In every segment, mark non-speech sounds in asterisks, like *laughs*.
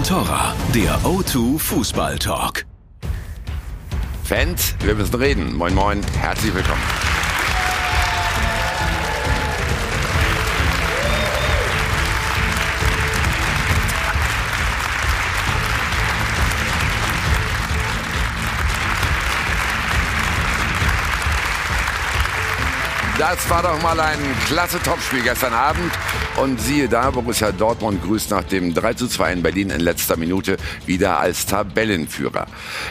Contora, der O2 Fußball Talk. Fans, wir müssen reden. Moin, moin, herzlich willkommen. Das war doch mal ein klasse Topspiel gestern Abend. Und siehe da, Borussia Dortmund grüßt nach dem 3 zu 2 in Berlin in letzter Minute wieder als Tabellenführer.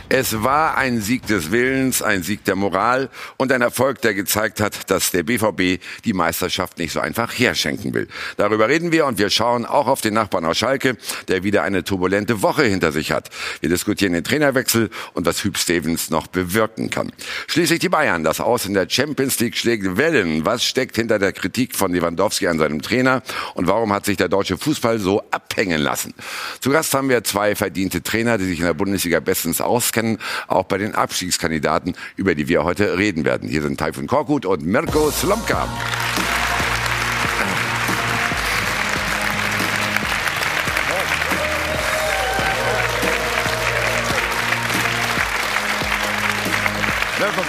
Es war ein Sieg des Willens, ein Sieg der Moral und ein Erfolg, der gezeigt hat, dass der BVB die Meisterschaft nicht so einfach herschenken will. Darüber reden wir und wir schauen auch auf den Nachbarn aus Schalke, der wieder eine turbulente Woche hinter sich hat. Wir diskutieren den Trainerwechsel und was Hüb Stevens noch bewirken kann. Schließlich die Bayern. Das Aus in der Champions League schlägt Wellen. Was steckt hinter der Kritik von Lewandowski an seinem Trainer? Und warum hat sich der deutsche Fußball so abhängen lassen? Zu Gast haben wir zwei verdiente Trainer, die sich in der Bundesliga bestens auskennen, auch bei den Abstiegskandidaten, über die wir heute reden werden. Hier sind Taifun Korkut und Mirko Slomka.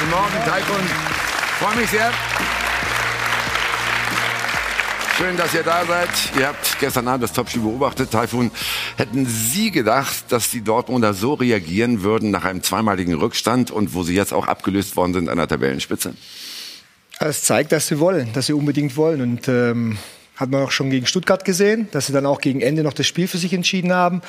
Guten Morgen, Taifun. Freue mich sehr. Schön, dass ihr da seid. Ihr habt gestern Abend das Topspiel beobachtet. Taifun, hätten Sie gedacht, dass die Dortmunder so reagieren würden nach einem zweimaligen Rückstand und wo sie jetzt auch abgelöst worden sind an der Tabellenspitze? Es zeigt, dass sie wollen, dass sie unbedingt wollen. Und ähm, hat man auch schon gegen Stuttgart gesehen, dass sie dann auch gegen Ende noch das Spiel für sich entschieden haben.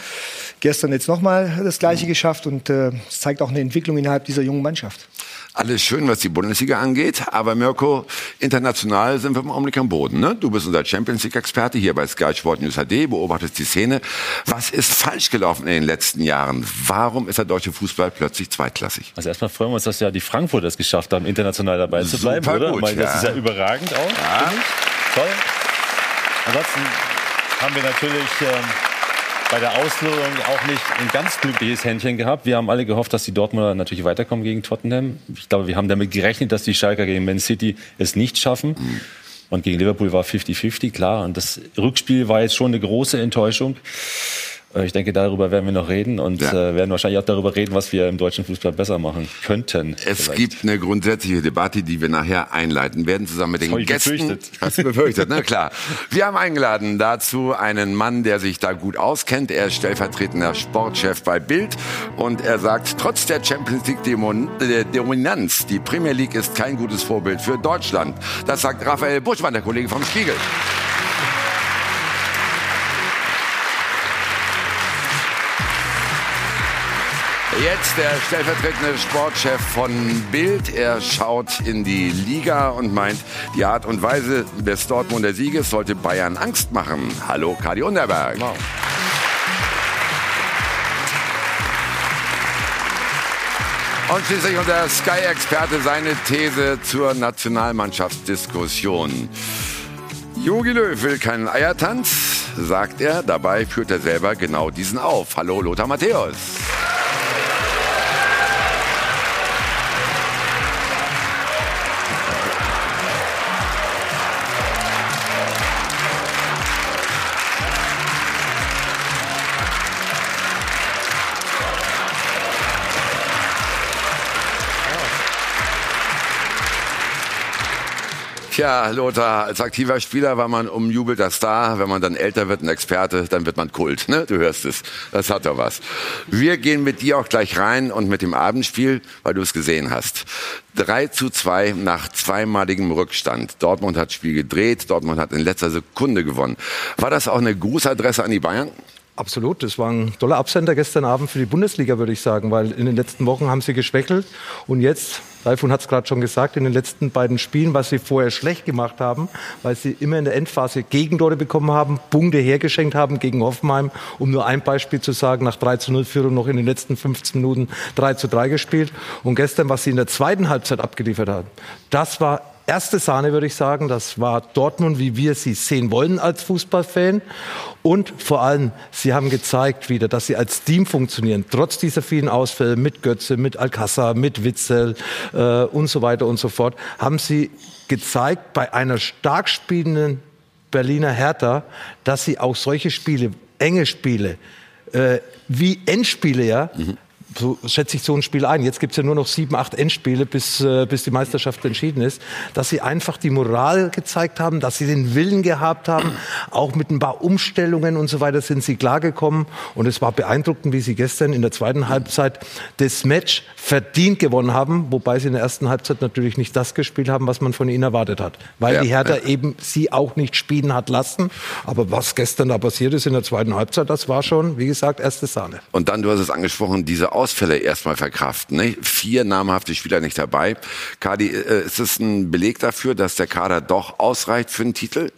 Gestern jetzt nochmal das Gleiche geschafft und äh, es äh, zeigt auch eine Entwicklung innerhalb dieser jungen Mannschaft. Alles schön, was die Bundesliga angeht, aber Mirko, international sind wir im Augenblick am Boden. Ne? Du bist unser Champions League-Experte hier bei Sky Sport News HD, beobachtest die Szene. Was ist falsch gelaufen in den letzten Jahren? Warum ist der deutsche Fußball plötzlich zweitklassig? Also erstmal freuen wir uns, dass ja die Frankfurter es geschafft haben, international dabei zu bleiben, Super oder? Gut, Weil das ja. ist ja überragend auch. Ja. Toll. Ansonsten haben wir natürlich ähm, bei der Auslosung auch nicht ein ganz glückliches Händchen gehabt. Wir haben alle gehofft, dass die Dortmunder natürlich weiterkommen gegen Tottenham. Ich glaube, wir haben damit gerechnet, dass die Schalker gegen Man City es nicht schaffen. Und gegen Liverpool war 50-50, klar. Und das Rückspiel war jetzt schon eine große Enttäuschung. Äh, ich denke, darüber werden wir noch reden und ja. äh, werden wahrscheinlich auch darüber reden, was wir im deutschen Fußball besser machen könnten. Es vielleicht. gibt eine grundsätzliche Debatte, die wir nachher einleiten werden, zusammen mit den das Gästen. Befürchtet. *laughs* Hast du befürchtet, na klar. Wir haben eingeladen dazu einen Mann, der sich da gut auskennt. Er ist stellvertretender Sportchef bei Bild und er sagt, trotz der Champions League Dominanz, die Premier League ist kein gutes Vorbild für Deutschland. Das sagt Raphael Buschmann, der Kollege vom Spiegel. Jetzt der stellvertretende Sportchef von Bild. Er schaut in die Liga und meint, die Art und Weise des Dortmunder Sieges sollte Bayern Angst machen. Hallo, Kadi Unterberg. Wow. Und schließlich unser Sky-Experte seine These zur Nationalmannschaftsdiskussion. Jogi Löw will keinen Eiertanz, sagt er. Dabei führt er selber genau diesen auf. Hallo, Lothar Matthäus. Tja, Lothar, als aktiver Spieler war man umjubelter Star. Wenn man dann älter wird, ein Experte, dann wird man Kult. Ne? Du hörst es. Das hat doch was. Wir gehen mit dir auch gleich rein und mit dem Abendspiel, weil du es gesehen hast. 3 zu 2 nach zweimaligem Rückstand. Dortmund hat Spiel gedreht. Dortmund hat in letzter Sekunde gewonnen. War das auch eine Grußadresse an die Bayern? Absolut, das war ein toller Absender gestern Abend für die Bundesliga, würde ich sagen, weil in den letzten Wochen haben sie geschwächelt und jetzt, Raifun hat es gerade schon gesagt, in den letzten beiden Spielen, was sie vorher schlecht gemacht haben, weil sie immer in der Endphase Gegentore bekommen haben, Punkte hergeschenkt haben gegen Hoffenheim, um nur ein Beispiel zu sagen, nach 3 zu 0 Führung noch in den letzten 15 Minuten 3 zu 3 gespielt. Und gestern, was sie in der zweiten Halbzeit abgeliefert haben, das war erste Sahne, würde ich sagen. Das war Dortmund, wie wir sie sehen wollen als Fußballfan. Und vor allem, sie haben gezeigt wieder, dass sie als Team funktionieren. Trotz dieser vielen Ausfälle mit Götze, mit Alcázar, mit Witzel äh, und so weiter und so fort, haben sie gezeigt bei einer stark spielenden Berliner Hertha, dass sie auch solche Spiele, enge Spiele, äh, wie Endspiele, ja, mhm so schätze ich so ein Spiel ein. Jetzt gibt es ja nur noch sieben, acht Endspiele, bis, äh, bis die Meisterschaft entschieden ist, dass sie einfach die Moral gezeigt haben, dass sie den Willen gehabt haben. Auch mit ein paar Umstellungen und so weiter sind sie klargekommen. Und es war beeindruckend, wie sie gestern in der zweiten Halbzeit das Match verdient gewonnen haben, wobei sie in der ersten Halbzeit natürlich nicht das gespielt haben, was man von ihnen erwartet hat. Weil ja, die Hertha ja. eben sie auch nicht spielen hat lassen. Aber was gestern da passiert ist in der zweiten Halbzeit, das war schon, wie gesagt, erste Sahne. Und dann, du hast es angesprochen, diese Ausfälle erstmal verkraften. Ne? Vier namhafte Spieler nicht dabei. Kadi, äh, ist es ein Beleg dafür, dass der Kader doch ausreicht für einen Titel?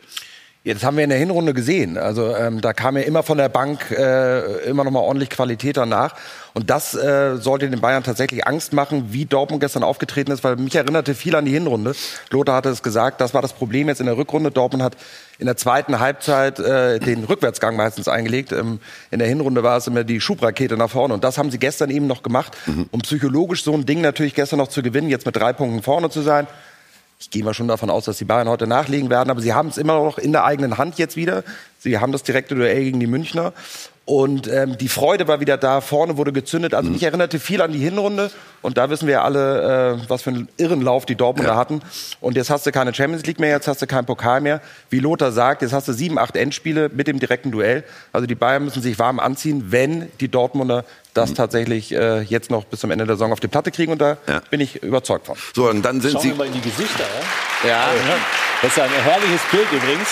Ja, das haben wir in der Hinrunde gesehen. Also ähm, da kam ja immer von der Bank äh, immer noch mal ordentlich Qualität danach. Und das äh, sollte den Bayern tatsächlich Angst machen, wie Dortmund gestern aufgetreten ist, weil mich erinnerte viel an die Hinrunde. Lothar hatte es gesagt, das war das Problem jetzt in der Rückrunde. Dortmund hat in der zweiten Halbzeit äh, den Rückwärtsgang meistens eingelegt. Ähm, in der Hinrunde war es immer die Schubrakete nach vorne. Und das haben sie gestern eben noch gemacht, mhm. um psychologisch so ein Ding natürlich gestern noch zu gewinnen, jetzt mit drei Punkten vorne zu sein. Ich gehe mal schon davon aus, dass die Bayern heute nachlegen werden, aber sie haben es immer noch in der eigenen Hand jetzt wieder. Sie haben das direkte Duell gegen die Münchner. Und ähm, die Freude war wieder da, vorne wurde gezündet. Also mhm. mich erinnerte viel an die Hinrunde. Und da wissen wir alle, äh, was für einen irren Lauf die Dortmunder ja. hatten. Und jetzt hast du keine Champions League mehr, jetzt hast du keinen Pokal mehr. Wie Lothar sagt, jetzt hast du sieben, acht Endspiele mit dem direkten Duell. Also die Bayern müssen sich warm anziehen, wenn die Dortmunder das mhm. tatsächlich äh, jetzt noch bis zum Ende der Saison auf die Platte kriegen. Und da ja. bin ich überzeugt von. So, und dann sind Schauen Sie... wir mal in die Gesichter, ja? Ja. Das ist ein herrliches Bild übrigens.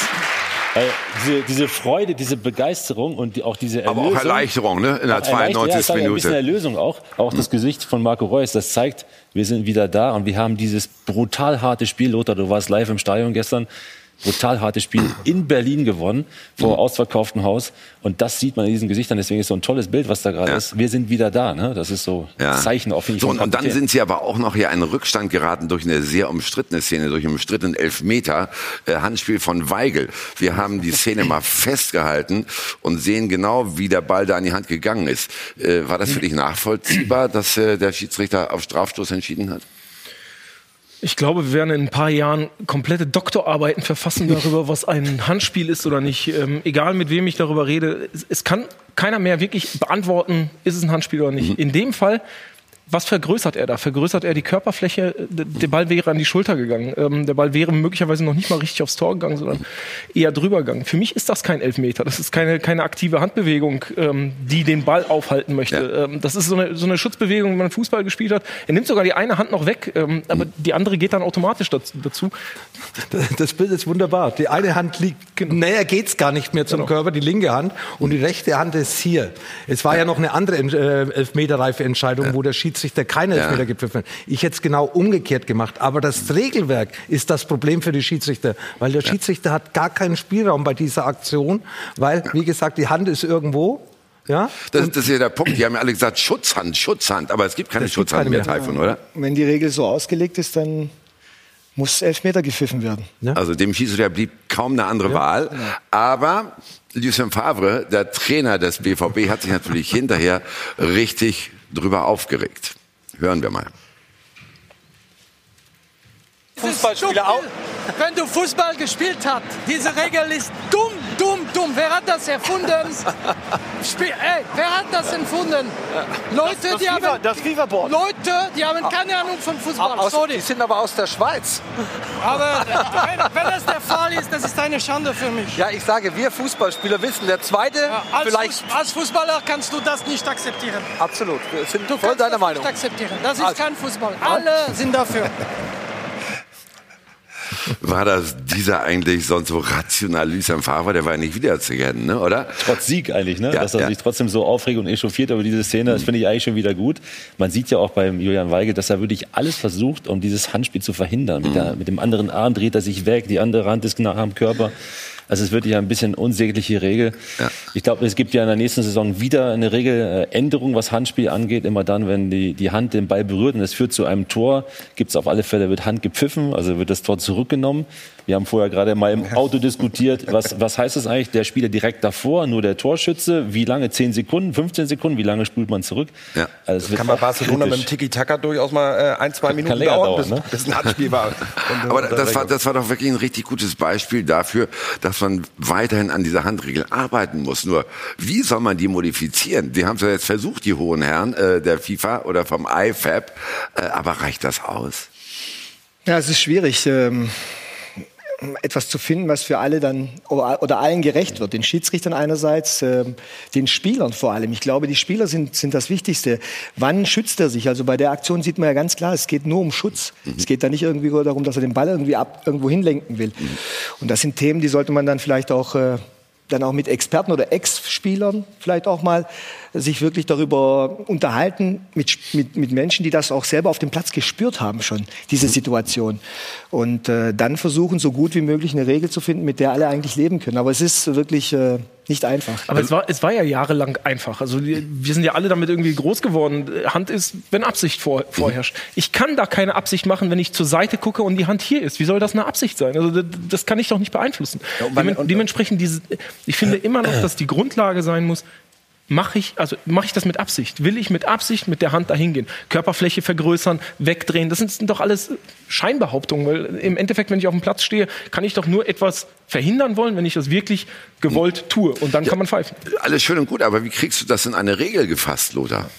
Weil diese, diese Freude, diese Begeisterung und die, auch diese Erlösung. Aber auch Erleichterung, ne? In der 92. Ja, Minute. Ein bisschen Erlösung auch. Auch das Gesicht von Marco Reus, das zeigt, wir sind wieder da und wir haben dieses brutal harte Spiel. Lothar, du warst live im Stadion gestern brutal hartes Spiel in Berlin gewonnen, vor ausverkauftem Haus. Und das sieht man in diesen Gesichtern. Deswegen ist so ein tolles Bild, was da gerade ja. ist. Wir sind wieder da. Ne? Das ist so ja. Zeichen auf so, Und dann sind sie aber auch noch hier einen Rückstand geraten durch eine sehr umstrittene Szene, durch einen umstrittenen Elfmeter. Äh, Handspiel von Weigel. Wir haben die Szene mal *laughs* festgehalten und sehen genau, wie der Ball da in die Hand gegangen ist. Äh, war das für dich nachvollziehbar, dass äh, der Schiedsrichter auf Strafstoß entschieden hat? Ich glaube, wir werden in ein paar Jahren komplette Doktorarbeiten verfassen darüber, *laughs* was ein Handspiel ist oder nicht. Ähm, egal mit wem ich darüber rede, es, es, kann keiner mehr wirklich beantworten, ist es ein Handspiel oder nicht. Mhm. In dem Fall was vergrößert er da? Vergrößert er die Körperfläche? Der Ball wäre an die Schulter gegangen. Ähm, der Ball wäre möglicherweise noch nicht mal richtig aufs Tor gegangen, sondern eher drüber gegangen. Für mich ist das kein Elfmeter. Das ist keine, keine aktive Handbewegung, ähm, die den Ball aufhalten möchte. Ja. Ähm, das ist so eine, so eine Schutzbewegung, wenn man Fußball gespielt hat. Er nimmt sogar die eine Hand noch weg, ähm, aber mhm. die andere geht dann automatisch dazu. Das Bild ist wunderbar. Die eine Hand liegt, genau. näher geht's gar nicht mehr zum genau. Körper, die linke Hand. Und die rechte Hand ist hier. Es war ja noch eine andere äh, Elfmeterreife Entscheidung, ja. wo der Schiedsrichter Schiedsrichter keine Elfmeter ja. gepfiffen. Ich hätte es genau umgekehrt gemacht. Aber das Regelwerk ist das Problem für die Schiedsrichter, weil der Schiedsrichter hat gar keinen Spielraum bei dieser Aktion, weil, wie gesagt, die Hand ist irgendwo. Ja? Das, das, ist ja der Punkt. Die haben ja alle gesagt, Schutzhand, Schutzhand. Aber es gibt keine Schutzhand mehr, Taifun, oder? Wenn die Regel so ausgelegt ist, dann muss Elfmeter gepfiffen werden. Ja? Also dem Schiedsrichter blieb kaum eine andere ja, Wahl. Genau. Aber Lucien Favre, der Trainer des BVB, hat sich natürlich *laughs* hinterher richtig drüber aufgeregt. Hören wir mal. Fußballspieler auch. Wenn du Fußball gespielt hast, diese Regel ist dumm, dumm, dumm. Wer hat das erfunden? Spiel, ey, wer hat das erfunden? Leute, das, das die FIFA, haben das FIFA -Board. Leute, die haben keine Ahnung von Fußball. Aus, Sorry. Die sind aber aus der Schweiz. Aber wenn, wenn, das der Fall ist, das ist eine Schande für mich. Ja, ich sage, wir Fußballspieler wissen, der zweite ja, als vielleicht. Fuß, als Fußballer kannst du das nicht akzeptieren. Absolut, wir sind du voll deiner Meinung. Nicht akzeptieren. Das ist also. kein Fußball. Alle sind dafür. War das dieser eigentlich sonst so rational Lucien Favre, der war nicht wiederzuerkennen, ne, oder? Trotz Sieg eigentlich, ne? Ja, dass er ja. sich trotzdem so aufregt und echauffiert über diese Szene, das finde ich eigentlich schon wieder gut. Man sieht ja auch beim Julian Weigel, dass er wirklich alles versucht, um dieses Handspiel zu verhindern. Mhm. Mit, der, mit, dem anderen Arm dreht er sich weg, die andere Hand ist nah am Körper. Also es ist wirklich ein bisschen unsägliche Regel. Ja. Ich glaube, es gibt ja in der nächsten Saison wieder eine Regeländerung, was Handspiel angeht. Immer dann, wenn die, die Hand den Ball berührt und es führt zu einem Tor, gibt es auf alle Fälle, wird Hand gepfiffen, also wird das Tor zurückgenommen. Wir haben vorher gerade mal im Auto diskutiert, was, was heißt das eigentlich? Der Spieler direkt davor, nur der Torschütze. Wie lange? 10 Sekunden, 15 Sekunden? Wie lange spult man zurück? Ja. Also das kann bei Barcelona kritisch. mit dem Tiki-Taka durchaus mal äh, ein, zwei Minuten dauern, dauern, bis, ne? bis ein Handspiel war. *laughs* Aber das war, das war doch wirklich ein richtig gutes Beispiel dafür, dass man weiterhin an dieser Handregel arbeiten muss. Nur, wie soll man die modifizieren? Sie haben es ja jetzt versucht, die hohen Herren äh, der FIFA oder vom IFAB, äh, aber reicht das aus? Ja, es ist schwierig. Ähm etwas zu finden, was für alle dann oder, allen gerecht wird. Den Schiedsrichtern einerseits, äh, den Spielern vor allem. Ich glaube, die Spieler sind, sind das Wichtigste. Wann schützt er sich? Also bei der Aktion sieht man ja ganz klar, es geht nur um Schutz. Mhm. Es geht da nicht irgendwie darum, dass er den Ball irgendwie ab, irgendwo hinlenken will. Mhm. Und das sind Themen, die sollte man dann vielleicht auch äh, dann auch mit Experten oder Ex-Spielern vielleicht auch mal sich wirklich darüber unterhalten mit, mit, mit Menschen, die das auch selber auf dem Platz gespürt haben schon, diese Situation. Und äh, dann versuchen, so gut wie möglich eine Regel zu finden, mit der alle eigentlich leben können. Aber es ist wirklich äh, nicht einfach. Aber es war, es war ja jahrelang einfach. Also wir sind ja alle damit irgendwie groß geworden. Hand ist, wenn Absicht vor, vorherrscht. Ich kann da keine Absicht machen, wenn ich zur Seite gucke und die Hand hier ist. Wie soll das eine Absicht sein? Also das, das kann ich doch nicht beeinflussen. Ja, Deme dementsprechend, diese, ich finde immer noch, dass die Grundlage sein muss, mache ich, also mache ich das mit Absicht? Will ich mit Absicht mit der Hand dahin gehen? Körperfläche vergrößern, wegdrehen, das sind doch alles Scheinbehauptungen, weil im Endeffekt, wenn ich auf dem Platz stehe, kann ich doch nur etwas verhindern wollen, wenn ich das wirklich gewollt tue. Und dann ja, kann man pfeifen. Alles schön und gut, aber wie kriegst du das in eine Regel gefasst, Lothar?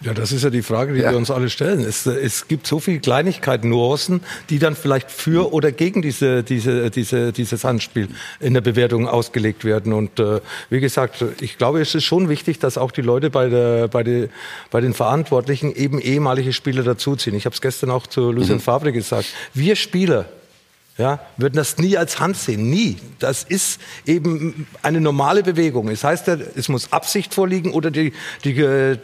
Ja, das ist ja die Frage, die ja. wir uns alle stellen. Es, es gibt so viele Kleinigkeiten, Nuancen, die dann vielleicht für oder gegen diese, diese, diese, dieses Handspiel in der Bewertung ausgelegt werden. Und äh, wie gesagt, ich glaube, es ist schon wichtig, dass auch die Leute bei, der, bei, die, bei den Verantwortlichen eben ehemalige Spieler dazuziehen. Ich habe es gestern auch zu Lucien mhm. Favre gesagt. Wir Spieler, ja, würden das nie als Hand sehen. Nie. Das ist eben eine normale Bewegung. Es heißt, es muss Absicht vorliegen oder die, die,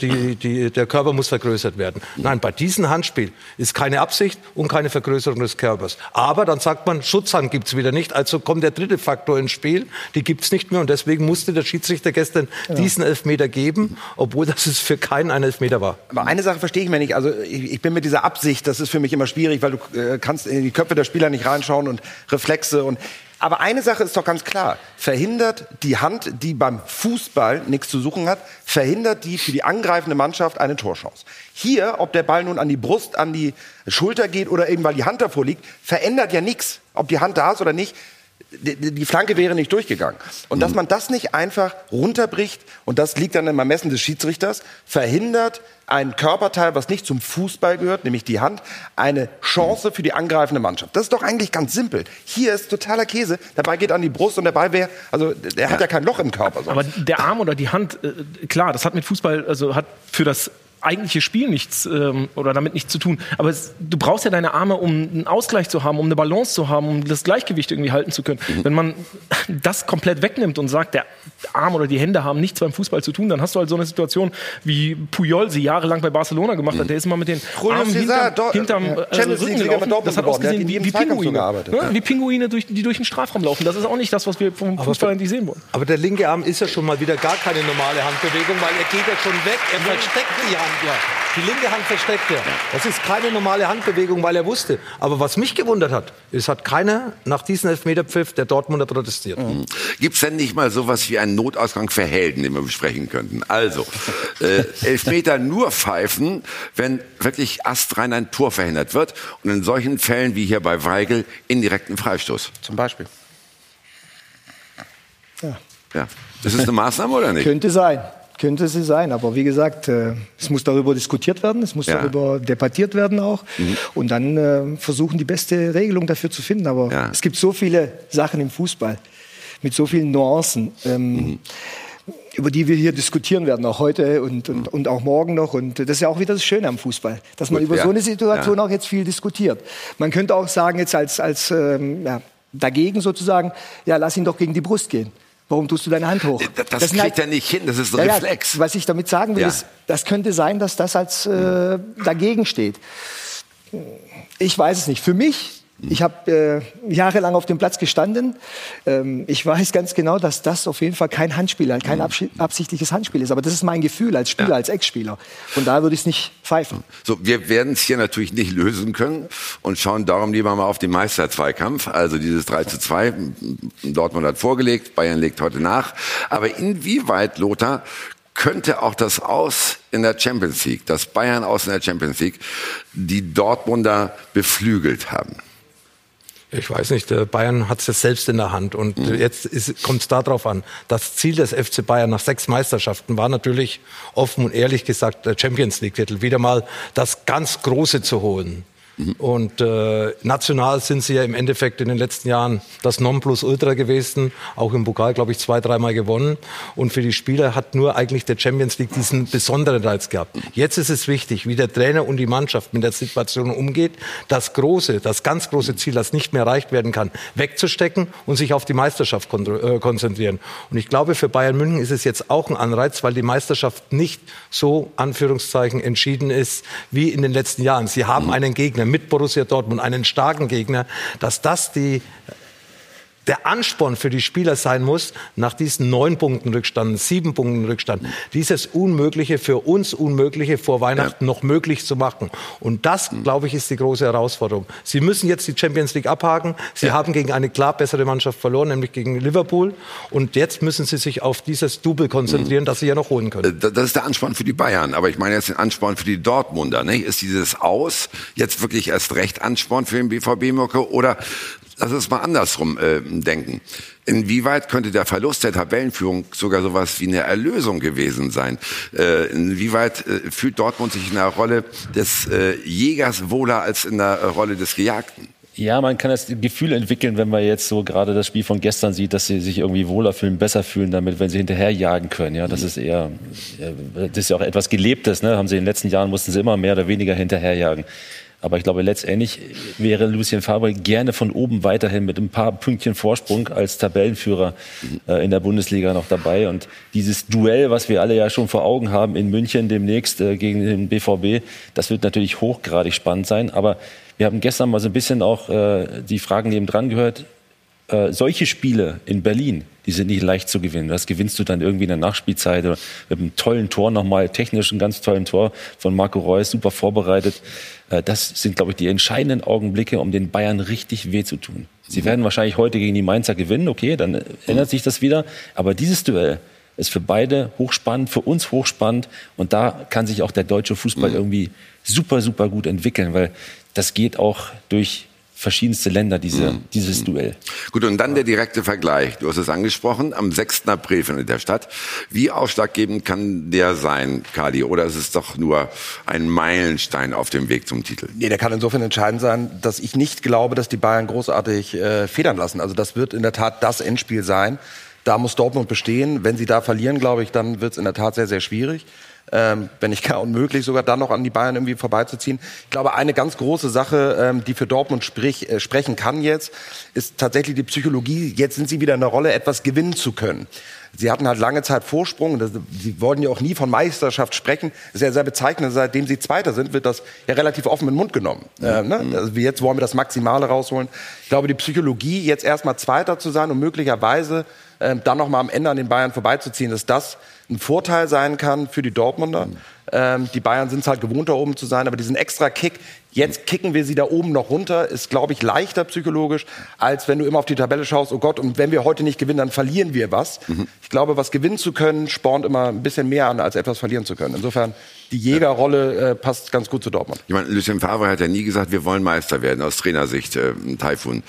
die, die, der Körper muss vergrößert werden. Nein, bei diesem Handspiel ist keine Absicht und keine Vergrößerung des Körpers. Aber dann sagt man, Schutzhand gibt's wieder nicht. Also kommt der dritte Faktor ins Spiel. Die gibt's nicht mehr. Und deswegen musste der Schiedsrichter gestern ja. diesen Elfmeter geben, obwohl das es für keinen ein Elfmeter war. Aber eine Sache verstehe ich mir nicht. Also ich, ich bin mit dieser Absicht, das ist für mich immer schwierig, weil du äh, kannst in die Köpfe der Spieler nicht reinschauen anschauen und Reflexe und aber eine Sache ist doch ganz klar. Verhindert die Hand, die beim Fußball nichts zu suchen hat, verhindert die für die angreifende Mannschaft eine Torchance. Hier, ob der Ball nun an die Brust, an die Schulter geht oder eben weil die Hand davor liegt, verändert ja nichts. Ob die Hand da ist oder nicht, die Flanke wäre nicht durchgegangen. Und dass mhm. man das nicht einfach runterbricht, und das liegt dann im Ermessen des Schiedsrichters, verhindert ein Körperteil, was nicht zum Fußball gehört, nämlich die Hand, eine Chance für die angreifende Mannschaft. Das ist doch eigentlich ganz simpel. Hier ist totaler Käse. Der Ball geht an die Brust und der Ball wäre, also der hat ja kein Loch im Körper. Sonst. Aber der Arm oder die Hand, äh, klar, das hat mit Fußball, also hat für das eigentliche Spiel nichts ähm, oder damit nichts zu tun. Aber es, du brauchst ja deine Arme, um einen Ausgleich zu haben, um eine Balance zu haben, um das Gleichgewicht irgendwie halten zu können. Mhm. Wenn man das komplett wegnimmt und sagt, der Arm oder die Hände haben nichts beim Fußball zu tun, dann hast du halt so eine Situation, wie Puyol sie jahrelang bei Barcelona gemacht hat. Der ist immer mit den Armen hinterm, hinterm ja. äh, Rücken gelaufen. Das hat ausgesehen wie, wie Pinguine. Ja, wie Pinguine, durch, die durch den Strafraum laufen. Das ist auch nicht das, was wir vom Fußball eigentlich sehen wollen. Aber der linke Arm ist ja schon mal wieder gar keine normale Handbewegung, weil er geht ja schon weg. Er versteckt die Hand ja. Die linke Hand versteckt er. Das ist keine normale Handbewegung, weil er wusste. Aber was mich gewundert hat, es hat keiner nach diesem Elfmeterpfiff der Dortmunder protestiert. Mhm. Gibt es denn nicht mal sowas wie einen Notausgang für Helden, den wir besprechen könnten? Also, äh, Elfmeter nur pfeifen, wenn wirklich astrein ein Tor verhindert wird. Und in solchen Fällen wie hier bei Weigel indirekten Freistoß. Zum Beispiel. Ja. ja. Ist es eine Maßnahme oder nicht? Könnte sein. Könnte sie sein, aber wie gesagt, äh, es muss darüber diskutiert werden, es muss ja. darüber debattiert werden auch mhm. und dann äh, versuchen die beste Regelung dafür zu finden. Aber ja. es gibt so viele Sachen im Fußball mit so vielen Nuancen. Ähm, mhm. über die wir hier diskutieren werden, auch heute und, und, und auch morgen noch. Und das ist ja auch wieder das Schöne am Fußball, dass man Gut, über ja. so eine Situation auch jetzt viel diskutiert. Man könnte auch sagen, jetzt als, als ähm, ja, dagegen sozusagen, ja, lass ihn doch gegen die Brust gehen. Warum tust du deine Hand hoch? Das, das kriegt halt, er nicht hin, das ist ein ja, Reflex. Ja, was ich damit sagen will, ja. ist, das könnte sein, dass das als äh, dagegen steht. Ich weiß es nicht. Für mich ich habe äh, jahrelang auf dem Platz gestanden. Ähm, ich weiß ganz genau, dass das auf jeden Fall kein Handspiel, kein absichtliches Handspiel ist. Aber das ist mein Gefühl als Spieler, ja. als Ex-Spieler. Von daher würde ich es nicht pfeifen. So, wir werden es hier natürlich nicht lösen können und schauen darum lieber mal auf den Meisterzweikampf. Also dieses 3 zu 2. Dortmund hat vorgelegt, Bayern legt heute nach. Aber inwieweit, Lothar, könnte auch das Aus in der Champions League, das Bayern aus in der Champions League, die Dortmunder beflügelt haben? Ich weiß nicht, Bayern hat es selbst in der Hand und mhm. jetzt kommt es darauf an. Das Ziel des FC Bayern nach sechs Meisterschaften war natürlich offen und ehrlich gesagt der Champions League-Titel, wieder mal das ganz Große zu holen. Und äh, national sind sie ja im Endeffekt in den letzten Jahren das Nonplusultra gewesen, auch im Pokal, glaube ich, zwei, dreimal gewonnen. Und für die Spieler hat nur eigentlich der Champions League diesen besonderen Reiz gehabt. Jetzt ist es wichtig, wie der Trainer und die Mannschaft mit der Situation umgeht, das große, das ganz große Ziel, das nicht mehr erreicht werden kann, wegzustecken und sich auf die Meisterschaft kon äh, konzentrieren. Und ich glaube, für Bayern München ist es jetzt auch ein Anreiz, weil die Meisterschaft nicht so, Anführungszeichen, entschieden ist wie in den letzten Jahren. Sie haben einen Gegner Mit Borussia Dortmund, einen starken Gegner, dass das die der Ansporn für die Spieler sein muss, nach diesen neun Punkten Rückstand, sieben Punkten Rückstand, dieses Unmögliche für uns Unmögliche vor Weihnachten ja. noch möglich zu machen. Und das, glaube ich, ist die große Herausforderung. Sie müssen jetzt die Champions League abhaken. Sie ja. haben gegen eine klar bessere Mannschaft verloren, nämlich gegen Liverpool. Und jetzt müssen Sie sich auf dieses Double konzentrieren, mhm. das Sie ja noch holen können. Äh, das ist der Ansporn für die Bayern. Aber ich meine jetzt den Ansporn für die Dortmunder. Ne? Ist dieses Aus jetzt wirklich erst recht Ansporn für den BVB-Mocke? Oder lass uns mal andersrum äh, denken. Inwieweit könnte der Verlust der Tabellenführung sogar sowas wie eine Erlösung gewesen sein? Äh, inwieweit äh, fühlt Dortmund sich in der Rolle des äh, Jägers wohler als in der Rolle des Gejagten? Ja, man kann das Gefühl entwickeln, wenn man jetzt so gerade das Spiel von gestern sieht, dass sie sich irgendwie wohler fühlen, besser fühlen damit, wenn sie hinterherjagen können. Ja, das ist eher, das ist ja auch etwas Gelebtes. Ne? Haben sie in den letzten Jahren mussten sie immer mehr oder weniger hinterherjagen. Aber ich glaube, letztendlich wäre Lucien Favre gerne von oben weiterhin mit ein paar Pünktchen Vorsprung als Tabellenführer äh, in der Bundesliga noch dabei. Und dieses Duell, was wir alle ja schon vor Augen haben in München demnächst äh, gegen den BVB, das wird natürlich hochgradig spannend sein. Aber wir haben gestern mal so ein bisschen auch äh, die Fragen neben dran gehört. Äh, solche Spiele in Berlin, die sind nicht leicht zu gewinnen. Das gewinnst du dann irgendwie in der Nachspielzeit oder mit einem tollen Tor nochmal, technisch ein ganz tollen Tor von Marco Reus, super vorbereitet. Äh, das sind, glaube ich, die entscheidenden Augenblicke, um den Bayern richtig weh zu tun. Sie mhm. werden wahrscheinlich heute gegen die Mainzer gewinnen, okay, dann ändert sich das wieder. Aber dieses Duell ist für beide hochspannend, für uns hochspannend. Und da kann sich auch der deutsche Fußball mhm. irgendwie super, super gut entwickeln, weil das geht auch durch verschiedenste Länder, diese, mhm. dieses mhm. Duell. Gut, und dann der direkte Vergleich. Du hast es angesprochen, am 6. April findet der statt. Wie ausschlaggebend kann der sein, Kali? Oder ist es doch nur ein Meilenstein auf dem Weg zum Titel? Nee, der kann insofern entscheidend sein, dass ich nicht glaube, dass die Bayern großartig äh, federn lassen. Also das wird in der Tat das Endspiel sein. Da muss Dortmund bestehen. Wenn sie da verlieren, glaube ich, dann wird es in der Tat sehr, sehr schwierig ähm, wenn nicht gar unmöglich, sogar dann noch an die Bayern irgendwie vorbeizuziehen. Ich glaube, eine ganz große Sache, ähm, die für Dortmund sprich, äh, sprechen kann jetzt, ist tatsächlich die Psychologie. Jetzt sind sie wieder in der Rolle, etwas gewinnen zu können. Sie hatten halt lange Zeit Vorsprung. Das, sie wollten ja auch nie von Meisterschaft sprechen. Das ist ja sehr bezeichnend. Seitdem sie Zweiter sind, wird das ja relativ offen in den Mund genommen. Äh, ne? also jetzt wollen wir das Maximale rausholen. Ich glaube, die Psychologie, jetzt erstmal Zweiter zu sein und möglicherweise äh, dann noch mal am Ende an den Bayern vorbeizuziehen, dass das ein Vorteil sein kann für die Dortmunder. Mhm. Ähm, die Bayern sind es halt gewohnt, da oben zu sein, aber diesen extra Kick, jetzt kicken wir sie da oben noch runter, ist, glaube ich, leichter psychologisch, als wenn du immer auf die Tabelle schaust, oh Gott, und wenn wir heute nicht gewinnen, dann verlieren wir was. Mhm. Ich glaube, was gewinnen zu können, spornt immer ein bisschen mehr an, als etwas verlieren zu können. Insofern, die Jägerrolle äh, passt ganz gut zu Dortmund. Ich meine, Lucien Favre hat ja nie gesagt, wir wollen Meister werden, aus Trainersicht, äh, Taifun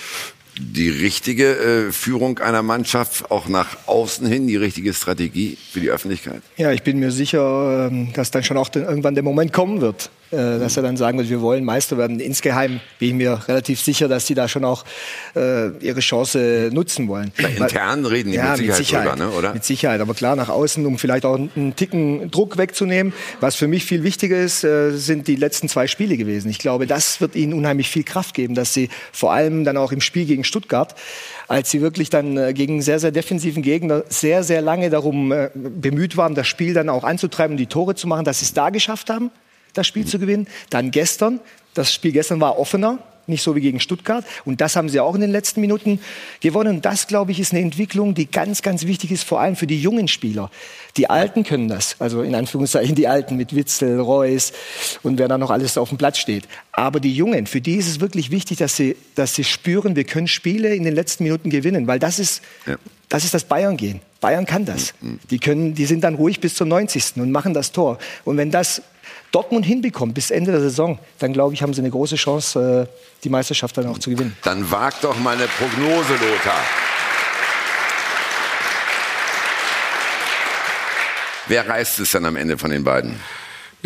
die richtige äh, Führung einer Mannschaft, auch nach außen hin, die richtige Strategie für die Öffentlichkeit? Ja, ich bin mir sicher, ähm, dass dann schon auch irgendwann der Moment kommen wird, dass er dann sagen wird, wir wollen Meister werden. Insgeheim bin ich mir relativ sicher, dass sie da schon auch äh, ihre Chance nutzen wollen. Ja, intern reden die ja, mit, Sicherheit mit Sicherheit, drüber, ne, oder? Mit Sicherheit, aber klar nach außen, um vielleicht auch einen Ticken Druck wegzunehmen. Was für mich viel wichtiger ist, äh, sind die letzten zwei Spiele gewesen. Ich glaube, das wird ihnen unheimlich viel Kraft geben, dass sie vor allem dann auch im Spiel gegen Stuttgart als sie wirklich dann äh, gegen sehr, sehr defensiven Gegner sehr, sehr lange darum äh, bemüht waren, das Spiel dann auch anzutreiben, die Tore zu machen, dass sie es da geschafft haben das Spiel zu gewinnen. Dann gestern, das Spiel gestern war offener, nicht so wie gegen Stuttgart. Und das haben sie auch in den letzten Minuten gewonnen. Und das, glaube ich, ist eine Entwicklung, die ganz, ganz wichtig ist, vor allem für die jungen Spieler. Die Alten können das, also in Anführungszeichen die Alten mit Witzel, Reus und wer da noch alles auf dem Platz steht. Aber die Jungen, für die ist es wirklich wichtig, dass sie, dass sie spüren, wir können Spiele in den letzten Minuten gewinnen, weil das ist, ja. das ist das Bayern-Gehen. Bayern kann das. Mhm. Die, können, die sind dann ruhig bis zum 90. und machen das Tor. Und wenn das Dortmund hinbekommt bis Ende der Saison, dann glaube ich, haben sie eine große Chance, äh, die Meisterschaft dann auch zu gewinnen. Dann wagt doch mal eine Prognose, Lothar. Wer reißt es dann am Ende von den beiden?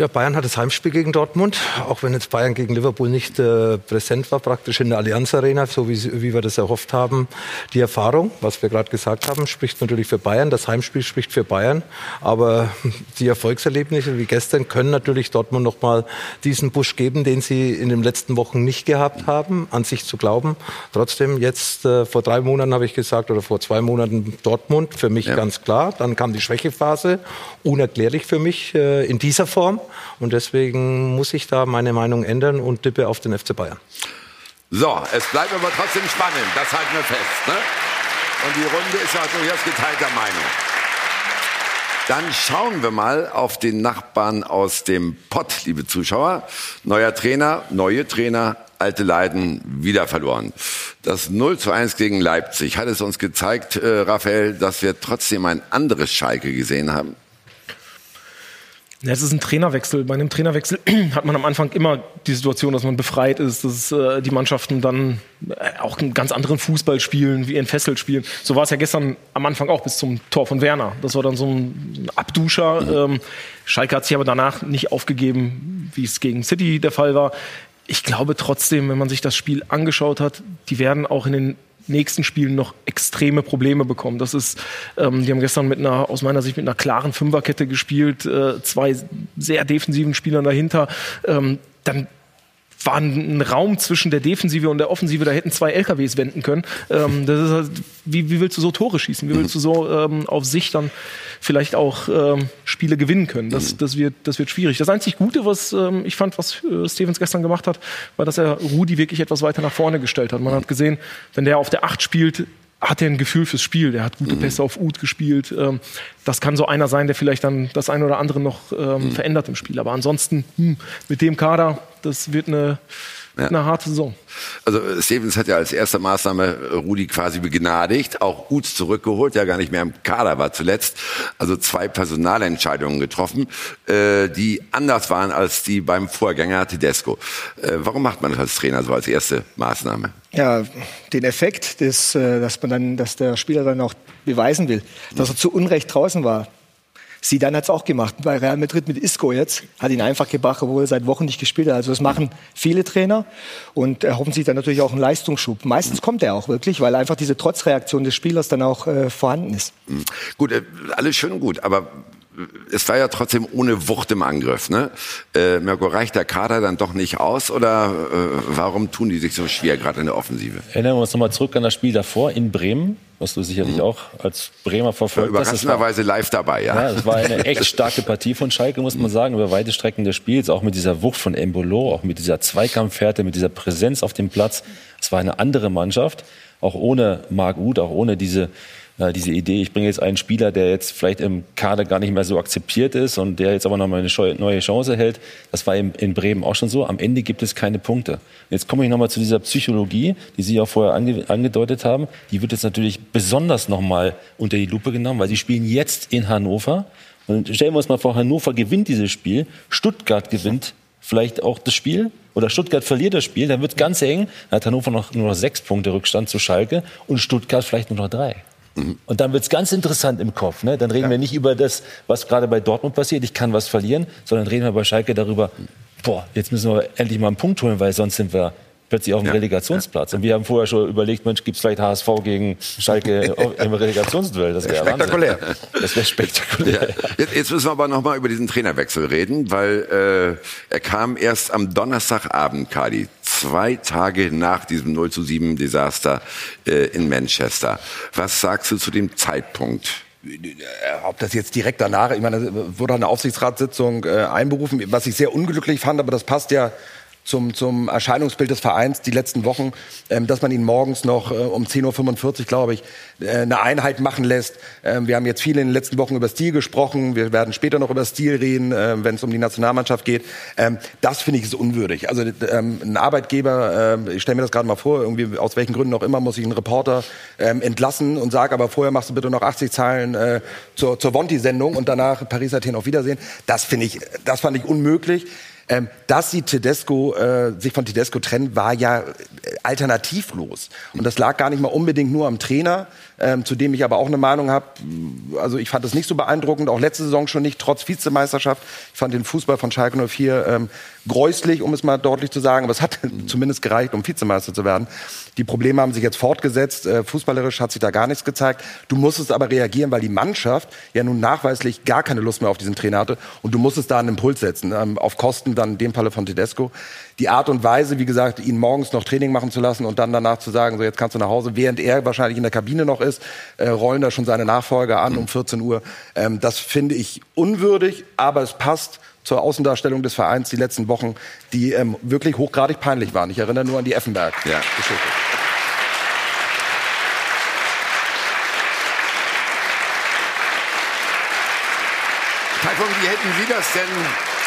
Ja, Bayern hat das Heimspiel gegen Dortmund, auch wenn jetzt Bayern gegen Liverpool nicht äh, präsent war, praktisch in der Allianz Arena, so wie, wie wir das erhofft haben. Die Erfahrung, was wir gerade gesagt haben, spricht natürlich für Bayern. Das Heimspiel spricht für Bayern. Aber die Erfolgserlebnisse wie gestern können natürlich Dortmund noch mal diesen Push geben, den sie in den letzten Wochen nicht gehabt haben, an sich zu glauben. Trotzdem jetzt äh, vor drei Monaten habe ich gesagt oder vor zwei Monaten Dortmund für mich ja. ganz klar. Dann kam die Schwächephase, unerklärlich für mich äh, in dieser Form. Und deswegen muss ich da meine Meinung ändern und tippe auf den FC Bayern. So, es bleibt aber trotzdem spannend, das halten wir fest. Ne? Und die Runde ist ja durchaus geteilter Meinung. Dann schauen wir mal auf den Nachbarn aus dem Pott, liebe Zuschauer. Neuer Trainer, neue Trainer, alte Leiden wieder verloren. Das 0 zu 1 gegen Leipzig hat es uns gezeigt, äh, Raphael, dass wir trotzdem ein anderes Schalke gesehen haben. Ja, es ist ein Trainerwechsel. Bei einem Trainerwechsel *clears throat* hat man am Anfang immer die Situation, dass man befreit ist, dass äh, die Mannschaften dann äh, auch einen ganz anderen Fußball spielen, wie entfesselt spielen. So war es ja gestern am Anfang auch bis zum Tor von Werner. Das war dann so ein, so ein Abduscher. Ähm, Schalke hat sich aber danach nicht aufgegeben, wie es gegen City der Fall war. Ich glaube trotzdem, wenn man sich das Spiel angeschaut hat, die werden auch in den nächsten Spielen noch extreme Probleme bekommen. Das ist, ähm, die haben gestern mit einer, aus meiner Sicht mit einer klaren Fünferkette gespielt, äh, zwei sehr defensiven Spielern dahinter. Ähm, dann war ein Raum zwischen der Defensive und der Offensive, da hätten zwei LKWs wenden können. Ähm, das ist halt, wie, wie willst du so Tore schießen? Wie willst du so ähm, auf sich dann vielleicht auch ähm, Spiele gewinnen können? Das, das, wird, das wird schwierig. Das einzig Gute, was ähm, ich fand, was äh, Stevens gestern gemacht hat, war, dass er Rudi wirklich etwas weiter nach vorne gestellt hat. Man hat gesehen, wenn der auf der Acht spielt, hat er ein Gefühl fürs Spiel. Der hat gute mhm. Pässe auf Ut gespielt. Ähm, das kann so einer sein, der vielleicht dann das eine oder andere noch ähm, mhm. verändert im Spiel. Aber ansonsten hm, mit dem Kader, das wird eine ja. eine harte Saison. Also Stevens hat ja als erste Maßnahme Rudi quasi begnadigt, auch Uts zurückgeholt, der gar nicht mehr im Kader war zuletzt. Also zwei Personalentscheidungen getroffen, äh, die anders waren als die beim Vorgänger Tedesco. Äh, warum macht man das als Trainer so als erste Maßnahme? Ja, den Effekt, des, äh, dass man dann, dass der Spieler dann auch beweisen will, dass er zu Unrecht draußen war. Sidan hat es auch gemacht bei Real Madrid mit Isco jetzt. Hat ihn einfach gebracht, obwohl er seit Wochen nicht gespielt hat. Also das machen viele Trainer und erhoffen sich dann natürlich auch einen Leistungsschub. Meistens kommt er auch wirklich, weil einfach diese Trotzreaktion des Spielers dann auch äh, vorhanden ist. Mhm. Gut, äh, alles schön und gut, aber es war ja trotzdem ohne Wucht im Angriff. Ne? Äh, Mirko, reicht der Kader dann doch nicht aus oder äh, warum tun die sich so schwer gerade in der Offensive? Erinnern wir uns nochmal zurück an das Spiel davor in Bremen, was du sicherlich mhm. auch als Bremer verfolgt hast. Überraschenderweise live dabei, ja. ja. Es war eine echt *laughs* starke Partie von Schalke, muss man sagen, über weite Strecken des Spiels, auch mit dieser Wucht von Embolo, auch mit dieser Zweikampfhärte, mit dieser Präsenz auf dem Platz. Es war eine andere Mannschaft, auch ohne Marc Uth, auch ohne diese äh, diese Idee, ich bringe jetzt einen Spieler, der jetzt vielleicht im Kader gar nicht mehr so akzeptiert ist und der jetzt aber noch mal eine neue Chance hält. Das war in, in Bremen auch schon so. Am Ende gibt es keine Punkte. Jetzt komme ich noch mal zu dieser Psychologie, die Sie auch vorher ange, angedeutet haben. Die wird jetzt natürlich besonders noch mal unter die Lupe genommen, weil Sie spielen jetzt in Hannover. Und stellen wir uns mal vor, Hannover gewinnt dieses Spiel, Stuttgart gewinnt vielleicht auch das Spiel oder Stuttgart verliert das Spiel, dann wird ganz eng. Dann hat Hannover noch nur noch sechs Punkte Rückstand zu Schalke und Stuttgart vielleicht nur noch drei. Und dann wird es ganz interessant im Kopf. Ne? Dann reden ja. wir nicht über das, was gerade bei Dortmund passiert, ich kann was verlieren, sondern reden wir bei Schalke darüber, boah, jetzt müssen wir endlich mal einen Punkt holen, weil sonst sind wir plötzlich auf dem ja. Relegationsplatz. Und wir haben vorher schon überlegt, Mensch, gibt es vielleicht HSV gegen Schalke *laughs* im Relegationsduell? Das wäre spektakulär. Wahnsinn. Das wäre spektakulär. Ja. Jetzt müssen wir aber noch mal über diesen Trainerwechsel reden, weil äh, er kam erst am Donnerstagabend, Kadi, zwei Tage nach diesem 0 zu 7 Desaster äh, in Manchester. Was sagst du zu dem Zeitpunkt? ob das jetzt direkt danach, ich meine, wurde eine Aufsichtsratssitzung äh, einberufen, was ich sehr unglücklich fand, aber das passt ja zum, zum Erscheinungsbild des Vereins die letzten Wochen, ähm, dass man ihn morgens noch äh, um 10.45 Uhr, glaube ich, äh, eine Einheit machen lässt. Ähm, wir haben jetzt viel in den letzten Wochen über Stil gesprochen. Wir werden später noch über Stil reden, äh, wenn es um die Nationalmannschaft geht. Ähm, das finde ich ist unwürdig. Also ähm, ein Arbeitgeber, äh, ich stelle mir das gerade mal vor, irgendwie aus welchen Gründen auch immer, muss ich einen Reporter ähm, entlassen und sage, aber vorher machst du bitte noch 80 Zeilen äh, zur, zur Vonti-Sendung und danach Paris Athen auf Wiedersehen. Das finde ich, das fand ich unmöglich. Ähm, dass sie Tedesco, äh, sich von Tedesco trennen, war ja äh, alternativlos. Und das lag gar nicht mal unbedingt nur am Trainer, ähm, zu dem ich aber auch eine Meinung habe. Also ich fand es nicht so beeindruckend, auch letzte Saison schon nicht, trotz Vizemeisterschaft. Ich fand den Fußball von Schalke 04 ähm, gräuslich, um es mal deutlich zu sagen. Aber es hat *laughs* zumindest gereicht, um Vizemeister zu werden. Die Probleme haben sich jetzt fortgesetzt. Äh, fußballerisch hat sich da gar nichts gezeigt. Du musstest aber reagieren, weil die Mannschaft ja nun nachweislich gar keine Lust mehr auf diesen Trainer hatte. Und du musstest da einen Impuls setzen, ähm, auf Kosten dann in dem Falle von Tedesco. Die Art und Weise, wie gesagt, ihn morgens noch Training machen zu lassen und dann danach zu sagen, so jetzt kannst du nach Hause, während er wahrscheinlich in der Kabine noch ist, äh, rollen da schon seine Nachfolger an um 14 Uhr. Ähm, das finde ich unwürdig, aber es passt zur Außendarstellung des Vereins die letzten Wochen, die ähm, wirklich hochgradig peinlich waren. Ich erinnere nur an die Effenberg-Geschichte. Ja. Taifun, wie hätten Sie das denn,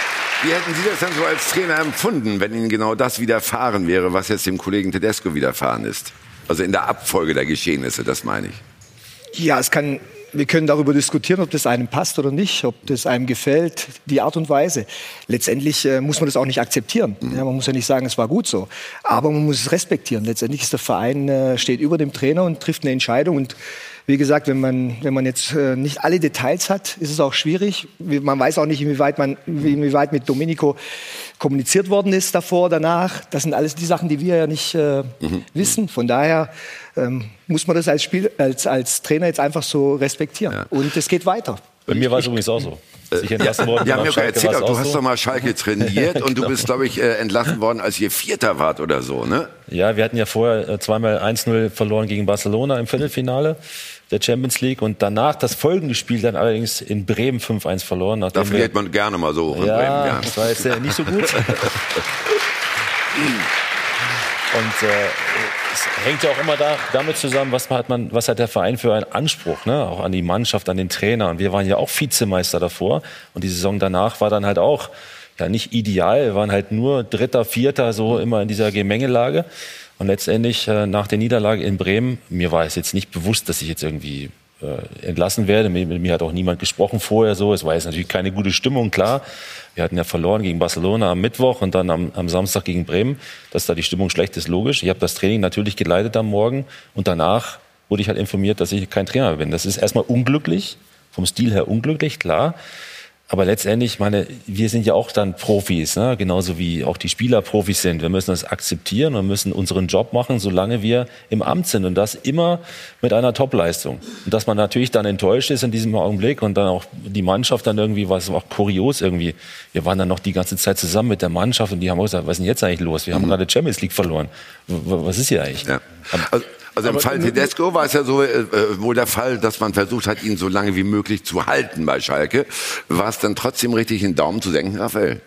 wie hätten Sie das denn so als Trainer empfunden, wenn Ihnen genau das widerfahren wäre, was jetzt dem Kollegen Tedesco widerfahren ist? Also in der Abfolge der Geschehnisse, das meine ich. Ja, es kann wir können darüber diskutieren, ob das einem passt oder nicht, ob das einem gefällt, die Art und Weise. Letztendlich äh, muss man das auch nicht akzeptieren. Mhm. Ja, man muss ja nicht sagen, es war gut so. Aber man muss es respektieren. Letztendlich ist der Verein, äh, steht über dem Trainer und trifft eine Entscheidung. Und wie gesagt, wenn man, wenn man jetzt äh, nicht alle Details hat, ist es auch schwierig. Man weiß auch nicht, inwieweit, man, inwieweit mit Domenico kommuniziert worden ist davor, danach. Das sind alles die Sachen, die wir ja nicht äh, mhm. wissen. Von daher ähm, muss man das als, Spiel, als, als Trainer jetzt einfach so respektieren. Ja. Und es geht weiter. Bei mir war es übrigens auch so. Ich entlassen worden ja, mir erzählt, du hast so. doch mal Schalke trainiert *laughs* und genau. du bist, glaube ich, äh, entlassen worden, als ihr Vierter wart oder so, ne? Ja, wir hatten ja vorher äh, zweimal 1-0 verloren gegen Barcelona im Viertelfinale der Champions League und danach das folgende Spiel dann allerdings in Bremen 5-1 verloren. Da verliert man gerne mal so in ja, Bremen. Ja, das war jetzt nicht so gut. *laughs* und äh, es hängt ja auch immer da, damit zusammen, was hat, man, was hat der Verein für einen Anspruch, ne? auch an die Mannschaft, an den Trainer. Und wir waren ja auch Vizemeister davor. Und die Saison danach war dann halt auch ja, nicht ideal. Wir waren halt nur Dritter, Vierter, so immer in dieser Gemengelage. Und letztendlich äh, nach der Niederlage in Bremen, mir war es jetzt nicht bewusst, dass ich jetzt irgendwie äh, entlassen werde. Mit, mit, mir hat auch niemand gesprochen vorher so. Es war jetzt natürlich keine gute Stimmung, klar. Wir hatten ja verloren gegen Barcelona am Mittwoch und dann am, am Samstag gegen Bremen. Dass da die Stimmung schlecht ist, logisch. Ich habe das Training natürlich geleitet am Morgen und danach wurde ich halt informiert, dass ich kein Trainer bin. Das ist erstmal unglücklich, vom Stil her unglücklich, klar. Aber letztendlich, meine, wir sind ja auch dann Profis, ne? genauso wie auch die Spieler Profis sind. Wir müssen das akzeptieren und müssen unseren Job machen, solange wir im Amt sind und das immer mit einer Topleistung. Und dass man natürlich dann enttäuscht ist in diesem Augenblick und dann auch die Mannschaft dann irgendwie, was auch kurios irgendwie. Wir waren dann noch die ganze Zeit zusammen mit der Mannschaft und die haben auch gesagt, was ist denn jetzt eigentlich los? Wir haben mhm. gerade Champions League verloren. Was ist hier eigentlich? Ja. Also also im Fall Tedesco war es ja so äh, äh, wohl der Fall, dass man versucht hat, ihn so lange wie möglich zu halten bei Schalke. War es dann trotzdem richtig, den Daumen zu senken, Raphael?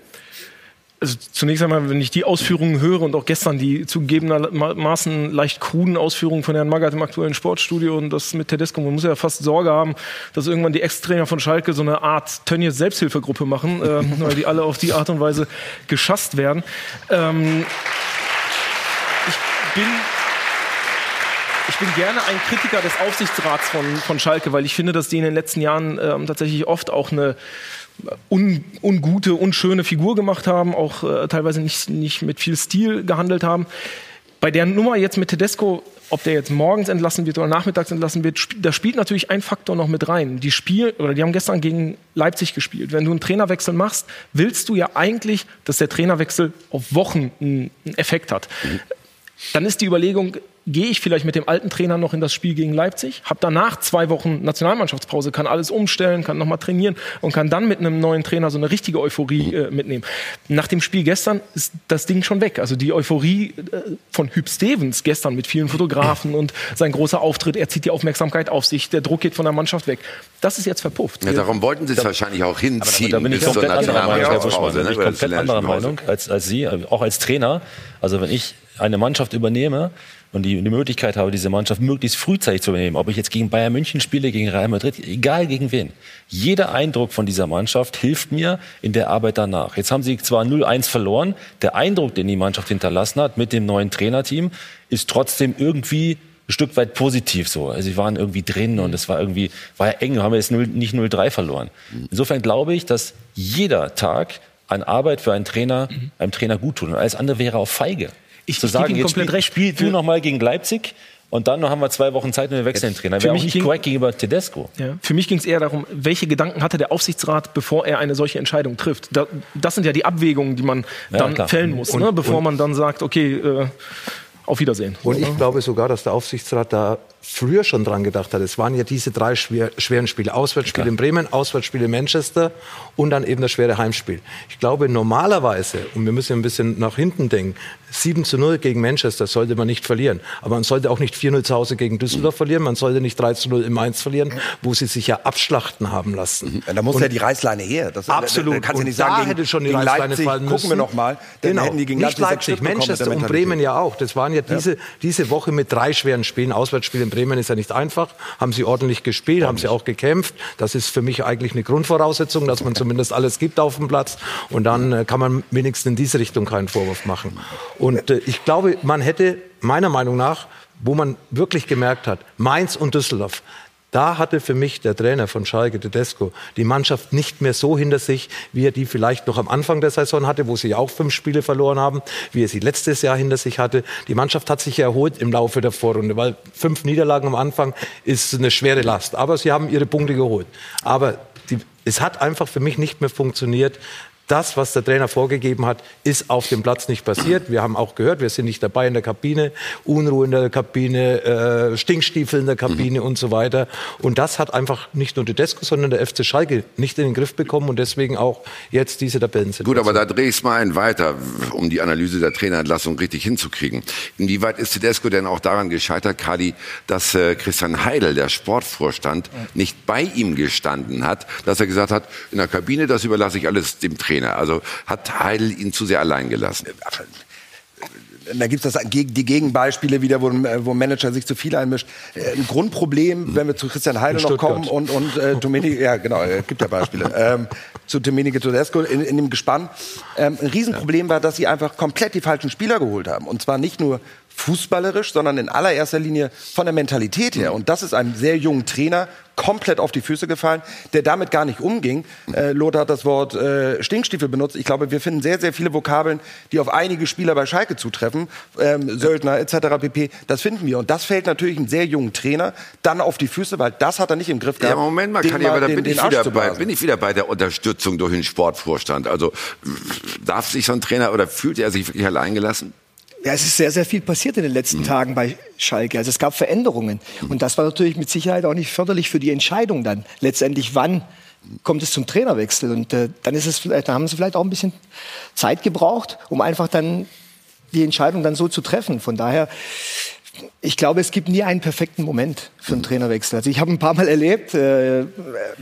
Also zunächst einmal, wenn ich die Ausführungen höre und auch gestern die zugegebenermaßen leicht kruden Ausführungen von Herrn Magath im aktuellen Sportstudio und das mit Tedesco, man muss ja fast Sorge haben, dass irgendwann die Ex-Trainer von Schalke so eine Art Tönnies Selbsthilfegruppe machen, äh, *laughs* weil die alle auf die Art und Weise geschasst werden. Ähm, ich bin ich bin gerne ein Kritiker des Aufsichtsrats von, von Schalke, weil ich finde, dass die in den letzten Jahren ähm, tatsächlich oft auch eine un, ungute, unschöne Figur gemacht haben, auch äh, teilweise nicht, nicht mit viel Stil gehandelt haben. Bei der Nummer jetzt mit Tedesco, ob der jetzt morgens entlassen wird oder nachmittags entlassen wird, sp da spielt natürlich ein Faktor noch mit rein. Die Spiel oder die haben gestern gegen Leipzig gespielt. Wenn du einen Trainerwechsel machst, willst du ja eigentlich, dass der Trainerwechsel auf Wochen einen Effekt hat. Mhm dann ist die Überlegung, gehe ich vielleicht mit dem alten Trainer noch in das Spiel gegen Leipzig, habe danach zwei Wochen Nationalmannschaftspause, kann alles umstellen, kann nochmal trainieren und kann dann mit einem neuen Trainer so eine richtige Euphorie äh, mitnehmen. Nach dem Spiel gestern ist das Ding schon weg. Also die Euphorie äh, von Hüb Stevens gestern mit vielen Fotografen und sein großer Auftritt, er zieht die Aufmerksamkeit auf sich, der Druck geht von der Mannschaft weg. Das ist jetzt verpufft. Ja, darum wollten sie es wahrscheinlich auch hinziehen. Aber da bin ich komplett anderer Meinung, Herr Buschmann. Da bin ich komplett anderer Meinung als, als Sie, auch als Trainer. Also wenn ich eine Mannschaft übernehme und die, die Möglichkeit habe, diese Mannschaft möglichst frühzeitig zu übernehmen, ob ich jetzt gegen Bayern München spiele, gegen Real Madrid, egal gegen wen. Jeder Eindruck von dieser Mannschaft hilft mir in der Arbeit danach. Jetzt haben sie zwar 0-1 verloren, der Eindruck, den die Mannschaft hinterlassen hat mit dem neuen Trainerteam, ist trotzdem irgendwie ein Stück weit positiv so. Also sie waren irgendwie drin und es war irgendwie, war ja eng, haben wir jetzt 0, nicht 0-3 verloren. Insofern glaube ich, dass jeder Tag an Arbeit für einen Trainer, einem Trainer gut tut. Und alles andere wäre auch feige. Ich, zu ich sagen, jetzt komplett spiel, recht. spiel du noch mal gegen Leipzig und dann haben wir zwei Wochen Zeit und wir wechseln den Trainer. Für Wäre auch mich nicht ging- korrekt gegenüber Tedesco. Ja. Für mich ging es eher darum, welche Gedanken hatte der Aufsichtsrat, bevor er eine solche Entscheidung trifft. Da, das sind ja die Abwägungen, die man Ja, dann klar. fällen muss, Und- ne? bevor und- man dann sagt, okay, äh, auf Wiedersehen. Und ich glaube sogar, dass der Aufsichtsrat da früher schon dran gedacht hat. Es waren ja diese drei schwer, schweren Spiele. Auswärtsspiel in Bremen, Auswärtsspiel in Manchester und dann eben das schwere Heimspiel. Ich glaube normalerweise, und wir müssen ein bisschen nach hinten denken, 7 zu 0 gegen Manchester sollte man nicht verlieren. Aber man sollte auch nicht 4-0 zu Hause gegen Düsseldorf verlieren. Man sollte nicht 3 zu 0 im Mainz verlieren, wo sie sich ja abschlachten haben lassen. Ja, da muss Und- ja die Reißleine her. Das, Absolut. Da, da kannst Und nicht sagen, da gegen, hätte schon die Reißleine Leipzig fallen gucken müssen. wir noch mal. Dann Genau. hätten die gegen Nicht Leipzig, Leipzig, Manchester und. Bremen ja auch. Das waren ja diese, diese Woche mit drei schweren Spielen. Auswärtsspiel in Bremen ist ja nicht einfach. Haben sie ordentlich gespielt, haben sie auch gekämpft. Das ist für mich eigentlich eine Grundvoraussetzung, dass man zumindest alles gibt auf dem Platz. Und dann äh, kann man wenigstens in diese Richtung keinen Vorwurf machen. Und äh, ich glaube, man hätte meiner Meinung nach, wo man wirklich gemerkt hat, Mainz und Düsseldorf, da hatte für mich der Trainer von Schalke, Tedesco, die Mannschaft nicht mehr so hinter sich, wie er die vielleicht noch am Anfang der Saison hatte, wo sie auch fünf Spiele verloren haben, wie er sie letztes Jahr hinter sich hatte. Die Mannschaft hat sich erholt im Laufe der Vorrunde, weil fünf Niederlagen am Anfang ist eine schwere Last. Aber sie haben ihre Punkte geholt. Aber die, es hat einfach für mich nicht mehr funktioniert. Das, was der Trainer vorgegeben hat, ist auf dem Platz nicht passiert. Wir haben auch gehört, wir sind nicht dabei in der Kabine, Unruhe in der Kabine, äh, Stinkstiefel in der Kabine und so weiter. Und das hat einfach nicht nur Tedesco, sondern der FC Schalke nicht in den Griff bekommen und deswegen auch jetzt diese Tabellensituation. Gut, aber da drehe ich es mal ein weiter, um die Analyse der Trainerentlassung richtig hinzukriegen. Inwieweit ist Tedesco denn auch daran gescheitert, Kadi, dass äh, Christian Heidel, der Sportvorstand, nicht bei ihm gestanden hat, dass er gesagt hat, in der Kabine, das überlasse ich alles dem Trainer. Also hat Heidel ihn zu sehr allein gelassen. Da gibt es das, die Gegenbeispiele wieder, wo, wo ein Manager sich zu viel einmischt. Äh, Ein Grundproblem, wenn wir zu Christian Heidel noch kommen und, und äh, Domenico, ja genau, äh, gibt ja Beispiele, *laughs* ähm, zu Domenico Tedesco in, in dem Gespann. Ähm, ein Riesenproblem war, dass sie einfach komplett die falschen Spieler geholt haben. Und zwar nicht nur fußballerisch, sondern in allererster Linie von der Mentalität her. Und das ist einem sehr jungen Trainer komplett auf die Füße gefallen, der damit gar nicht umging. Äh, Lothar hat das Wort äh, Stinkstiefel benutzt. Ich glaube, wir finden sehr, sehr viele Vokabeln, die auf einige Spieler bei Schalke zutreffen. Ähm, Söldner etc. pp. Das finden wir. Und das fällt natürlich einem sehr jungen Trainer dann auf die Füße, weil das hat er nicht im Griff Ja, gehabt. Moment mal, Kadi, aber da bin ich, wieder bei, bin ich wieder bei der Unterstützung durch den Sportvorstand. Also darf sich so ein Trainer oder fühlt er sich wirklich allein gelassen? Ja, es ist sehr, sehr viel passiert in den letzten Tagen bei Schalke. Also es gab Veränderungen. Und das war natürlich mit Sicherheit auch nicht förderlich für die Entscheidung dann. Letztendlich, wann kommt es zum Trainerwechsel? Und äh, dann ist es vielleicht, da haben sie vielleicht auch ein bisschen Zeit gebraucht, um einfach dann die Entscheidung dann so zu treffen. Von daher, ich glaube, es gibt nie einen perfekten Moment für einen Trainerwechsel. Also ich habe ein paar Mal erlebt, äh,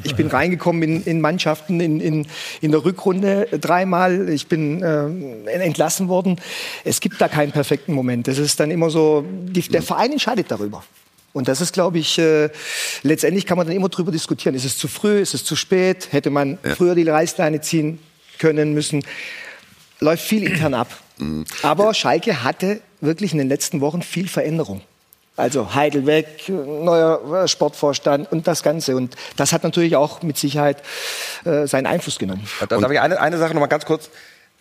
ich bin reingekommen in, in Mannschaften in, in, in der Rückrunde dreimal, ich bin äh, entlassen worden. Es gibt da keinen perfekten Moment. Das ist dann immer so, die, der Verein entscheidet darüber. Und das ist, glaube ich, äh, letztendlich kann man dann immer drüber diskutieren. Ist es zu früh, ist es zu spät? Hätte man früher die Reißleine ziehen können müssen? Läuft viel intern ab. Aber Schalke hatte wirklich in den letzten Wochen viel Veränderung. Also Heidel weg, neuer äh, Sportvorstand und das Ganze. Und das hat natürlich auch mit Sicherheit äh, seinen Einfluss genommen. Da darf ich eine, eine Sache noch mal ganz kurz.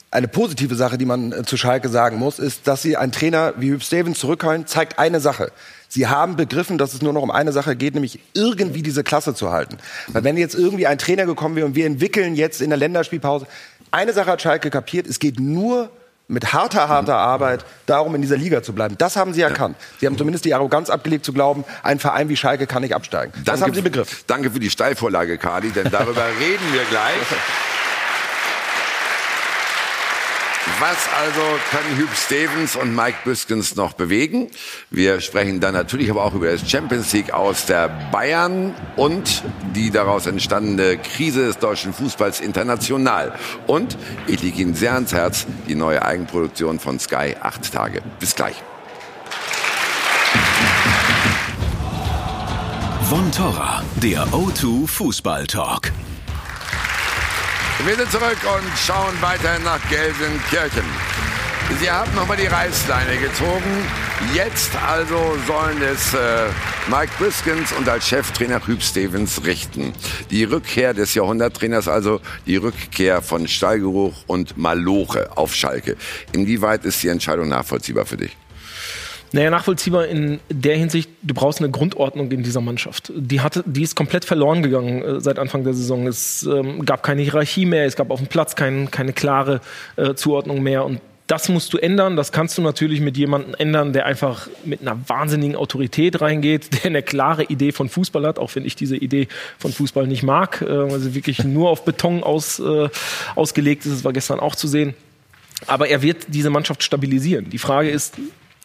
Eine positive Sache, die man äh, zu Schalke sagen muss, ist, dass sie einen Trainer wie Hüb Stevens zurückholen, zeigt eine Sache. Sie haben begriffen, dass es nur noch um eine Sache geht, nämlich irgendwie diese Klasse zu halten. Weil wenn jetzt irgendwie ein Trainer gekommen wäre und wir entwickeln jetzt in der Länderspielpause, eine Sache hat Schalke kapiert, es geht nur mit harter, harter Arbeit darum, in dieser Liga zu bleiben. Das haben sie erkannt. Sie haben zumindest die Arroganz abgelegt zu glauben, ein Verein wie Schalke kann nicht absteigen. Das Danke, haben sie begriffen. Danke für die Steilvorlage, Kali, denn darüber *laughs* reden wir gleich. Was also können Hugh Stevens und Mike Büskens noch bewegen? Wir sprechen dann natürlich aber auch über das Champions League aus der Bayern und die daraus entstandene Krise des deutschen Fußballs international. Und ich liege Ihnen sehr ans Herz, die neue Eigenproduktion von Sky, acht Tage. Bis gleich. Von Torra, der O2 Fußball Talk. Wir sind zurück und schauen weiter nach Gelsenkirchen. Sie haben nochmal die Reißleine gezogen. Jetzt also sollen es äh, Mike Briskins und als Cheftrainer Hüb Stevens richten. Die Rückkehr des Jahrhunderttrainers, also die Rückkehr von Stallgeruch und Maloche auf Schalke. Inwieweit ist die Entscheidung nachvollziehbar für dich? Naja, nachvollziehbar in der Hinsicht, du brauchst eine Grundordnung in dieser Mannschaft. Die, hatte, die ist komplett verloren gegangen äh, seit Anfang der Saison. Es ähm, gab keine Hierarchie mehr, es gab auf dem Platz kein, keine klare äh, Zuordnung mehr. Und das musst du ändern. Das kannst du natürlich mit jemandem ändern, der einfach mit einer wahnsinnigen Autorität reingeht, *laughs* der eine klare Idee von Fußball hat, auch wenn ich diese Idee von Fußball nicht mag, äh, also wirklich *laughs* nur auf Beton aus, äh, ausgelegt ist. Das war gestern auch zu sehen. Aber er wird diese Mannschaft stabilisieren. Die Frage ist,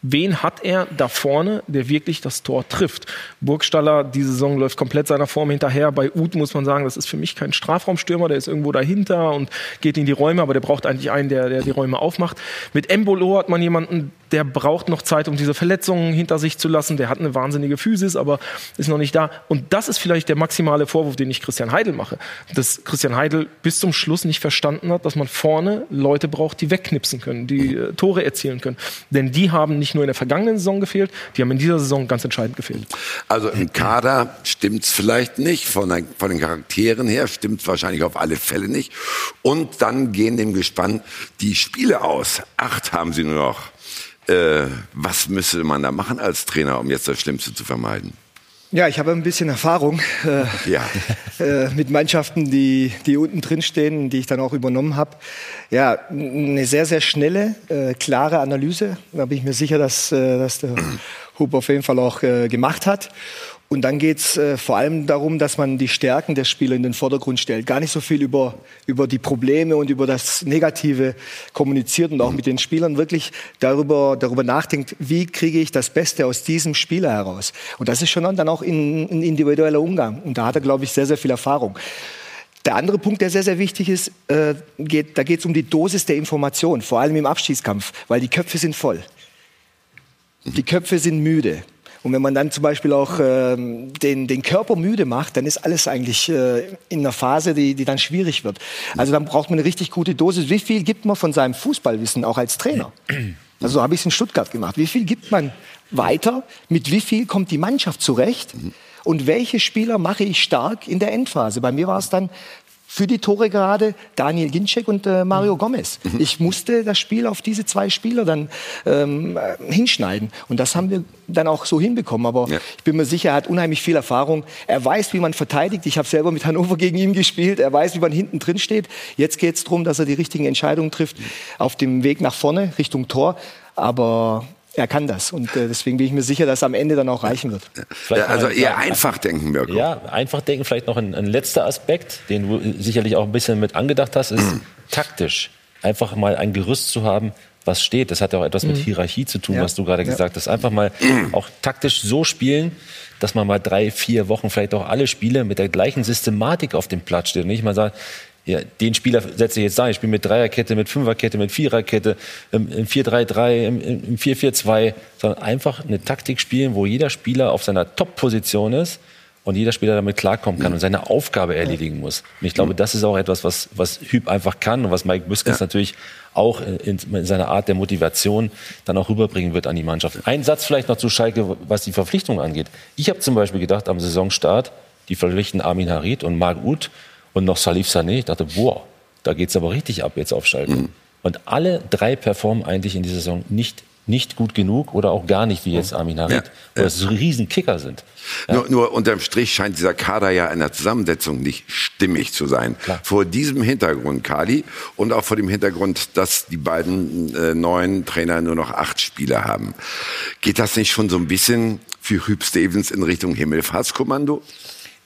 wen hat er da vorne, der wirklich das Tor trifft? Burgstaller, die Saison läuft komplett seiner Form hinterher. Bei Uth muss man sagen, das ist für mich kein Strafraumstürmer, der ist irgendwo dahinter und geht in die Räume, aber der braucht eigentlich einen, der, der die Räume aufmacht. Mit Embolo hat man jemanden, der braucht noch Zeit, um diese Verletzungen hinter sich zu lassen. Der hat eine wahnsinnige Physis, aber ist noch nicht da. Und das ist vielleicht der maximale Vorwurf, den ich Christian Heidel mache. Dass Christian Heidel bis zum Schluss nicht verstanden hat, dass man vorne Leute braucht, die wegknipsen können, die äh, Tore erzielen können. Denn die haben nicht nur in der vergangenen Saison gefehlt, die haben in dieser Saison ganz entscheidend gefehlt. Also im Kader stimmt's vielleicht nicht, von, der, von den Charakteren her stimmt's wahrscheinlich auf alle Fälle nicht. Und dann gehen dem Gespann die Spiele aus. Acht haben sie nur noch. Äh, was müsste man da machen als Trainer, um jetzt das Schlimmste zu vermeiden? Ja, ich habe ein bisschen Erfahrung äh, Ja. *laughs* äh, mit Mannschaften, die, die unten drin stehen, die ich dann auch übernommen habe. Ja, eine sehr, sehr schnelle, äh, klare Analyse. Da bin ich mir sicher, dass, äh, dass der Hub auf jeden Fall auch äh, gemacht hat. Und dann geht's äh, vor allem darum, dass man die Stärken der Spieler in den Vordergrund stellt. Gar nicht so viel über, über die Probleme und über das Negative kommuniziert und auch mit den Spielern wirklich darüber, darüber nachdenkt, wie kriege ich das Beste aus diesem Spieler heraus. Und das ist schon dann auch ein, ein individueller Umgang. Und da hat er, glaube ich, sehr, sehr viel Erfahrung. Der andere Punkt, der sehr, sehr wichtig ist, äh, geht, da geht es um die Dosis der Information, vor allem im Abschießkampf, weil die Köpfe sind voll. Die Köpfe sind müde. Und wenn man dann zum Beispiel auch ähm, den, den Körper müde macht, dann ist alles eigentlich äh, in einer Phase, die, die dann schwierig wird. Also dann braucht man eine richtig gute Dosis. Wie viel gibt man von seinem Fußballwissen auch als Trainer? Also so habe ich es in Stuttgart gemacht. Wie viel gibt man weiter? Mit wie viel kommt die Mannschaft zurecht? Und welche Spieler mache ich stark in der Endphase? Bei mir war es dann für die Tore gerade Daniel Ginczek und äh, Mario Gomez. Ich musste das Spiel auf diese zwei Spieler dann ähm, äh, hinschneiden. Und das haben wir dann auch so hinbekommen. Aber Ja. ich bin mir sicher, er hat unheimlich viel Erfahrung. Er weiß, wie man verteidigt. Ich habe selber mit Hannover gegen ihn gespielt. Er weiß, wie man hinten drin steht. Jetzt geht es darum, dass er die richtigen Entscheidungen trifft auf dem Weg nach vorne, Richtung Tor. Aber er kann das. Und äh, deswegen bin ich mir sicher, dass es am Ende dann auch reichen wird. Vielleicht also eher einfach denken, Mirko. Ja, einfach denken. Vielleicht noch ein, ein letzter Aspekt, den du sicherlich auch ein bisschen mit angedacht hast, ist *clears throat* taktisch. Einfach mal ein Gerüst zu haben, was steht. Das hat ja auch etwas mit Hierarchie zu tun, Ja. was du gerade Ja. gesagt hast. Einfach mal *clears throat* auch taktisch so spielen, dass man mal drei, vier Wochen vielleicht auch alle Spiele mit der gleichen Systematik auf dem Platz steht. Und nicht mal sagt, ja, den Spieler setze ich jetzt da. Ich spiele mit Dreierkette, mit Fünferkette, mit Viererkette, im, im 4-3-3, im, im im 4-4-2, sondern einfach eine Taktik spielen, wo jeder Spieler auf seiner Top-Position ist und jeder Spieler damit klarkommen kann und seine Aufgabe erledigen muss. Und ich glaube, das ist auch etwas, was, was Hüb einfach kann und was Mike Büskens natürlich auch in, in seiner Art der Motivation dann auch rüberbringen wird an die Mannschaft. Ein Satz vielleicht noch zu Schalke, was die Verpflichtung angeht. Ich habe zum Beispiel gedacht, am Saisonstart, die verpflichten Armin Harit und Marc Uth und noch Salif Sané. Ich dachte, boah, da geht's aber richtig ab jetzt auf Schalke. Und alle drei performen eigentlich in dieser Saison nicht nicht gut genug oder auch gar nicht, wie jetzt Armin Harit, ja. wo das so riesen Kicker sind. Ja. Nur, nur unterm Strich scheint dieser Kader ja in der Zusammensetzung nicht stimmig zu sein. Klar. Vor diesem Hintergrund, Kali, und auch vor dem Hintergrund, dass die beiden äh, neuen Trainer nur noch acht Spieler haben. Geht das nicht schon so ein bisschen für Hüb Stevens in Richtung Himmelfahrtskommando?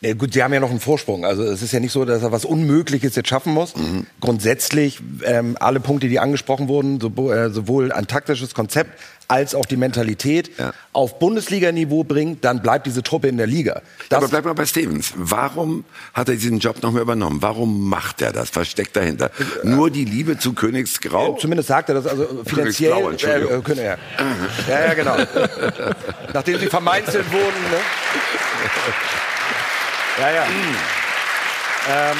Ja, gut, sie haben ja noch einen Vorsprung. Also es ist ja nicht so, dass er was Unmögliches jetzt schaffen muss. Mhm. Grundsätzlich ähm, alle Punkte, die angesprochen wurden, sowohl, äh, sowohl ein taktisches Konzept als auch die Mentalität ja. auf Bundesliga-Niveau bringt, dann bleibt diese Truppe in der Liga. Das Aber bleib mal bei Stevens. Warum hat er diesen Job noch mal übernommen? Warum macht er das? Was steckt dahinter? Äh, Nur die Liebe zu Königsgrau? Ja, zumindest sagt er das. Also finanziell. Äh, äh, ja. ja, ja, genau. *laughs* Nachdem sie vermeinzelt wurden. Ne? Ja, ja. Mhm. Ähm,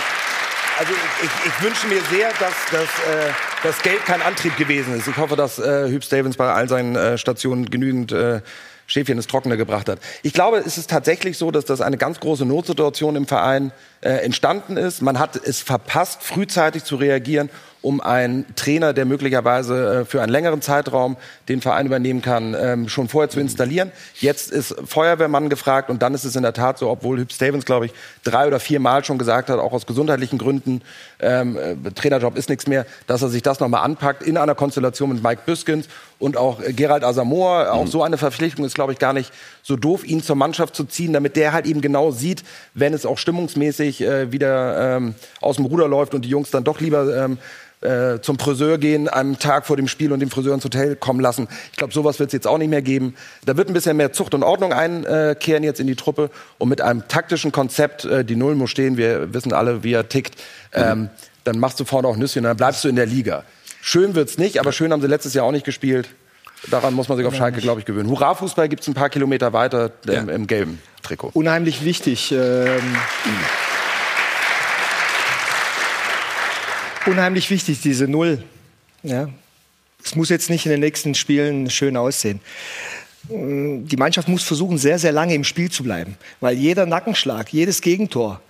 also ich, ich, wünsche mir sehr, dass, dass äh, das Geld kein Antrieb gewesen ist. Ich hoffe, dass äh, Hüb Stevens bei all seinen äh, Stationen genügend äh, Schäfchen ins Trockene gebracht hat. Ich glaube, es ist tatsächlich so, dass das eine ganz große Notsituation im Verein äh, entstanden ist. Man hat es verpasst, frühzeitig zu reagieren um einen Trainer, der möglicherweise äh, für einen längeren Zeitraum den Verein übernehmen kann, ähm, schon vorher zu installieren. Jetzt ist Feuerwehrmann gefragt und dann ist es in der Tat so, obwohl Hüb Stevens, glaube ich, drei oder vier Mal schon gesagt hat, auch aus gesundheitlichen Gründen, ähm, äh, Trainerjob ist nichts mehr, dass er sich das nochmal anpackt in einer Konstellation mit Mike Büskens und auch äh, Gerald Asamoah. Auch mhm. so eine Verpflichtung ist, glaube ich, gar nicht so doof, ihn zur Mannschaft zu ziehen, damit der halt eben genau sieht, wenn es auch stimmungsmäßig äh, wieder ähm, aus dem Ruder läuft und die Jungs dann doch lieber ähm, äh, zum Friseur gehen, einen Tag vor dem Spiel und den Friseur ins Hotel kommen lassen. Ich glaube, sowas wird es jetzt auch nicht mehr geben. Da wird ein bisschen mehr Zucht und Ordnung einkehren jetzt in die Truppe und mit einem taktischen Konzept, äh, die Null muss stehen, wir wissen alle, wie er tickt, ähm, dann machst du vorne auch Nüsschen, dann bleibst du in der Liga. Schön wird's nicht, aber schön haben sie letztes Jahr auch nicht gespielt. Daran muss man sich auf Schalke, glaube ich, gewöhnen. Hurra-Fußball gibt es ein paar Kilometer weiter ähm, ja. im gelben Trikot. Unheimlich wichtig. Ähm, unheimlich wichtig, diese Null. Ja. Es muss jetzt nicht in den nächsten Spielen schön aussehen. Die Mannschaft muss versuchen, sehr, sehr lange im Spiel zu bleiben, weil jeder Nackenschlag, jedes Gegentor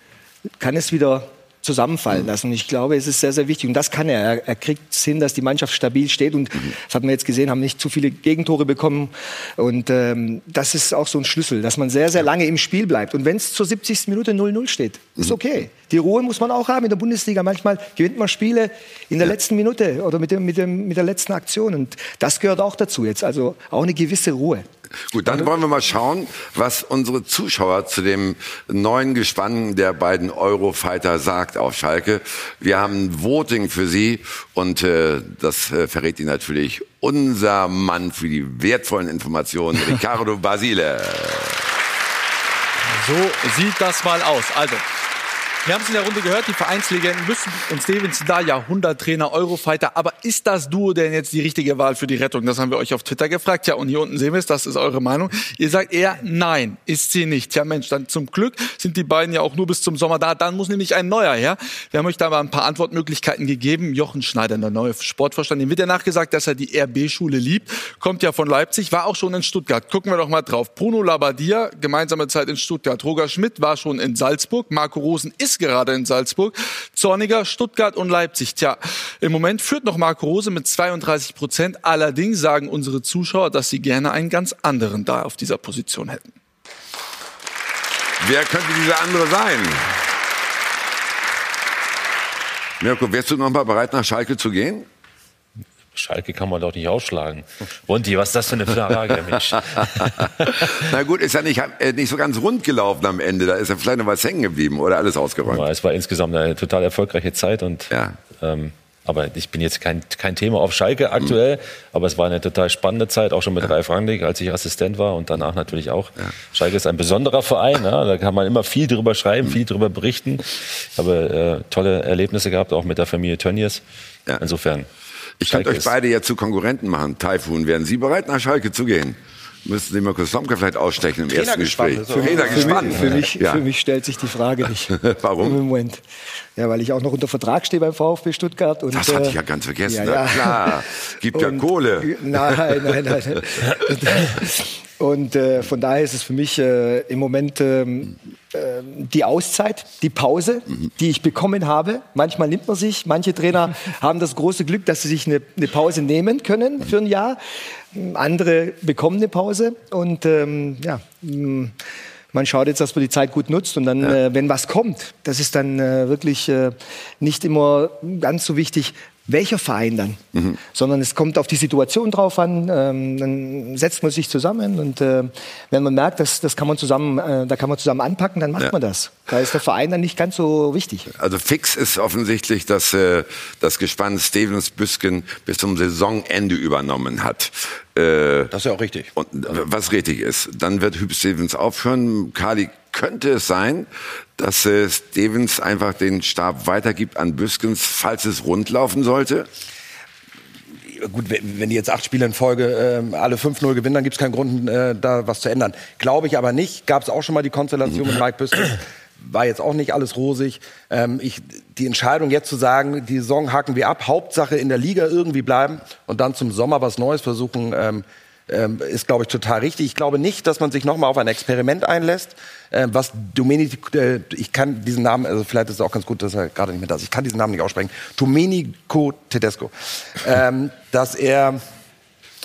kann es wieder zusammenfallen lassen. Und ich glaube, es ist sehr, sehr wichtig. Und das kann er. Er, kriegt es hin, dass die Mannschaft stabil steht. Und das hat man jetzt gesehen, haben nicht zu viele Gegentore bekommen. Und ähm, das ist auch so ein Schlüssel, dass man sehr, sehr lange im Spiel bleibt. Und wenn es zur 70. Minute 0-0 steht, ist mhm. okay. Die Ruhe muss man auch haben in der Bundesliga. Manchmal gewinnt man Spiele in der letzten Minute oder mit, dem, mit, dem, mit der letzten Aktion. Und das gehört auch dazu jetzt. Also auch eine gewisse Ruhe. Gut, dann wollen wir mal schauen, was unsere Zuschauer zu dem neuen Gespann der beiden Eurofighter sagt auf Schalke. Wir haben ein Voting für sie und äh, das äh, verrät Ihnen natürlich unser Mann für die wertvollen Informationen, *laughs* Ricardo Basile. So sieht das mal aus. Also, wir haben es in der Runde gehört, die Vereinslegenden müssen und Stevens da Jahrhunderttrainer, Eurofighter. Aber ist das Duo denn jetzt die richtige Wahl für die Rettung? Das haben wir euch auf Twitter gefragt. Ja, und hier unten sehen wir es, das ist eure Meinung. Ihr sagt eher, nein, ist sie nicht. Ja Mensch, dann zum Glück sind die beiden ja auch nur bis zum Sommer da. Dann muss nämlich ein neuer her. Wir haben euch da mal ein paar Antwortmöglichkeiten gegeben. Jochen Schneider, der neue Sportvorstand, dem wird ja nachgesagt, dass er die RB-Schule liebt. Kommt ja von Leipzig, war auch schon in Stuttgart. Gucken wir doch mal drauf. Bruno Labbadia, gemeinsame Zeit in Stuttgart. Roger Schmidt war schon in Salzburg. Marco Rosen ist gerade in Salzburg. Zorniger, Stuttgart und Leipzig. Tja, im Moment führt noch Marco Rose mit 32 Prozent. Allerdings sagen unsere Zuschauer, dass sie gerne einen ganz anderen da auf dieser Position hätten. Wer könnte dieser andere sein? Mirko, wärst du noch mal bereit, nach Schalke zu gehen? Schalke kann man doch nicht ausschlagen. Wonti, was ist das für eine Frage, *laughs* Mensch? Na gut, ist ja nicht, äh, nicht so ganz rund gelaufen am Ende. Da ist ja vielleicht noch was hängen geblieben oder alles ausgeräumt. Ja, es war insgesamt eine total erfolgreiche Zeit und ja. ähm, aber ich bin jetzt kein, kein Thema auf Schalke aktuell, mhm. aber es war eine total spannende Zeit, auch schon mit ja. Ralf Rangnick, als ich Assistent war und danach natürlich auch. Ja. Schalke ist ein besonderer Verein, ja, da kann man immer viel drüber schreiben, mhm. viel drüber berichten. Ich habe äh, tolle Erlebnisse gehabt, auch mit der Familie Tönnies. Ja. Insofern ich könnte euch beide ja zu Konkurrenten machen. Taifun, wären Sie bereit, nach Schalke zu gehen? Müssten Sie Mirko Slomka vielleicht ausstechen im Trainer ersten Gespräch. Für, Trainer für, gespannt. Mich, für, mich, ja. für mich stellt sich die Frage nicht. *laughs* Warum? Im Moment. Ja, weil ich auch noch unter Vertrag stehe beim VfB Stuttgart. Und, das hatte ich ja ganz vergessen. Ja, ja. klar, gibt und, ja Kohle. *laughs* Nein, nein, nein. *laughs* und äh, von daher ist es für mich äh, im Moment ähm, äh, die Auszeit, die Pause, die ich bekommen habe. Manchmal nimmt man sich, manche Trainer *laughs* haben das große Glück, dass sie sich eine, eine Pause nehmen können für ein Jahr. Andere bekommen eine Pause und ähm, ja. Mh, man schaut jetzt, dass man die Zeit gut nutzt und dann, ja. äh, wenn was kommt, das ist dann äh, wirklich äh, nicht immer ganz so wichtig, welcher Verein dann, mhm. sondern es kommt auf die Situation drauf an. Ähm, dann setzt man sich zusammen und äh, wenn man merkt, dass das kann man zusammen, äh, da kann man zusammen anpacken, dann macht ja. man das. Da ist der Verein dann nicht ganz so wichtig. Also fix ist offensichtlich, dass äh, das Gespann Stevens Büsken bis zum Saisonende übernommen hat. Äh, das ist ja auch richtig. Und was richtig ist, dann wird Hüb Stevens aufhören. Kali könnte es sein, dass äh, Stevens einfach den Stab weitergibt an Büskens, falls es rund laufen sollte? gut, wenn die jetzt acht Spiele in Folge äh, alle 5-0 gewinnen, dann gibt es keinen Grund, äh, da was zu ändern. Glaube ich aber nicht. Gab es auch schon mal die Konstellation mit *laughs* Mike Büskens. War jetzt auch nicht alles rosig. Ähm, ich, die Entscheidung jetzt zu sagen, die Saison haken wir ab, Hauptsache in der Liga irgendwie bleiben und dann zum Sommer was Neues versuchen, ähm, ist, glaube ich, total richtig. Ich glaube nicht, dass man sich nochmal auf ein Experiment einlässt, äh, was Domenico, äh, ich kann diesen Namen, also vielleicht ist es auch ganz gut, dass er gerade nicht mehr da ist, ich kann diesen Namen nicht aussprechen, Domenico Tedesco, ähm, dass er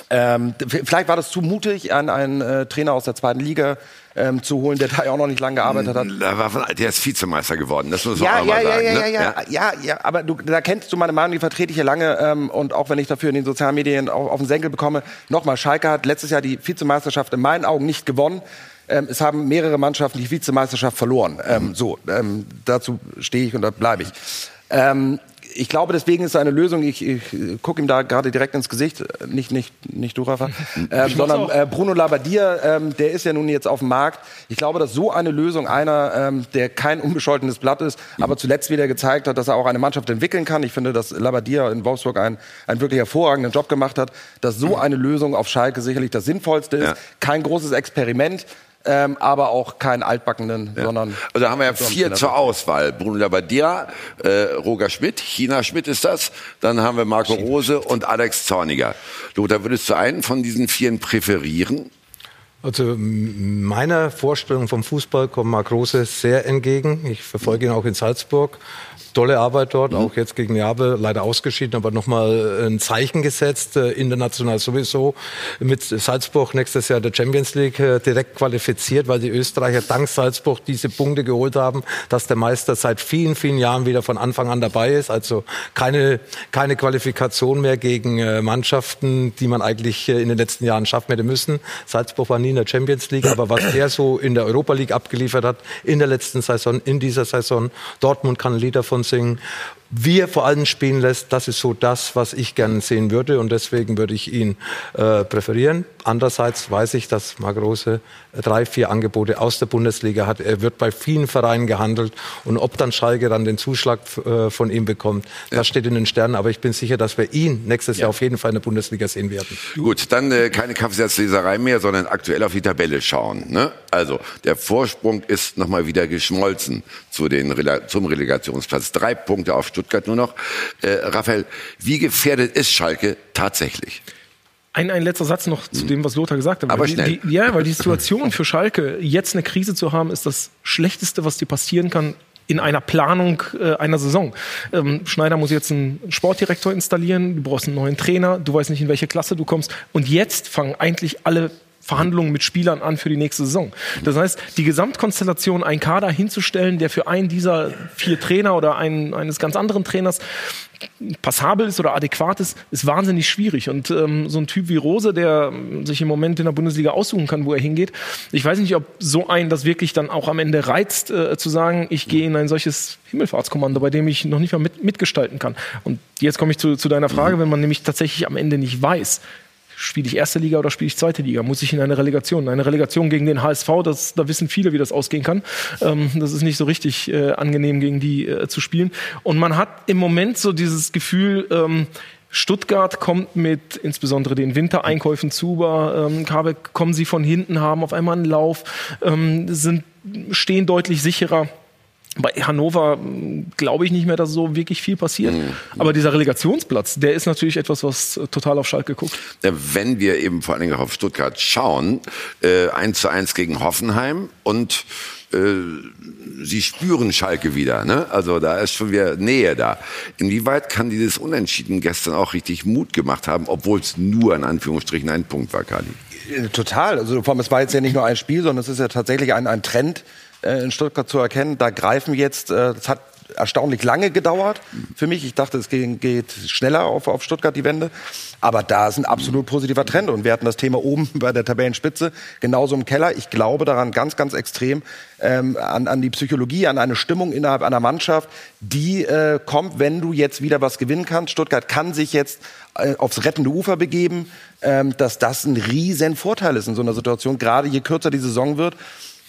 ähm, vielleicht war das zu mutig, an einen äh, Trainer aus der zweiten Liga ähm, zu holen, der da ja auch noch nicht lange gearbeitet hat. Der ist Vizemeister geworden, das muss man ja, auch ja, mal ja, sagen. Ja, ne? ja, ja, ja, ja, aber du, da kennst du meine Meinung, die vertrete ich hier lange ähm, und auch wenn ich dafür in den sozialen Medien auf, auf den Senkel bekomme. Nochmal, Schalke hat letztes Jahr die Vizemeisterschaft in meinen Augen nicht gewonnen. Ähm, es haben mehrere Mannschaften die Vizemeisterschaft verloren. Ähm, so, ähm, dazu stehe ich und da bleibe ich. Ähm, ich glaube, deswegen ist eine Lösung, ich, ich gucke ihm da gerade direkt ins Gesicht, nicht, nicht, nicht du, Rafa, *laughs* äh, sondern äh, Bruno Labbadia, ähm, der ist ja nun jetzt auf dem Markt. Ich glaube, dass so eine Lösung einer, ähm, der kein unbescholtenes Blatt ist, aber zuletzt wieder gezeigt hat, dass er auch eine Mannschaft entwickeln kann. Ich finde, dass Labbadia in Wolfsburg einen, einen wirklich hervorragenden Job gemacht hat, dass so eine Lösung auf Schalke sicherlich das Sinnvollste ist. Ja. Kein großes Experiment, ähm, aber auch keinen altbackenen, ja. sondern. Also da haben wir ja vier zur Auswahl. Bruno Labbadia, äh, Roger Schmidt, China Schmidt ist das. Dann haben wir Marco Rose und Alex Zorniger. Lothar, würdest du einen von diesen vieren präferieren? Also meiner Vorstellung vom Fußball kommt Marc Rose sehr entgegen. Ich verfolge ihn auch in Salzburg tolle Arbeit dort, mhm. auch jetzt gegen Neapel, leider ausgeschieden, aber nochmal ein Zeichen gesetzt, äh, international sowieso. Mit Salzburg nächstes Jahr der Champions League äh, direkt qualifiziert, weil die Österreicher dank Salzburg diese Punkte geholt haben, dass der Meister seit vielen, vielen Jahren wieder von Anfang an dabei ist. Also keine, keine Qualifikation mehr gegen äh, Mannschaften, die man eigentlich in den letzten Jahren schaffen hätte müssen. Salzburg war nie in der Champions League, aber was er so in der Europa League abgeliefert hat, in der letzten Saison, in dieser Saison, Dortmund kann ein Lied davon something wie er vor allem spielen lässt, das ist so das, was ich gerne sehen würde und deswegen würde ich ihn äh, präferieren. Andererseits weiß ich, dass Marc Rose drei, vier Angebote aus der Bundesliga hat. Er wird bei vielen Vereinen gehandelt und ob dann Schalke dann den Zuschlag äh, von ihm bekommt, das ja. steht in den Sternen. Aber ich bin sicher, dass wir ihn nächstes ja. Jahr auf jeden Fall in der Bundesliga sehen werden. Gut, dann äh, keine Kaffeesatzleserei mehr, sondern aktuell auf die Tabelle schauen. Ne? Also der Vorsprung ist nochmal wieder geschmolzen zu den, zum Relegationsplatz. Drei Punkte auf Stuttgart nur noch. Äh, Raphael, wie gefährdet ist Schalke tatsächlich? Ein, ein letzter Satz noch zu dem, was Lothar gesagt hat. Aber weil schnell. Die, ja, weil die Situation für Schalke, jetzt eine Krise zu haben, ist das Schlechteste, was dir passieren kann in einer Planung äh, einer Saison. Ähm, Schneider muss jetzt einen Sportdirektor installieren, du brauchst einen neuen Trainer, du weißt nicht, in welche Klasse du kommst. Und jetzt fangen eigentlich alle Verhandlungen mit Spielern an für die nächste Saison. Das heißt, die Gesamtkonstellation, einen Kader hinzustellen, der für einen dieser vier Trainer oder einen, eines ganz anderen Trainers passabel ist oder adäquat ist, ist wahnsinnig schwierig. Und ähm, so ein Typ wie Rose, der sich im Moment in der Bundesliga aussuchen kann, wo er hingeht, ich weiß nicht, ob so ein das wirklich dann auch am Ende reizt, äh, zu sagen, ich gehe in ein solches Himmelfahrtskommando, bei dem ich noch nicht mal mit, mitgestalten kann. Und jetzt komme ich zu, zu deiner Frage, wenn man nämlich tatsächlich am Ende nicht weiß, spiele ich erste Liga oder spiele ich zweite Liga? Muss ich in eine Relegation? Eine Relegation gegen den HSV, das, da wissen viele, wie das ausgehen kann. Ähm, das ist nicht so richtig äh, angenehm, gegen die äh, zu spielen. Und man hat im Moment so dieses Gefühl, ähm, Stuttgart kommt mit insbesondere den Wintereinkäufen zu. Ähm, Karbeck kommen sie von hinten, haben auf einmal einen Lauf, ähm, sind, stehen deutlich sicherer Bei Hannover glaube ich nicht mehr, dass so wirklich viel passiert. Mhm. Aber dieser Relegationsplatz, der ist natürlich etwas, was total auf Schalke guckt. Wenn wir eben vor allen Dingen auf Stuttgart schauen, äh, 1 zu 1 gegen Hoffenheim und äh, sie spüren Schalke wieder. Ne? Also da ist schon wieder Nähe da. Inwieweit kann dieses Unentschieden gestern auch richtig Mut gemacht haben, obwohl es nur in Anführungsstrichen ein Punkt war, Kali? Äh, total. Also vor allem, es war jetzt ja nicht nur ein Spiel, sondern es ist ja tatsächlich ein, ein Trend äh, in Stuttgart zu erkennen. Da greifen jetzt, äh, das hat erstaunlich lange gedauert für mich. Ich dachte, es geht schneller auf, auf Stuttgart die Wende. Aber da ist ein absolut positiver Trend. Und wir hatten das Thema oben *laughs* bei der Tabellenspitze, genauso im Keller. Ich glaube daran ganz, ganz extrem ähm, an, an die Psychologie, an eine Stimmung innerhalb einer Mannschaft, die äh, kommt, wenn du jetzt wieder was gewinnen kannst. Stuttgart kann sich jetzt äh, aufs rettende Ufer begeben, ähm, dass das ein riesen Vorteil ist in so einer Situation, gerade je kürzer die Saison wird.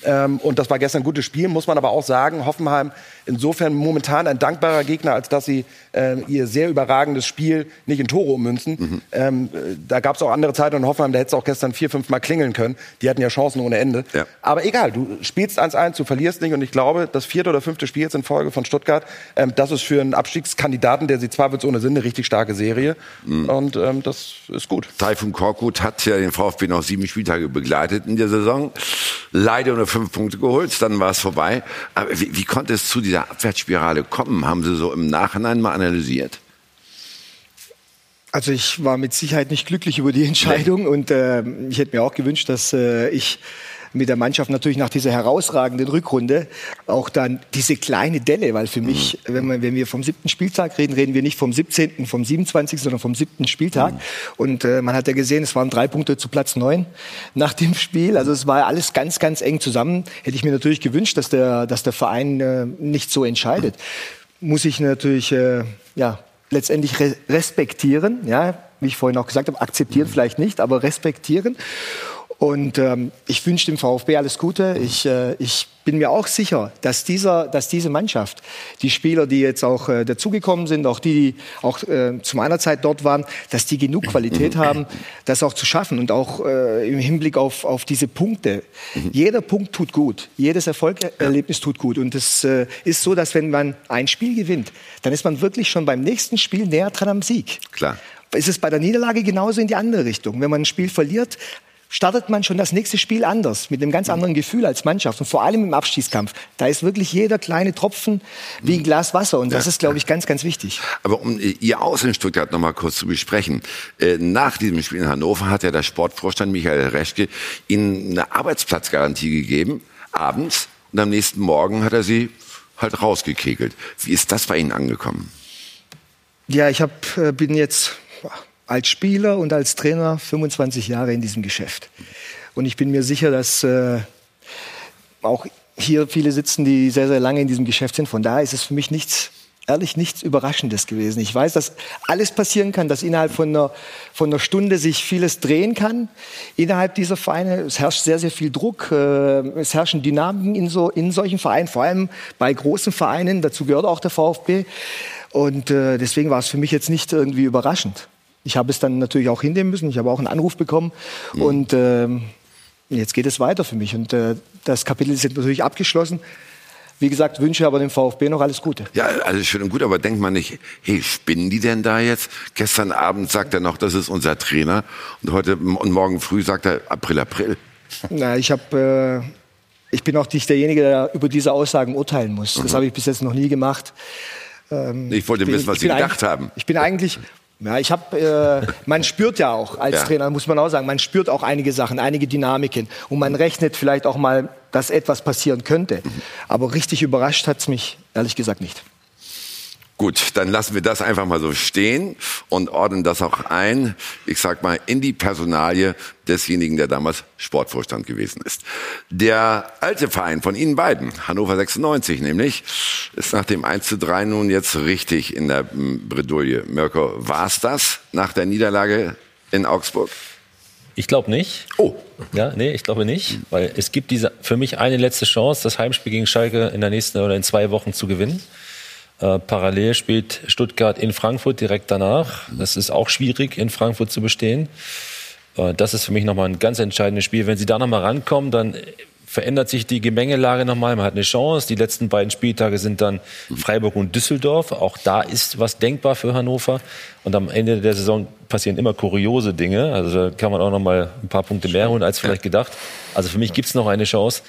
Ähm, und das war gestern ein gutes Spiel, muss man aber auch sagen. Hoffenheim insofern momentan ein dankbarer Gegner, als dass sie äh, ihr sehr überragendes Spiel nicht in Tore ummünzen. Mhm. Ähm, da gab es auch andere Zeiten in Hoffenheim, da hätte es auch gestern vier, fünf Mal klingeln können. Die hatten ja Chancen ohne Ende. Ja. Aber egal, du spielst 1-1, du verlierst nicht. Und ich glaube, das vierte oder fünfte Spiel jetzt in Folge von Stuttgart, ähm, das ist für einen Abstiegskandidaten, der sie zweifelsohne sind, eine richtig starke Serie. Mhm. Und ähm, das ist gut. Taifun Korkut hat ja den VfB noch sieben Spieltage begleitet in der Saison. Leider nur fünf Punkte geholt, dann war es vorbei. Aber wie, wie konnte es zu dieser Abwärtsspirale kommen? Haben Sie so im Nachhinein mal analysiert? Also ich war mit Sicherheit nicht glücklich über die Entscheidung und äh, ich hätte mir auch gewünscht, dass äh, ich mit der Mannschaft natürlich nach dieser herausragenden Rückrunde auch dann diese kleine Delle, weil für mich, mhm. wenn, man, wenn wir vom siebten Spieltag reden, reden wir nicht vom 17., vom 27., sondern vom siebten Spieltag. Mhm. Und äh, man hat ja gesehen, es waren drei Punkte zu Platz neun nach dem Spiel. Also es war alles ganz, ganz eng zusammen. Hätte ich mir natürlich gewünscht, dass der, dass der Verein äh, nicht so entscheidet. Muss ich natürlich, äh, ja, letztendlich re respektieren, ja, wie ich vorhin auch gesagt habe, akzeptieren mhm. vielleicht nicht, aber respektieren. Und ähm, ich wünsche dem VfB alles Gute. Ich, äh, ich bin mir auch sicher, dass, dieser, dass diese Mannschaft, die Spieler, die jetzt auch äh, dazugekommen sind, auch die, die auch äh, zu meiner Zeit dort waren, dass die genug Qualität haben, das auch zu schaffen. Und auch äh, im Hinblick auf, auf diese Punkte. Jeder Punkt tut gut. Jedes Erfolgserlebnis tut gut. Und es äh, ist so, dass wenn man ein Spiel gewinnt, dann ist man wirklich schon beim nächsten Spiel näher dran am Sieg. Klar ist es bei der Niederlage genauso in die andere Richtung. Wenn man ein Spiel verliert, startet man schon das nächste Spiel anders, mit einem ganz anderen Gefühl als Mannschaft. Und vor allem im Abschießkampf. Da ist wirklich jeder kleine Tropfen wie ein Glas Wasser. Und das ist, glaube ich, ganz, ganz wichtig. Aber um Ihr Aus in Stuttgart noch mal kurz zu besprechen. Äh, nach diesem Spiel in Hannover hat ja der Sportvorstand Michael Reschke Ihnen eine Arbeitsplatzgarantie gegeben, abends. Und am nächsten Morgen hat er Sie halt rausgekegelt. Wie ist das bei Ihnen angekommen? Ja, ich hab, äh, bin jetzt als Spieler und als Trainer 25 Jahre in diesem Geschäft. Und ich bin mir sicher, dass äh, auch hier viele sitzen, die sehr, sehr lange in diesem Geschäft sind. Von daher ist es für mich nichts, ehrlich nichts Überraschendes gewesen. Ich weiß, dass alles passieren kann, dass innerhalb von einer, von einer Stunde sich vieles drehen kann. Innerhalb dieser Vereine, es herrscht sehr, sehr viel Druck. Äh, es herrschen Dynamiken in, so, in solchen Vereinen, vor allem bei großen Vereinen. Dazu gehört auch der VfB. Und äh, deswegen war es für mich jetzt nicht irgendwie überraschend. Ich habe es dann natürlich auch hinnehmen müssen. Ich habe auch einen Anruf bekommen. Mhm. Und äh, jetzt geht es weiter für mich. Und äh, das Kapitel ist jetzt natürlich abgeschlossen. Wie gesagt, wünsche aber dem VfB noch alles Gute. Ja, alles schön und gut, aber denkt man nicht, hey, spinnen die denn da jetzt? Gestern Abend sagt er noch, das ist unser Trainer. Und heute und morgen früh sagt er April, April. Na, ich habe. Äh, ich bin auch nicht derjenige, der über diese Aussagen urteilen muss. Mhm. Das habe ich bis jetzt noch nie gemacht. Ähm, ich wollte wissen, was Sie gedacht haben. Ich bin eigentlich ja, ich habe, äh, man spürt ja auch als ja. Trainer, muss man auch sagen, man spürt auch einige Sachen, einige Dynamiken und man rechnet vielleicht auch mal, dass etwas passieren könnte. Aber richtig überrascht hat's mich ehrlich gesagt nicht. Gut, dann lassen wir das einfach mal so stehen und ordnen das auch ein, ich sag mal, in die Personalie desjenigen, der damals Sportvorstand gewesen ist. Der alte Verein von Ihnen beiden, Hannover 96 nämlich, ist nach dem 1 zu 3 nun jetzt richtig in der Bredouille. Mirko, war's das nach der Niederlage in Augsburg? Ich glaube nicht. Oh. Ja, nee, ich glaube nicht, weil es gibt diese, für mich eine letzte Chance, das Heimspiel gegen Schalke in der nächsten oder in zwei Wochen zu gewinnen. Äh, parallel spielt Stuttgart in Frankfurt direkt danach. Das ist auch schwierig, in Frankfurt zu bestehen. Äh, das ist für mich nochmal ein ganz entscheidendes Spiel. Wenn sie da nochmal rankommen, dann verändert sich die Gemengelage nochmal. Man hat eine Chance. Die letzten beiden Spieltage sind dann Freiburg und Düsseldorf. Auch da ist was denkbar für Hannover. Und am Ende der Saison passieren immer kuriose Dinge. Also da kann man auch nochmal ein paar Punkte mehr holen als vielleicht gedacht. Also für mich gibt's noch eine Chance.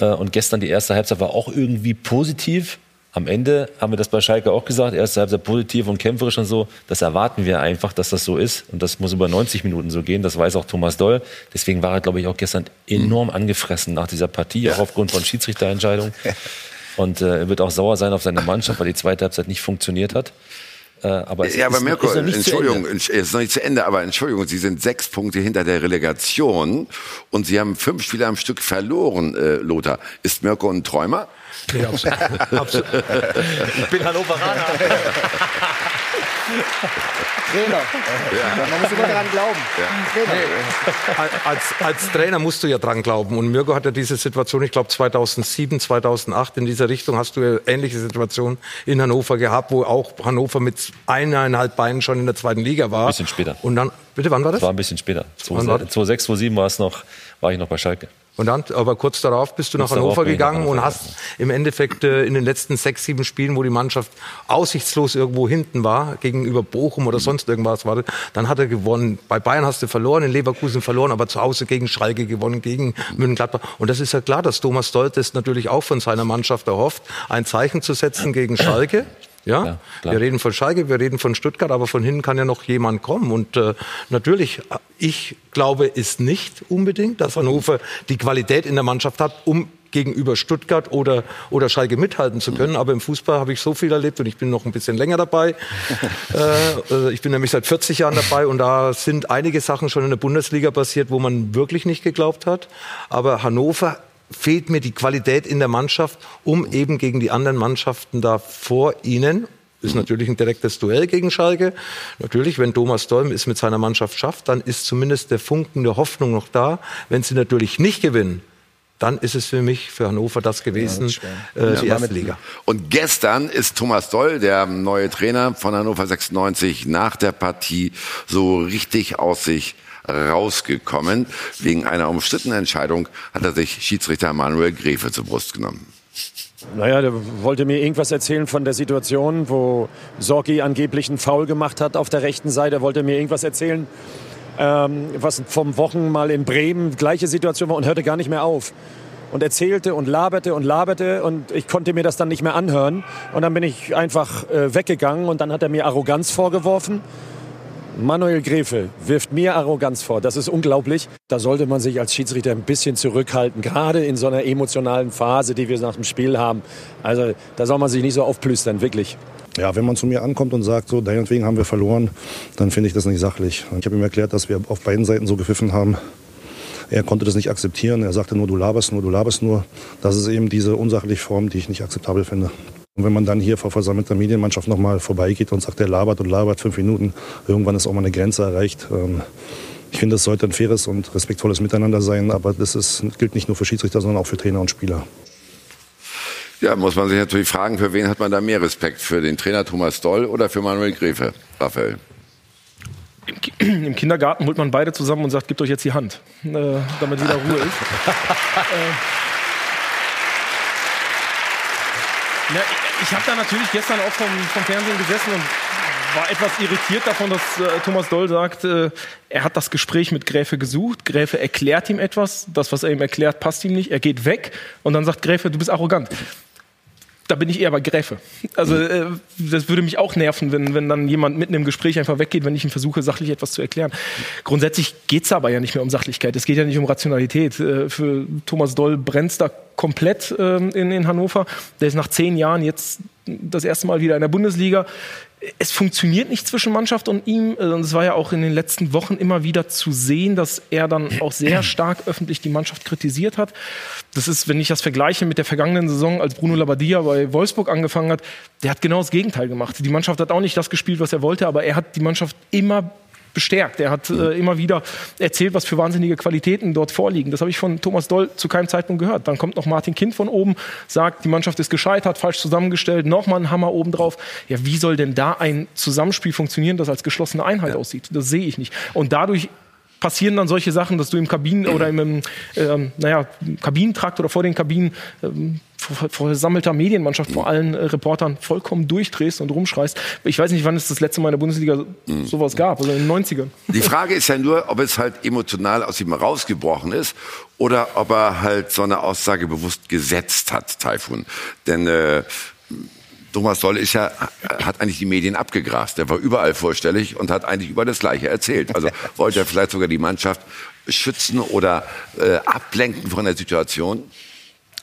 Äh, und gestern die erste Halbzeit war auch irgendwie positiv am Ende haben wir das bei Schalke auch gesagt, erste Halbzeit positiv und kämpferisch und so. Das erwarten wir einfach, dass das so ist. Und das muss über 90 Minuten so gehen. Das weiß auch Thomas Doll. Deswegen war er, glaube ich, auch gestern enorm mhm. angefressen nach dieser Partie, auch aufgrund von Schiedsrichterentscheidungen. Und äh, er wird auch sauer sein auf seine Mannschaft, weil die zweite Halbzeit nicht funktioniert hat. Äh, aber es ja, aber Mirko, ist Entschuldigung, es ist noch nicht zu Ende, aber Entschuldigung, Sie sind sechs Punkte hinter der Relegation und Sie haben fünf Spiele am Stück verloren, äh, Lothar. Ist Mirko ein Träumer? Nee, absolut. absolut. ich bin Hannoveraner. Trainer. Ja. Man muss immer daran glauben. Ja. Trainer. Als, als, Trainer musst du ja dran glauben. Und Mirko hatte diese Situation, ich glaube 2007, 2008 in dieser Richtung hast du ja ähnliche Situationen in Hannover gehabt, wo auch Hannover mit eineinhalb Beinen schon in der zweiten Liga war. Ein bisschen später. Und dann, bitte, wann war das? das war ein bisschen später. 2006, 2007 war es noch, war ich noch bei Schalke. Und dann, aber kurz darauf bist du nach Hannover gegangen und hast im Endeffekt äh, in den letzten sechs, sieben Spielen, wo die Mannschaft aussichtslos irgendwo hinten war, gegenüber Bochum oder sonst irgendwas war, dann hat er gewonnen. Bei Bayern hast du verloren, in Leverkusen verloren, aber zu Hause gegen Schalke gewonnen, gegen München-Gladbach. Und das ist ja klar, dass Thomas Doll das natürlich auch von seiner Mannschaft erhofft, ein Zeichen zu setzen gegen Schalke. Ja, ja wir reden von Schalke, wir reden von Stuttgart, aber von hinten kann ja noch jemand kommen. Und äh, natürlich, ich glaube ist nicht unbedingt, dass Hannover die Qualität in der Mannschaft hat, um gegenüber Stuttgart oder, oder Schalke mithalten zu können. Aber im Fußball habe ich so viel erlebt und ich bin noch ein bisschen länger dabei. *laughs* Äh, äh, ich bin nämlich seit 40 Jahren dabei und da sind einige Sachen schon in der Bundesliga passiert, wo man wirklich nicht geglaubt hat. Aber Hannover fehlt mir die Qualität in der Mannschaft, um eben gegen die anderen Mannschaften da vor ihnen ist natürlich ein direktes Duell gegen Schalke. Natürlich, wenn Thomas Dolm es mit seiner Mannschaft schafft, dann ist zumindest der Funken der Hoffnung noch da. Wenn sie natürlich nicht gewinnen, dann ist es für mich, für Hannover das gewesen, ja, das äh, die ja, erste Liga. Und gestern ist Thomas Doll, der neue Trainer von Hannover 96, nach der Partie so richtig aus sich rausgekommen. Wegen einer umstrittenen Entscheidung hat er sich Schiedsrichter Manuel Gräfe zur Brust genommen. Naja, der wollte mir irgendwas erzählen von der Situation, wo Sorgi angeblich einen Foul gemacht hat auf der rechten Seite. Er wollte mir irgendwas erzählen, ähm, was vom Wochen mal in Bremen gleiche Situation war und hörte gar nicht mehr auf. Und erzählte und laberte und laberte und ich konnte mir das dann nicht mehr anhören. Und dann bin ich einfach äh, weggegangen und dann hat er mir Arroganz vorgeworfen. Manuel Gräfe wirft mir Arroganz vor. Das ist unglaublich. Da sollte man sich als Schiedsrichter ein bisschen zurückhalten, gerade in so einer emotionalen Phase, die wir nach dem Spiel haben. Also da soll man sich nicht so aufplüstern, wirklich. Ja, wenn man zu mir ankommt und sagt, so, deinetwegen haben wir verloren, dann finde ich das nicht sachlich. Ich habe ihm erklärt, dass wir auf beiden Seiten so gepfiffen haben. Er konnte das nicht akzeptieren. Er sagte nur, du laberst nur, du laberst nur. Das ist eben diese unsachliche Form, die ich nicht akzeptabel finde. Und wenn man dann hier vor versammelter Medienmannschaft nochmal vorbeigeht und sagt, der labert und labert fünf Minuten, irgendwann ist auch mal eine Grenze erreicht. Ähm, ich finde, es sollte ein faires und respektvolles Miteinander sein, aber das ist, gilt nicht nur für Schiedsrichter, sondern auch für Trainer und Spieler. Ja, muss man sich natürlich fragen, für wen hat man da mehr Respekt? Für den Trainer Thomas Doll oder für Manuel Gräfe, Raphael? *clears throat* Im Kindergarten holt man beide zusammen und sagt, gebt euch jetzt die Hand, äh, damit wieder Ruhe ist. *laughs* äh, na, ich habe da natürlich gestern auch vom, vom Fernsehen gesessen und war etwas irritiert davon, dass äh, Thomas Doll sagt, äh, er hat das Gespräch mit Gräfe gesucht. Gräfe erklärt ihm etwas. Das, was er ihm erklärt, passt ihm nicht. Er geht weg und dann sagt Gräfe, du bist arrogant da bin ich eher bei Gräfe. Also äh, das würde mich auch nerven, wenn, wenn dann jemand mitten im Gespräch einfach weggeht, wenn ich ihm versuche, sachlich etwas zu erklären. Grundsätzlich geht's aber ja nicht mehr um Sachlichkeit. Es geht ja nicht um Rationalität. Äh, für Thomas Doll brennt's da komplett äh, in, in Hannover. Der ist nach zehn Jahren jetzt das erste Mal wieder in der Bundesliga es funktioniert nicht zwischen Mannschaft und ihm. Äh, und es war ja auch in den letzten Wochen immer wieder zu sehen, dass er dann auch sehr *clears throat* stark öffentlich die Mannschaft kritisiert hat. Das ist, wenn ich das vergleiche mit der vergangenen Saison, als Bruno Labbadia bei Wolfsburg angefangen hat, der hat genau das Gegenteil gemacht. Die Mannschaft hat auch nicht das gespielt, was er wollte, aber er hat die Mannschaft immer bestärkt. Er hat äh, immer wieder erzählt, was für wahnsinnige Qualitäten dort vorliegen. Das habe ich von Thomas Doll zu keinem Zeitpunkt gehört. Dann kommt noch Martin Kind von oben, sagt, die Mannschaft ist gescheitert, falsch zusammengestellt, nochmal ein Hammer oben drauf. Ja, wie soll denn da ein Zusammenspiel funktionieren, das als geschlossene Einheit ja. aussieht? Das sehe ich nicht. Und dadurch passieren dann solche Sachen, dass du im Kabinen oder im, ähm, naja, Kabinentrakt oder vor den Kabinen ähm, versammelter Medienmannschaft, vor allen äh, Reportern vollkommen durchdrehst und rumschreist. Ich weiß nicht, wann es das letzte Mal in der Bundesliga mhm. sowas gab, also in den 90ern. Die Frage ist ja nur, ob es halt emotional aus ihm rausgebrochen ist oder ob er halt so eine Aussage bewusst gesetzt hat, Taifun. Denn äh, Thomas Doll ist ja, hat eigentlich die Medien abgegrast. Der war überall vorstellig und hat eigentlich über das Gleiche erzählt. Also *laughs* wollte er vielleicht sogar die Mannschaft schützen oder äh, ablenken von der Situation?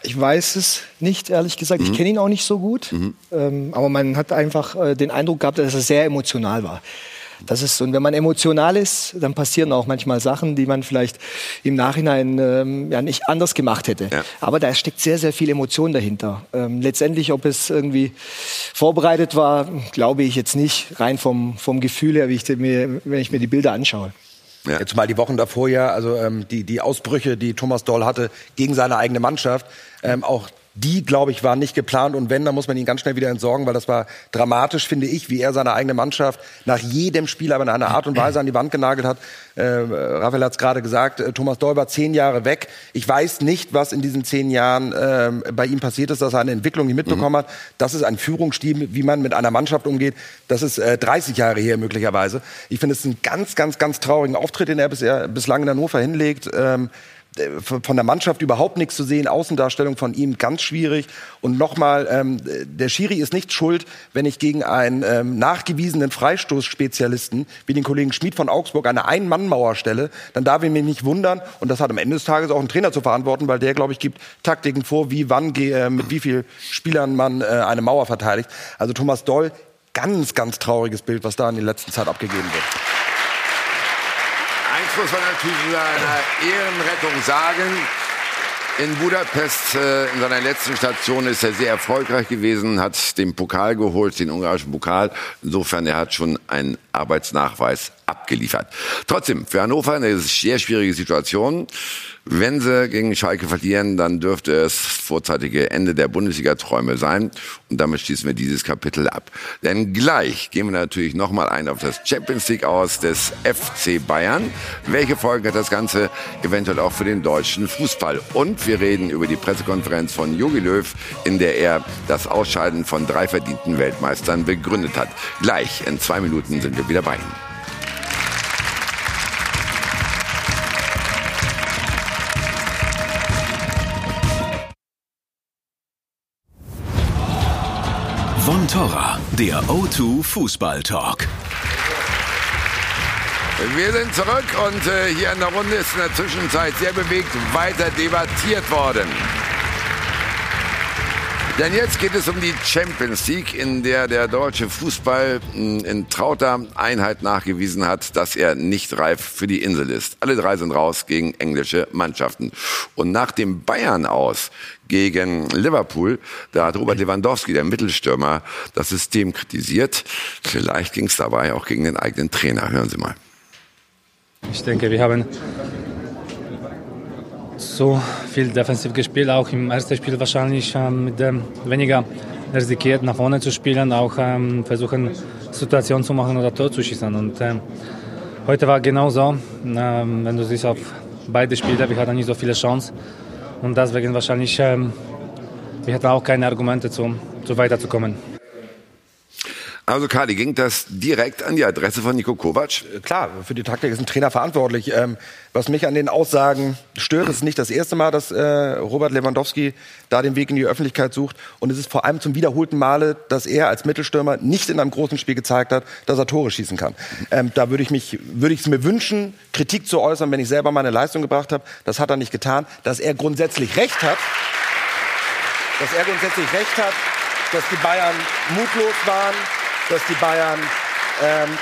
Ich weiß es nicht, ehrlich gesagt. Mhm. Ich kenne ihn auch nicht so gut. Mhm. Ähm, aber man hat einfach äh, den Eindruck gehabt, dass er sehr emotional war. Das ist, und wenn man emotional ist, dann passieren auch manchmal Sachen, die man vielleicht im Nachhinein ähm, ja nicht anders gemacht hätte. Ja. Aber da steckt sehr, sehr viel Emotion dahinter. Ähm, letztendlich, ob es irgendwie vorbereitet war, glaube ich jetzt nicht. Rein vom, vom Gefühl her, wie ich mir, wenn ich mir die Bilder anschaue. Ja. Jetzt mal die Wochen davor ja, also ähm, die, die Ausbrüche, die Thomas Doll hatte gegen seine eigene Mannschaft, ähm, auch die, glaube ich, waren nicht geplant. Und wenn, dann muss man ihn ganz schnell wieder entsorgen, weil das war dramatisch, finde ich, wie er seine eigene Mannschaft nach jedem Spiel aber in einer Art und Weise an die Wand genagelt hat. Äh, Raphael hat es gerade gesagt, äh, Thomas Doll war zehn Jahre weg. Ich weiß nicht, was in diesen zehn Jahren äh, bei ihm passiert ist, dass er eine Entwicklung nicht mitbekommen mhm. hat. Das ist ein Führungsstil, wie man mit einer Mannschaft umgeht. Das ist äh, 30 Jahre her möglicherweise. Ich finde es einen ganz, ganz, ganz traurigen Auftritt, den er bisher, bislang in Hannover hinlegt. Ähm, von der Mannschaft überhaupt nichts zu sehen. Außendarstellung von ihm ganz schwierig. Und nochmal, ähm, der Schiri ist nicht schuld, wenn ich gegen einen ähm, nachgewiesenen Freistoßspezialisten wie den Kollegen Schmid von Augsburg eine Ein-Mann-Mauer stelle. Dann darf ich mich nicht wundern. Und das hat am Ende des Tages auch ein Trainer zu verantworten, weil der, glaube ich, gibt Taktiken vor, wie wann, äh, mit wie vielen Spielern man äh, eine Mauer verteidigt. Also Thomas Doll, ganz, ganz trauriges Bild, was da in der letzten Zeit abgegeben wird muss man natürlich in seiner Ehrenrettung sagen. In Budapest, äh, in seiner letzten Station, ist er sehr erfolgreich gewesen, hat den Pokal geholt, den ungarischen Pokal. Insofern, er hat schon einen Arbeitsnachweis abgeliefert. Trotzdem, für Hannover eine sehr schwierige Situation. Wenn sie gegen Schalke verlieren, dann dürfte es vorzeitige Ende der Bundesliga-Träume sein. Und damit schließen wir dieses Kapitel ab. Denn gleich gehen wir natürlich nochmal ein auf das Champions League aus des FC Bayern. Welche Folgen hat das Ganze eventuell auch für den deutschen Fußball? Und wir reden über die Pressekonferenz von Jogi Löw, in der er das Ausscheiden von drei verdienten Weltmeistern begründet hat. Gleich in zwei Minuten sind wir wieder bei Ihnen. Von Torra, der O2 Fußball Talk. Wir sind zurück und äh, hier in der Runde ist in der Zwischenzeit sehr bewegt weiter debattiert worden. Denn jetzt geht es um die Champions League, in der der deutsche Fußball hm, in trauter Einheit nachgewiesen hat, dass er nicht reif für die Insel ist. Alle drei sind raus gegen englische Mannschaften. Und nach dem Bayern aus gegen Liverpool, da hat Robert Lewandowski, der Mittelstürmer, das System kritisiert. Vielleicht ging es dabei auch gegen den eigenen Trainer. Hören Sie mal. Ich denke, wir haben so viel defensiv gespielt, auch im ersten Spiel wahrscheinlich ähm, mit dem weniger riskiert nach vorne zu spielen, auch ähm, versuchen Situationen zu machen oder Tor zu schießen. Und ähm, heute war genau so, ähm, wenn du siehst auf beide Spiele, wir hatten nicht so viele Chancen und deswegen wahrscheinlich, ähm, wir hatten auch keine Argumente, zu, zu weiterzukommen. Also Kali, ging das direkt an die Adresse von Niko Kovac? Äh, klar, für die Taktik ist ein Trainer verantwortlich. Ähm, was mich an den Aussagen stört, ist nicht das erste Mal, dass äh, Robert Lewandowski da den Weg in die Öffentlichkeit sucht. Und es ist vor allem zum wiederholten Male, dass er als Mittelstürmer nicht in einem großen Spiel gezeigt hat, dass er Tore schießen kann. Ähm, da würde ich mich, würde ich es mir wünschen, Kritik zu äußern, wenn ich selber meine Leistung gebracht habe. Das hat er nicht getan. Dass er grundsätzlich recht hat, dass er grundsätzlich recht hat, dass die Bayern mutlos waren, dass die Bayern ähm,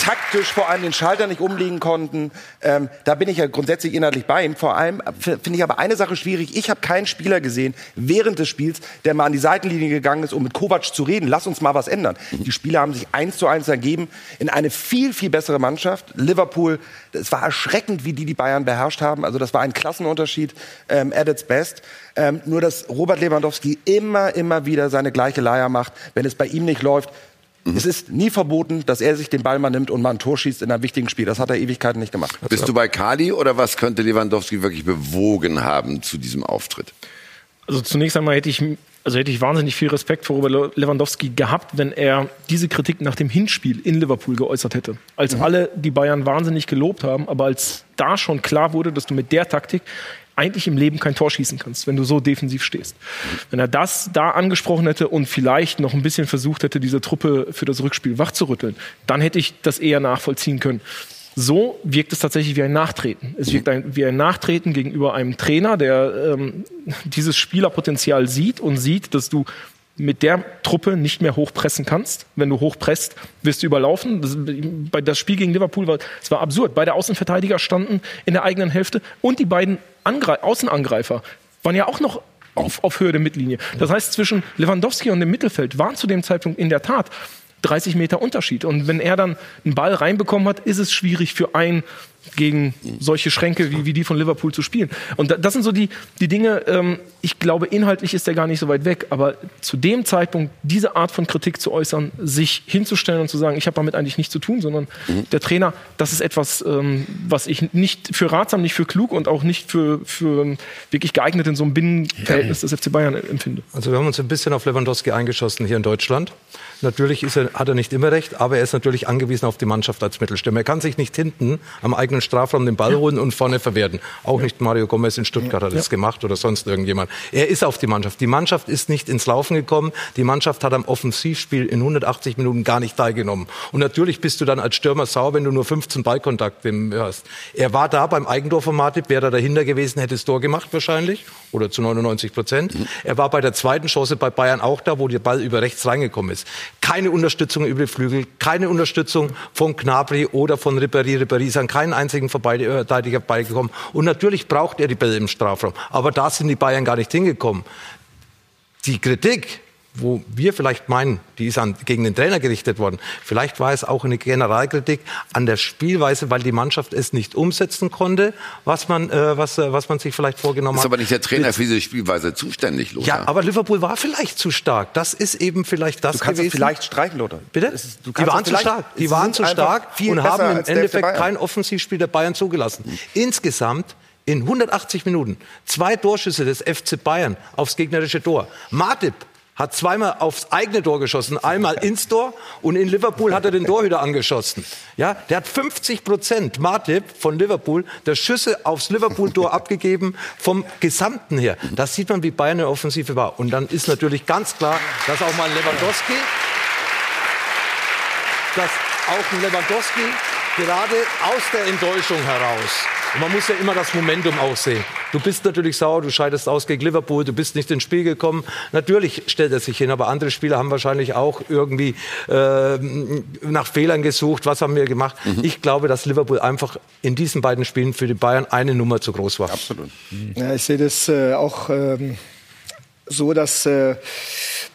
taktisch vor allem den Schalter nicht umlegen konnten. Ähm, da bin ich ja grundsätzlich inhaltlich bei ihm. Vor allem finde ich aber eine Sache schwierig. Ich habe keinen Spieler gesehen während des Spiels, der mal an die Seitenlinie gegangen ist, um mit Kovac zu reden. Lass uns mal was ändern. Die Spieler haben sich eins zu eins ergeben in eine viel, viel bessere Mannschaft. Liverpool, es war erschreckend, wie die die Bayern beherrscht haben. Also das war ein Klassenunterschied ähm, at its best. Ähm, nur, dass Robert Lewandowski immer, immer wieder seine gleiche Leier macht. Wenn es bei ihm nicht läuft, Mhm. Es ist nie verboten, dass er sich den Ball mal nimmt und mal ein Tor schießt in einem wichtigen Spiel. Das hat er Ewigkeiten nicht gemacht. Bist du bei Kali oder was könnte Lewandowski wirklich bewogen haben zu diesem Auftritt? Also zunächst einmal hätte ich also hätte ich wahnsinnig viel Respekt vor Robert Lewandowski gehabt, wenn er diese Kritik nach dem Hinspiel in Liverpool geäußert hätte. Als mhm. alle die Bayern wahnsinnig gelobt haben, aber als da schon klar wurde, dass du mit der Taktik eigentlich im Leben kein Tor schießen kannst, wenn du so defensiv stehst. Wenn er das da angesprochen hätte und vielleicht noch ein bisschen versucht hätte, diese Truppe für das Rückspiel wachzurütteln, dann hätte ich das eher nachvollziehen können. So wirkt es tatsächlich wie ein Nachtreten. Es wirkt ein, wie ein Nachtreten gegenüber einem Trainer, der ähm, dieses Spielerpotenzial sieht und sieht, dass du mit der Truppe nicht mehr hochpressen kannst. Wenn du hochpresst, wirst du überlaufen. Das, bei das Spiel gegen Liverpool war, es war absurd. Beide Außenverteidiger standen in der eigenen Hälfte und die beiden Angre Außenangreifer waren ja auch noch auf, auf Höhe der Mittellinie. Das heißt, zwischen Lewandowski und dem Mittelfeld waren zu dem Zeitpunkt in der Tat 30 Meter Unterschied. Und wenn er dann einen Ball reinbekommen hat, ist es schwierig für einen gegen solche Schränke wie, wie die von Liverpool zu spielen. Und das sind so die, die Dinge, ähm, ich glaube, inhaltlich ist er gar nicht so weit weg, aber zu dem Zeitpunkt diese Art von Kritik zu äußern, sich hinzustellen und zu sagen, ich habe damit eigentlich nichts zu tun, sondern mhm. der Trainer, das ist etwas, ähm, was ich nicht für ratsam, nicht für klug und auch nicht für, für wirklich geeignet in so einem Binnenverhältnis des FC Bayern empfinde. Also wir haben uns ein bisschen auf Lewandowski eingeschossen hier in Deutschland. Natürlich er, hat er nicht immer recht, aber er ist natürlich angewiesen auf die Mannschaft als Mittelstimme. Er kann sich nicht hinten am eigenen Strafraum den Ball holen und vorne verwerten. Auch nicht Mario Gomez in Stuttgart hat das gemacht oder sonst irgendjemand. Er ist auf die Mannschaft. Die Mannschaft ist nicht ins Laufen gekommen. Die Mannschaft hat am Offensivspiel in 180 Minuten gar nicht teilgenommen. Und natürlich bist du dann als Stürmer sauer, wenn du nur 15 Ballkontakte hast. Er war da beim Eigentor von Matip, wäre er dahinter gewesen, hätte das Tor gemacht wahrscheinlich oder zu 99 Prozent. Er war bei der zweiten Chance bei Bayern auch da, wo der Ball über rechts reingekommen ist. Keine Unterstützung über die Flügel, keine Unterstützung von Gnabry oder von Ribéry. Ribéry ist an keinen einzigen Verteidiger beigekommen. Und natürlich braucht er die Bälle im Strafraum. Aber da sind die Bayern gar nicht hingekommen. Die Kritik wo wir vielleicht meinen, die ist an, gegen den Trainer gerichtet worden. Vielleicht war es auch eine Generalkritik an der Spielweise, weil die Mannschaft es nicht umsetzen konnte, was man, äh, was, äh, was man sich vielleicht vorgenommen hat. Ist aber nicht der Trainer für diese Spielweise zuständig, Lothar. Ja, aber Liverpool war vielleicht zu stark. Das ist eben vielleicht das du kannst gewesen. vielleicht streichen, Lothar. Bitte? Ist, die waren zu stark. Die waren zu stark und haben im Endeffekt kein Offensivspiel der Bayern zugelassen. Mhm. Insgesamt in 180 Minuten zwei Torschüsse des FC Bayern aufs gegnerische Tor. Matip hat zweimal aufs eigene Tor geschossen, einmal *laughs* ins Tor und in Liverpool hat er den Torhüter angeschossen. Ja, der hat 50 Prozent, Martip von Liverpool, der Schüsse aufs Liverpool-Tor *laughs* abgegeben vom Gesamten her. Das sieht man, wie Bayern eine Offensive war. Und dann ist natürlich ganz klar, dass auch mal Lewandowski, dass auch Lewandowski gerade aus der Enttäuschung heraus und man muss ja immer das Momentum auch sehen. Du bist natürlich sauer, du scheidest aus gegen Liverpool, du bist nicht ins Spiel gekommen. Natürlich stellt er sich hin, aber andere Spieler haben wahrscheinlich auch irgendwie äh, nach Fehlern gesucht. Was haben wir gemacht? Mhm. Ich glaube, dass Liverpool einfach in diesen beiden Spielen für die Bayern eine Nummer zu groß war. Absolut. Mhm. Ja, ich sehe das äh, auch ähm, so, dass, äh,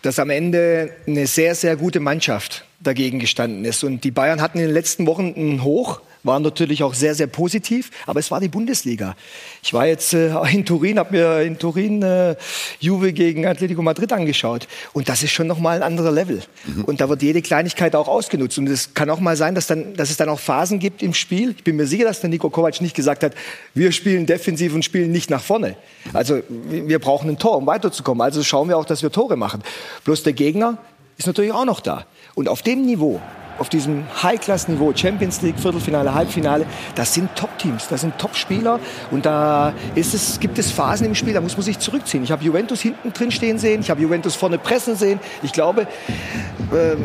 dass am Ende eine sehr, sehr gute Mannschaft dagegen gestanden ist. Und die Bayern hatten in den letzten Wochen einen Hoch waren natürlich auch sehr, sehr positiv. Aber es war die Bundesliga. Ich war jetzt äh, in Turin, habe mir in Turin äh, Juve gegen Atletico Madrid angeschaut. Und das ist schon nochmal ein anderer Level. Mhm. Und da wird jede Kleinigkeit auch ausgenutzt. Und es kann auch mal sein, dass, dann, dass es dann auch Phasen gibt im Spiel. Ich bin mir sicher, dass der Nico Kovac nicht gesagt hat, wir spielen defensiv und spielen nicht nach vorne. Also wir brauchen ein Tor, um weiterzukommen. Also schauen wir auch, dass wir Tore machen. Bloß der Gegner ist natürlich auch noch da. Und auf dem Niveau auf diesem High-Class-Niveau, Champions League, Viertelfinale, Halbfinale, das sind Top-Teams, das sind Top-Spieler und da ist es, gibt es Phasen im Spiel, da muss man sich zurückziehen. Ich habe Juventus hinten drin stehen sehen, ich habe Juventus vorne pressen sehen. Ich glaube, äh,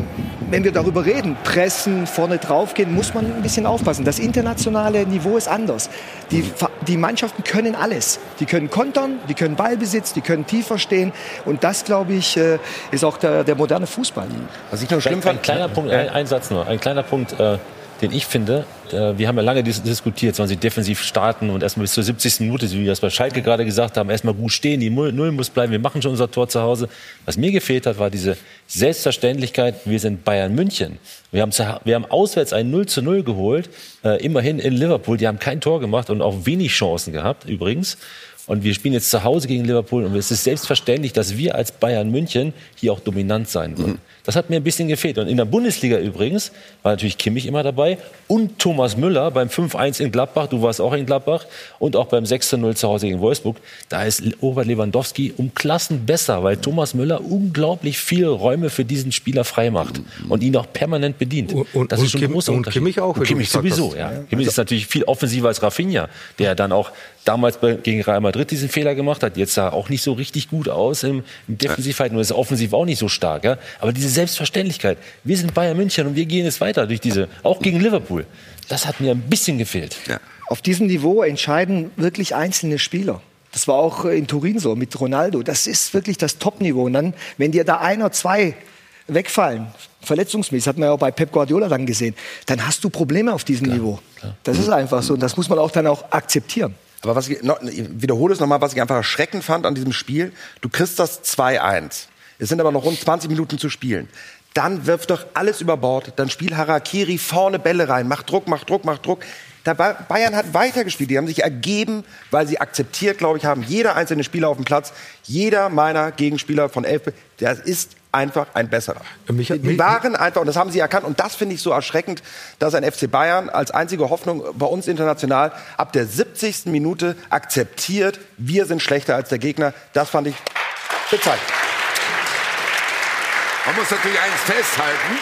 wenn wir darüber reden, pressen, vorne draufgehen, muss man ein bisschen aufpassen. Das internationale Niveau ist anders. Die, die Mannschaften können alles. Die können kontern, die können Ballbesitz, die können tiefer stehen und das, glaube ich, äh, ist auch der, der moderne Fußball. Was ich noch schlimm fand, ein kleiner Punkt, ein, ein Satz nur. Ein kleiner Punkt, äh, den ich finde. Äh, wir haben ja lange dis diskutiert, sollen sie defensiv starten und erstmal bis zur 70. Minute, wie wir das bei Schalke gerade gesagt haben, erstmal gut stehen, die Null muss bleiben, wir machen schon unser Tor zu Hause. Was mir gefehlt hat, war diese Selbstverständlichkeit, wir sind Bayern München. Wir haben, wir haben auswärts ein 0 zu 0 geholt, äh, immerhin in Liverpool, die haben kein Tor gemacht und auch wenig Chancen gehabt, übrigens. Und wir spielen jetzt zu Hause gegen Liverpool und es ist selbstverständlich, dass wir als Bayern München hier auch dominant sein wollen. Mhm. Das hat mir ein bisschen gefehlt. Und in der Bundesliga übrigens war natürlich Kimmich immer dabei und Thomas Müller beim 5-1 in Gladbach. Du warst auch in Gladbach und auch beim 6-0 zu Hause gegen Wolfsburg. Da ist Robert Lewandowski um Klassen besser, weil Thomas Müller unglaublich viele Räume für diesen Spieler freimacht und ihn auch permanent bedient. Und, das ist schon ein großer und Kimmich auch. Und Kimmich sowieso, ja. Kimmich ist natürlich viel offensiver als Rafinha, der dann auch damals gegen Real Madrid diesen Fehler gemacht hat. Jetzt sah er auch nicht so richtig gut aus im, im Defensivverhalten und ist offensiv auch nicht so stark. Ja? Aber diese Selbstverständlichkeit, wir sind Bayern München und wir gehen jetzt weiter durch diese, auch gegen Liverpool. Das hat mir ein bisschen gefehlt. Ja. Auf diesem Niveau entscheiden wirklich einzelne Spieler. Das war auch in Turin so mit Ronaldo. Das ist wirklich das Top-Niveau. Und dann, wenn dir da einer, zwei wegfallen, verletzungsmäßig, hat man ja auch bei Pep Guardiola dann gesehen, dann hast du Probleme auf diesem klar, Niveau. Klar. Das ist einfach so und das muss man auch dann auch akzeptieren. Aber was ich, noch, ich wiederhole es nochmal, was ich einfach erschreckend fand an diesem Spiel, du kriegst das 2-1. Es sind aber noch rund 20 Minuten zu spielen. Dann wirf doch alles über Bord, dann spiel Harakiri vorne Bälle rein, mach Druck, mach Druck, mach Druck. Der Bayern hat weitergespielt. Die haben sich ergeben, weil sie akzeptiert, glaube ich, haben. Jeder einzelne Spieler auf dem Platz, jeder meiner Gegenspieler von elf, der ist einfach ein besserer. Mich, die waren einfach, und das haben sie erkannt, und das finde ich so erschreckend, dass ein FC Bayern als einzige Hoffnung bei uns international ab der 70. Minute akzeptiert, wir sind schlechter als der Gegner. Das fand ich bezeichnend. Man muss natürlich eins festhalten.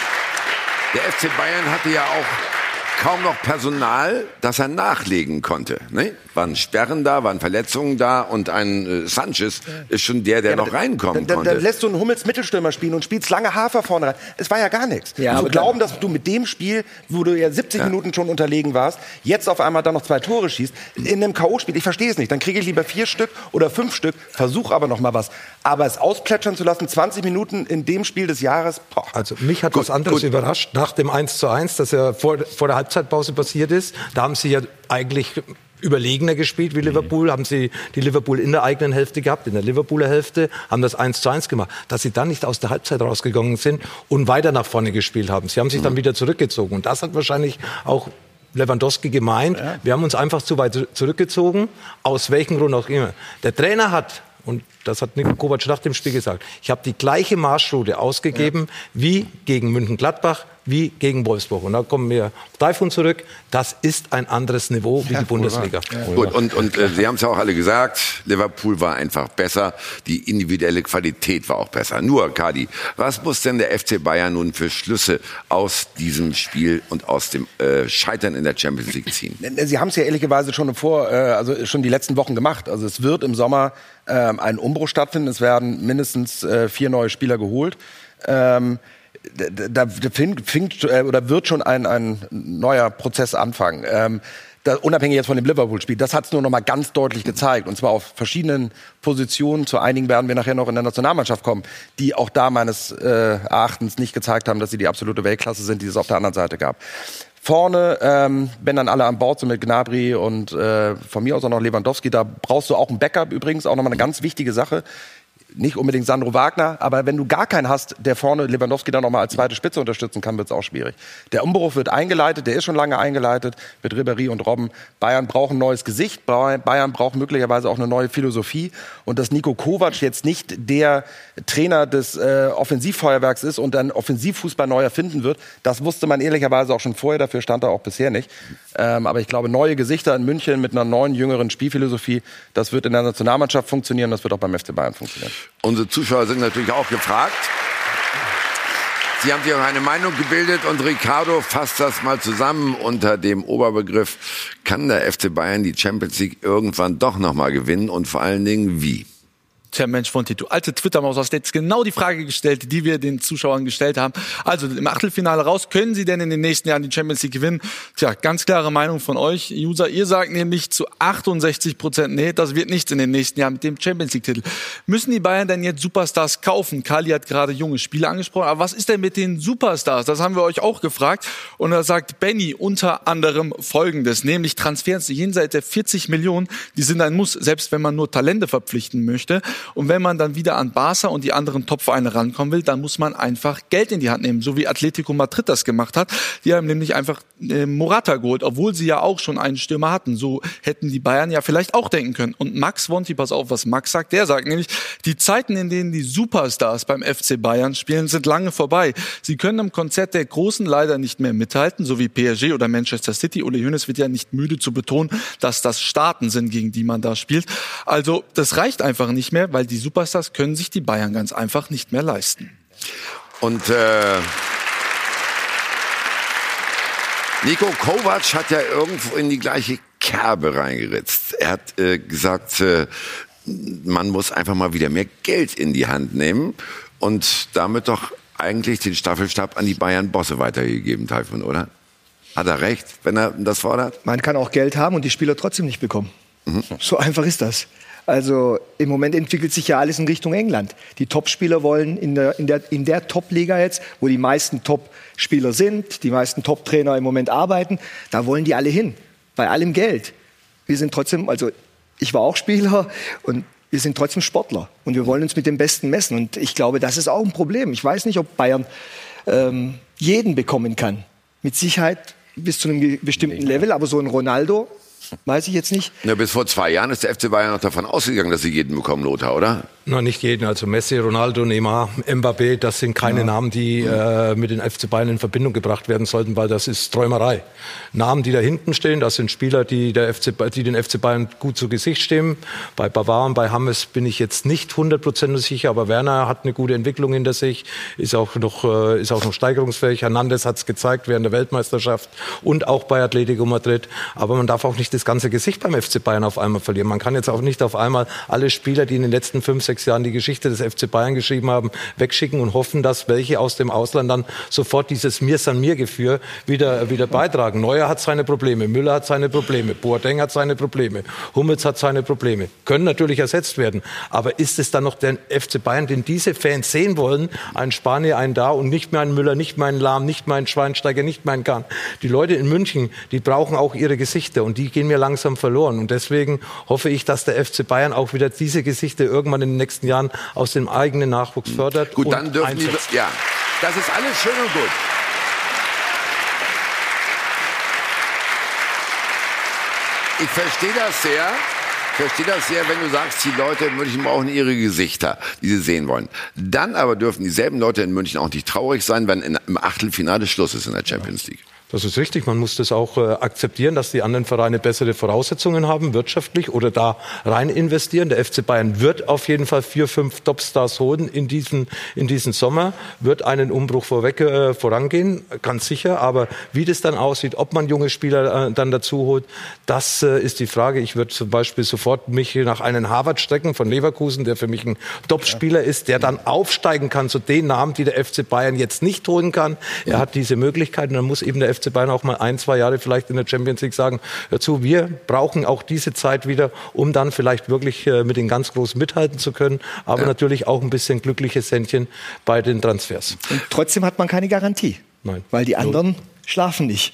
Der FC Bayern hatte ja auch kaum noch Personal, das er nachlegen konnte. Ne? Waren Sperren da, waren Verletzungen da und ein äh, Sanchez ist schon der, der ja, noch reinkommen dann, konnte. Dann lässt du einen Hummels Mittelstürmer spielen und spielst lange Hafer vorne rein. Es war ja gar nichts. Ja, also glauben, dass du mit dem Spiel, wo du ja 70 ja. Minuten schon unterlegen warst, jetzt auf einmal dann noch zwei Tore schießt, in einem K.O.-Spiel, ich verstehe es nicht. Dann kriege ich lieber vier Stück oder fünf Stück, versuch aber noch mal was. Aber es ausplätschern zu lassen, 20 Minuten in dem Spiel des Jahres, boah. Also mich hat gut, was anderes gut. überrascht, nach dem 1 zu 1, dass er vor, vor der Halbzeitpause passiert ist. Da haben sie ja eigentlich überlegener gespielt wie Liverpool, haben sie die Liverpool in der eigenen Hälfte gehabt, in der Liverpooler Hälfte, haben das 1 zu 1 gemacht. Dass sie dann nicht aus der Halbzeit rausgegangen sind und weiter nach vorne gespielt haben. Sie haben sich dann mhm. wieder zurückgezogen. Und das hat wahrscheinlich auch Lewandowski gemeint. Ja. Wir haben uns einfach zu weit zurückgezogen, aus welchem Grund auch immer. Der Trainer hat und das hat Nico Kovac nach dem Spiel gesagt. Ich habe die gleiche Marschroute ausgegeben ja. wie gegen München-Gladbach, wie gegen Wolfsburg. Und da kommen wir Taifun zurück. Das ist ein anderes Niveau wie ja, die Bundesliga. Ja. Gut, und, und äh, Sie haben es ja auch alle gesagt, Liverpool war einfach besser. Die individuelle Qualität war auch besser. Nur, Kadi, was muss denn der FC Bayern nun für Schlüsse aus diesem Spiel und aus dem äh, Scheitern in der Champions League ziehen? Sie haben es ja ehrlicherweise schon vor, äh, also schon die letzten Wochen gemacht. Also es wird im Sommer ähm, ein Umbruch stattfinden. Es werden mindestens äh, vier neue Spieler geholt. Ähm, da, da fängt, äh, oder wird schon ein, ein neuer Prozess anfangen. Ähm, da, unabhängig jetzt von dem Liverpool-Spiel, das hat es nur noch mal ganz deutlich gezeigt. Und zwar auf verschiedenen Positionen. Zu einigen werden wir nachher noch in der Nationalmannschaft kommen, die auch da meines äh, Erachtens nicht gezeigt haben, dass sie die absolute Weltklasse sind, die es auf der anderen Seite gab. Vorne, ähm, wenn dann alle an Bord sind mit Gnabry und äh, von mir aus auch noch Lewandowski, da brauchst du auch ein Backup übrigens, auch nochmal eine ganz wichtige Sache nicht unbedingt Sandro Wagner, aber wenn du gar keinen hast, der vorne Lewandowski dann nochmal als zweite Spitze unterstützen kann, wird es auch schwierig. Der Umbruch wird eingeleitet, der ist schon lange eingeleitet mit Ribéry und Robben. Bayern braucht ein neues Gesicht, Bayern braucht möglicherweise auch eine neue Philosophie und dass Nico Kovac jetzt nicht der Trainer des äh, Offensivfeuerwerks ist und dann Offensivfußball neu erfinden wird, das wusste man ehrlicherweise auch schon vorher, dafür stand er auch bisher nicht. Ähm, aber ich glaube, neue Gesichter in München mit einer neuen, jüngeren Spielphilosophie, das wird in der Nationalmannschaft funktionieren, das wird auch beim FC Bayern funktionieren. Unsere Zuschauer sind natürlich auch gefragt. Sie haben sich auch eine Meinung gebildet und Ricardo fasst das mal zusammen unter dem Oberbegriff, kann der FC Bayern die Champions League irgendwann doch nochmal gewinnen und vor allen Dingen wie? Tja, Mensch, Fonti, du alte Twitter-Maus hast jetzt genau die Frage gestellt, die wir den Zuschauern gestellt haben. Also im Achtelfinale raus, können sie denn in den nächsten Jahren die Champions League gewinnen? Tja, ganz klare Meinung von euch, User. Ihr sagt nämlich zu 68 Prozent, nee, das wird nichts in den nächsten Jahren mit dem Champions League-Titel. Müssen die Bayern denn jetzt Superstars kaufen? Kali hat gerade junge Spieler angesprochen, aber was ist denn mit den Superstars? Das haben wir euch auch gefragt. Und da sagt Benny unter anderem Folgendes, nämlich Transfers jenseits der 40 Millionen, die sind ein Muss, selbst wenn man nur Talente verpflichten möchte. Und wenn man dann wieder an Barca und die anderen Topvereine rankommen will, dann muss man einfach Geld in die Hand nehmen, so wie Atletico Madrid das gemacht hat. Die haben nämlich einfach äh, Morata geholt, obwohl sie ja auch schon einen Stürmer hatten. So hätten die Bayern ja vielleicht auch denken können. Und Max Wonti, pass auf, was Max sagt, der sagt nämlich, die Zeiten, in denen die Superstars beim FC Bayern spielen, sind lange vorbei. Sie können im Konzert der Großen leider nicht mehr mithalten, so wie PSG oder Manchester City. Ole Hoeneß wird ja nicht müde zu betonen, dass das Staaten sind, gegen die man da spielt. Also das reicht einfach nicht mehr, weil die Superstars können sich die Bayern ganz einfach nicht mehr leisten. Und äh, Nico Kovac hat ja irgendwo in die gleiche Kerbe reingeritzt. Er hat äh, gesagt, äh, man muss einfach mal wieder mehr Geld in die Hand nehmen und damit doch eigentlich den Staffelstab an die Bayern-Bosse weitergegeben, Taifun, oder? Hat er recht, wenn er das fordert? Man kann auch Geld haben und die Spieler trotzdem nicht bekommen. Mhm. So einfach ist das. Also im Moment entwickelt sich ja alles in Richtung England. Die Topspieler wollen in der, in der, in der Top-Liga jetzt, wo die meisten Top-Spieler sind, die meisten Top-Trainer im Moment arbeiten, da wollen die alle hin. Bei allem Geld. Wir sind trotzdem, also ich war auch Spieler und wir sind trotzdem Sportler und wir wollen uns mit dem Besten messen. Und ich glaube, das ist auch ein Problem. Ich weiß nicht, ob Bayern ähm, jeden bekommen kann. Mit Sicherheit bis zu einem bestimmten Level, aber so ein Ronaldo Weiß ich jetzt nicht. Ja, bis vor zwei Jahren ist der FC Bayern noch davon ausgegangen, dass sie jeden bekommen, Lothar, oder? Na, nicht jeden. Also Messi, Ronaldo, Neymar, Mbappé, das sind keine ja. Namen, die äh, mit den FC Bayern in Verbindung gebracht werden sollten, weil das ist Träumerei. Namen, die da hinten stehen, das sind Spieler, die, der FC, die den FC Bayern gut zu Gesicht stehen. Bei Bavard und bei Hammes bin ich jetzt nicht hundertprozentig sicher, aber Werner hat eine gute Entwicklung hinter sich, ist auch noch, äh, ist auch noch steigerungsfähig. Hernandez hat es gezeigt während der Weltmeisterschaft und auch bei Atletico Madrid. Aber man darf auch nicht das ganze Gesicht beim FC Bayern auf einmal verlieren. Man kann jetzt auch nicht auf einmal alle Spieler, die in den letzten fünf, sechs Jahren die Geschichte des FC Bayern geschrieben haben, wegschicken und hoffen, dass welche aus dem Ausland dann sofort dieses Mir san mir Gefühl wieder, wieder beitragen. Neuer hat seine Probleme, Müller hat seine Probleme, Boateng hat seine Probleme, Hummels hat seine Probleme. Können natürlich ersetzt werden. Aber ist es dann noch der FC Bayern, den diese Fans sehen wollen? Ein Spanier, ein da und nicht mehr ein Müller, nicht mehr ein Lahm, nicht mehr ein Schweinsteiger, nicht mehr ein Kahn. Die Leute in München, die brauchen auch ihre Gesichter und die gehen mir langsam verloren. Und deswegen hoffe ich, dass der FC Bayern auch wieder diese Gesichter irgendwann in den nächsten Jahren aus dem eigenen Nachwuchs fördert. Gut, dann dürfen einsetzt. die. Ja, das ist alles schön und gut. Ich verstehe das sehr. Ich verstehe das sehr, wenn du sagst, die Leute in München brauchen ihre Gesichter, die sie sehen wollen. Dann aber dürfen dieselben Leute in München auch nicht traurig sein, wenn im Achtelfinale Schluss ist in der Champions League. Das ist richtig. Man muss das auch äh, akzeptieren, dass die anderen Vereine bessere Voraussetzungen haben, wirtschaftlich oder da rein investieren. Der FC Bayern wird auf jeden Fall vier, fünf Topstars holen in diesen, in diesen Sommer, wird einen Umbruch vorweg äh, vorangehen, ganz sicher. Aber wie das dann aussieht, ob man junge Spieler äh, dann dazu holt, das äh, ist die Frage. Ich würde zum Beispiel sofort mich nach einem Harvard strecken von Leverkusen, der für mich ein Topspieler ist, der dann aufsteigen kann zu den Namen, die der FC Bayern jetzt nicht holen kann. Er hat diese Möglichkeiten. Dann muss eben der FC Bayern auch mal ein, zwei Jahre vielleicht in der Champions League sagen, dazu, wir brauchen auch diese Zeit wieder, um dann vielleicht wirklich äh, mit den ganz Großen mithalten zu können, aber ja. natürlich auch ein bisschen glückliches Händchen bei den Transfers. Und trotzdem hat man keine Garantie. Nein. Weil die anderen so. schlafen nicht.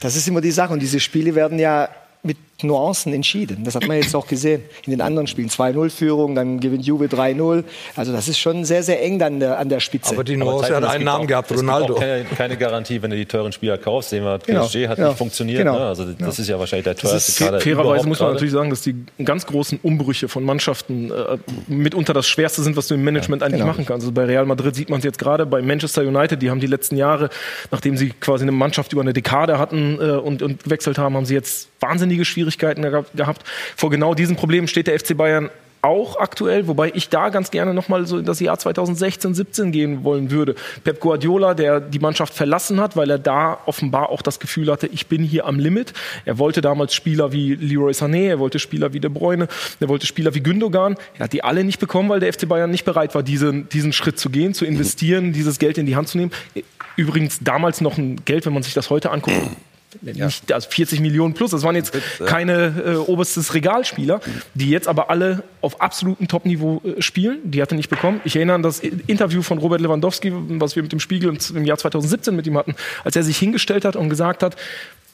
Das ist immer die Sache. Und diese Spiele werden ja mit Nuancen entschieden. Das hat man jetzt auch gesehen in den anderen Spielen. 2-0-Führung, dann gewinnt Juve 3-0. Also das ist schon sehr, sehr eng an der, an der Spitze. Aber die Nuance hat einen Namen auch, gehabt, Ronaldo. Auch keine, keine, Garantie, wenn du die teuren Spieler kaufst. Sehen wir, PSG genau. hat ja. nicht funktioniert. Genau. Ne? Also das ja. ist ja wahrscheinlich der teuerste Kader Fairerweise muss man natürlich sagen, dass die ganz großen Umbrüche von Mannschaften äh, mitunter das Schwerste sind, was du im Management ja, eigentlich genau. machen kannst. Also bei Real Madrid sieht man es jetzt gerade, bei Manchester United, die haben die letzten Jahre, nachdem sie quasi eine Mannschaft über eine Dekade hatten äh, und, und gewechselt haben, haben sie jetzt wahnsinnige Schwierigkeiten gehabt gehabt. Vor genau diesen Problemen steht der FC Bayern auch aktuell, wobei ich da ganz gerne nochmal so in das Jahr 2016, 17 gehen wollen würde. Pep Guardiola, der die Mannschaft verlassen hat, weil er da offenbar auch das Gefühl hatte, ich bin hier am Limit. Er wollte damals Spieler wie Leroy Sané, er wollte Spieler wie De Bruyne, er wollte Spieler wie Gündogan. Er hat die alle nicht bekommen, weil der FC Bayern nicht bereit war, diesen, diesen Schritt zu gehen, zu investieren, dieses Geld in die Hand zu nehmen. Übrigens damals noch ein Geld, wenn man sich das heute anguckt, ja. nicht, also 40 Millionen plus. Das waren jetzt keine äh, oberstes Regalspieler, die jetzt aber alle auf absolutem Top-Niveau äh, spielen. Die hat er nicht bekommen. Ich erinnere an das Interview von Robert Lewandowski, was wir mit dem Spiegel im Jahr 2017 mit ihm hatten, als er sich hingestellt hat und gesagt hat,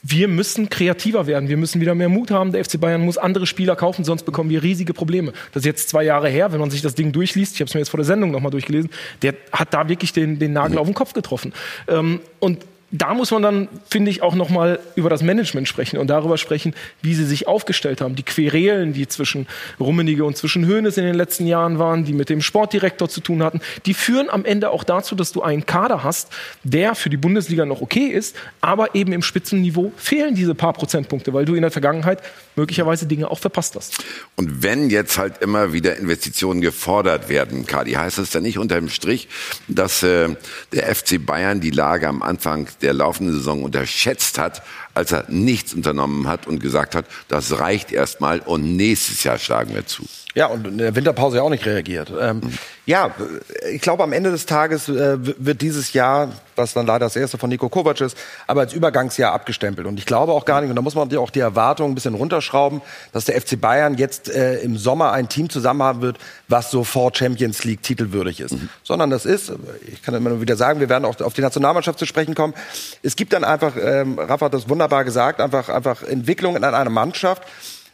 wir müssen kreativer werden. Wir müssen wieder mehr Mut haben. Der FC Bayern muss andere Spieler kaufen, sonst bekommen wir riesige Probleme. Das ist jetzt zwei Jahre her, wenn man sich das Ding durchliest. Ich habe es mir jetzt vor der Sendung nochmal durchgelesen. Der hat da wirklich den, den Nagel auf den Kopf getroffen. Ähm, und da muss man dann, finde ich, auch nochmal über das Management sprechen und darüber sprechen, wie sie sich aufgestellt haben. Die Querelen, die zwischen Rummenigge und zwischen Hoeneß in den letzten Jahren waren, die mit dem Sportdirektor zu tun hatten, die führen am Ende auch dazu, dass du einen Kader hast, der für die Bundesliga noch okay ist, aber eben im Spitzenniveau fehlen diese paar Prozentpunkte, weil du in der Vergangenheit möglicherweise Dinge auch verpasst hast. Und wenn jetzt halt immer wieder Investitionen gefordert werden, Kadi, heißt das dann nicht unter dem Strich, dass äh, der FC Bayern die Lage am Anfang der laufenden Saison unterschätzt hat, als er nichts unternommen hat und gesagt hat, das reicht erstmal und nächstes Jahr schlagen wir zu. Ja, und in der Winterpause ja auch nicht reagiert. Ähm, mhm. Ja, ich glaube, am Ende des Tages äh, wird dieses Jahr, was dann leider das erste von Nico Kovac ist, aber als Übergangsjahr abgestempelt. Und ich glaube auch gar nicht, und da muss man auch die Erwartungen ein bisschen runterschrauben, dass der FC Bayern jetzt äh, im Sommer ein Team zusammen haben wird, was sofort Champions League titelwürdig ist. Mhm. Sondern das ist, ich kann immer nur wieder sagen, wir werden auch auf die Nationalmannschaft zu sprechen kommen. Es gibt dann einfach, ähm, Rafa hat das wunderbar gesagt, einfach, einfach Entwicklungen in einer Mannschaft,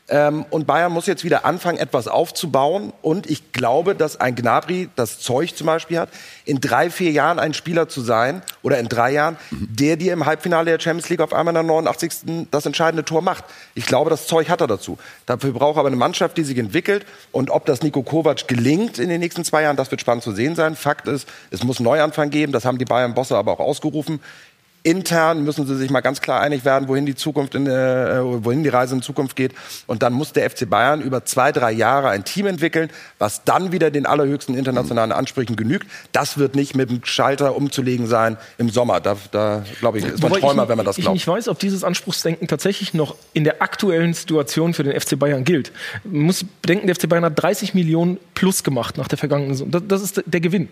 ähm, und Bayern muss jetzt wieder anfangen, etwas aufzubauen. Und ich glaube, dass ein Gnabry das Zeug zum Beispiel hat, in drei, vier Jahren ein Spieler zu sein oder in drei Jahren, der dir im Halbfinale der Champions League auf einmal in der 89. das entscheidende Tor macht. Ich glaube, das Zeug hat er dazu. Dafür braucht er aber eine Mannschaft, die sich entwickelt. Und ob das Nico Kovac gelingt in den nächsten zwei Jahren, das wird spannend zu sehen sein. Fakt ist, es muss einen Neuanfang geben. Das haben die Bayern-Bosse aber auch ausgerufen. Intern müssen sie sich mal ganz klar einig werden, wohin die Zukunft, in, äh, wohin die Reise in Zukunft geht. Und dann muss der FC Bayern über zwei, drei Jahre ein Team entwickeln, was dann wieder den allerhöchsten internationalen Ansprüchen genügt. Das wird nicht mit dem Schalter umzulegen sein im Sommer. Da, da glaube ich, ist man Träumer, ich, wenn man das glaubt. Ich nicht weiß, ob dieses Anspruchsdenken tatsächlich noch in der aktuellen Situation für den FC Bayern gilt. Man muss bedenken, der FC Bayern hat 30 Millionen plus gemacht nach der vergangenen Saison. Das, das ist der Gewinn.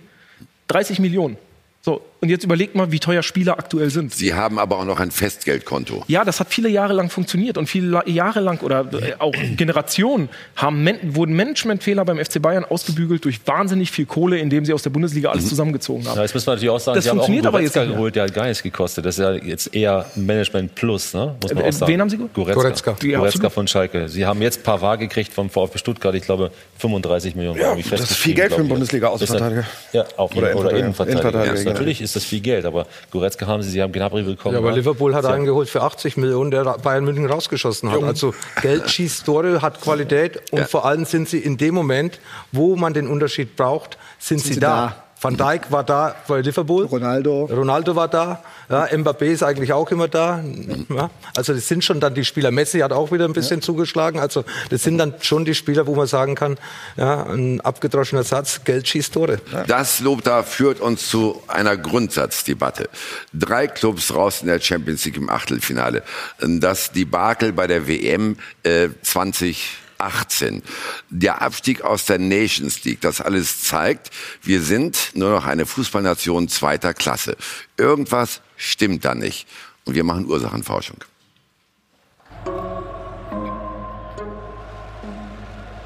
30 Millionen. So, und jetzt überlegt mal, wie teuer Spieler aktuell sind. Sie haben aber auch noch ein Festgeldkonto. Ja, das hat viele Jahre lang funktioniert und viele Jahre lang oder äh, auch Generationen haben, wurden Managementfehler beim FC Bayern ausgebügelt durch wahnsinnig viel Kohle, indem sie aus der Bundesliga alles mhm. zusammengezogen haben. Ja, jetzt müssen wir natürlich auch sagen, das sie funktioniert haben auch einen aber jetzt geholt, der hat gar nichts gekostet. Das ist ja jetzt eher Management Plus, ne? muss man äh, auch sagen. Wen haben Sie geholt? Goretzka. Goretzka, ja, Goretzka von Schalke. Sie haben jetzt Pavard gekriegt vom VfB Stuttgart, ich glaube 35 Millionen. Ja, das ist viel Geld für einen Bundesliga-Außenverteidiger. Ja, auch oder, oder Innenverteidiger. Innenverteidiger. Ja, natürlich ist das viel Geld, aber Goretzka haben sie, sie haben Gnabry bekommen. Ja, aber ne? Liverpool hat einen geholt für 80 Millionen, der Bayern München rausgeschossen hat. Also Geld schießt Tore, hat Qualität und ja. vor allem sind sie in dem Moment, wo man den Unterschied braucht, sind, sind sie, sie da. da. Van Dijk war da bei Liverpool. Ronaldo. Ronaldo war da. Ja, Mbappé ist eigentlich auch immer da. Ja, also das sind schon dann die Spieler. Messi hat auch wieder ein bisschen ja. zugeschlagen. Also das sind dann schon die Spieler, wo man sagen kann, ja, ein abgedroschener Satz, Geld schießt Tore. Das Lob da führt uns zu einer Grundsatzdebatte. Drei Clubs raus in der Champions League im Achtelfinale. Das Debakel bei der WM äh, 20 18. Der Abstieg aus der Nations League, das alles zeigt, wir sind nur noch eine Fußballnation zweiter Klasse. Irgendwas stimmt da nicht. Und wir machen Ursachenforschung.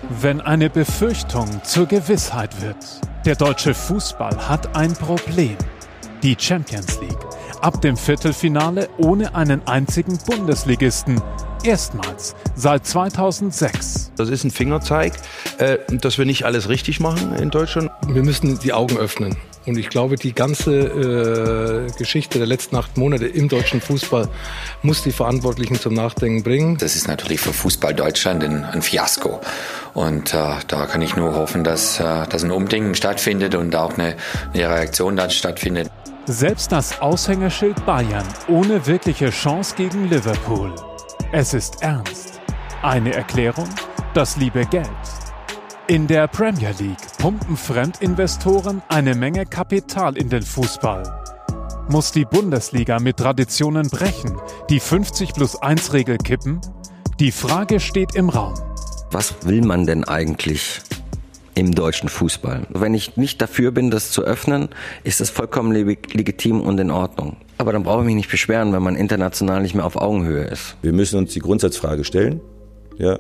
Wenn eine Befürchtung zur Gewissheit wird, der deutsche Fußball hat ein Problem. Die Champions League. Ab dem Viertelfinale ohne einen einzigen Bundesligisten Erstmals seit 2006. Das ist ein Fingerzeig, äh, dass wir nicht alles richtig machen in Deutschland. Wir müssen die Augen öffnen. Und ich glaube, die ganze äh, Geschichte der letzten acht Monate im deutschen Fußball muss die Verantwortlichen zum Nachdenken bringen. Das ist natürlich für Fußball Deutschland ein, ein Fiasko. Und äh, da kann ich nur hoffen, dass, äh, dass ein Umdenken stattfindet und auch eine, eine Reaktion dann stattfindet. Selbst das Aushängeschild Bayern ohne wirkliche Chance gegen Liverpool. Es ist ernst. Eine Erklärung? Das liebe Geld. In der Premier League pumpen Fremdinvestoren eine Menge Kapital in den Fußball. Muss die Bundesliga mit Traditionen brechen, die 50 plus 1 Regel kippen? Die Frage steht im Raum. Was will man denn eigentlich im deutschen Fußball? Wenn ich nicht dafür bin, das zu öffnen, ist das vollkommen legitim und in Ordnung. Aber dann brauche ich mich nicht beschweren, wenn man international nicht mehr auf Augenhöhe ist. Wir müssen uns die Grundsatzfrage stellen. Ja,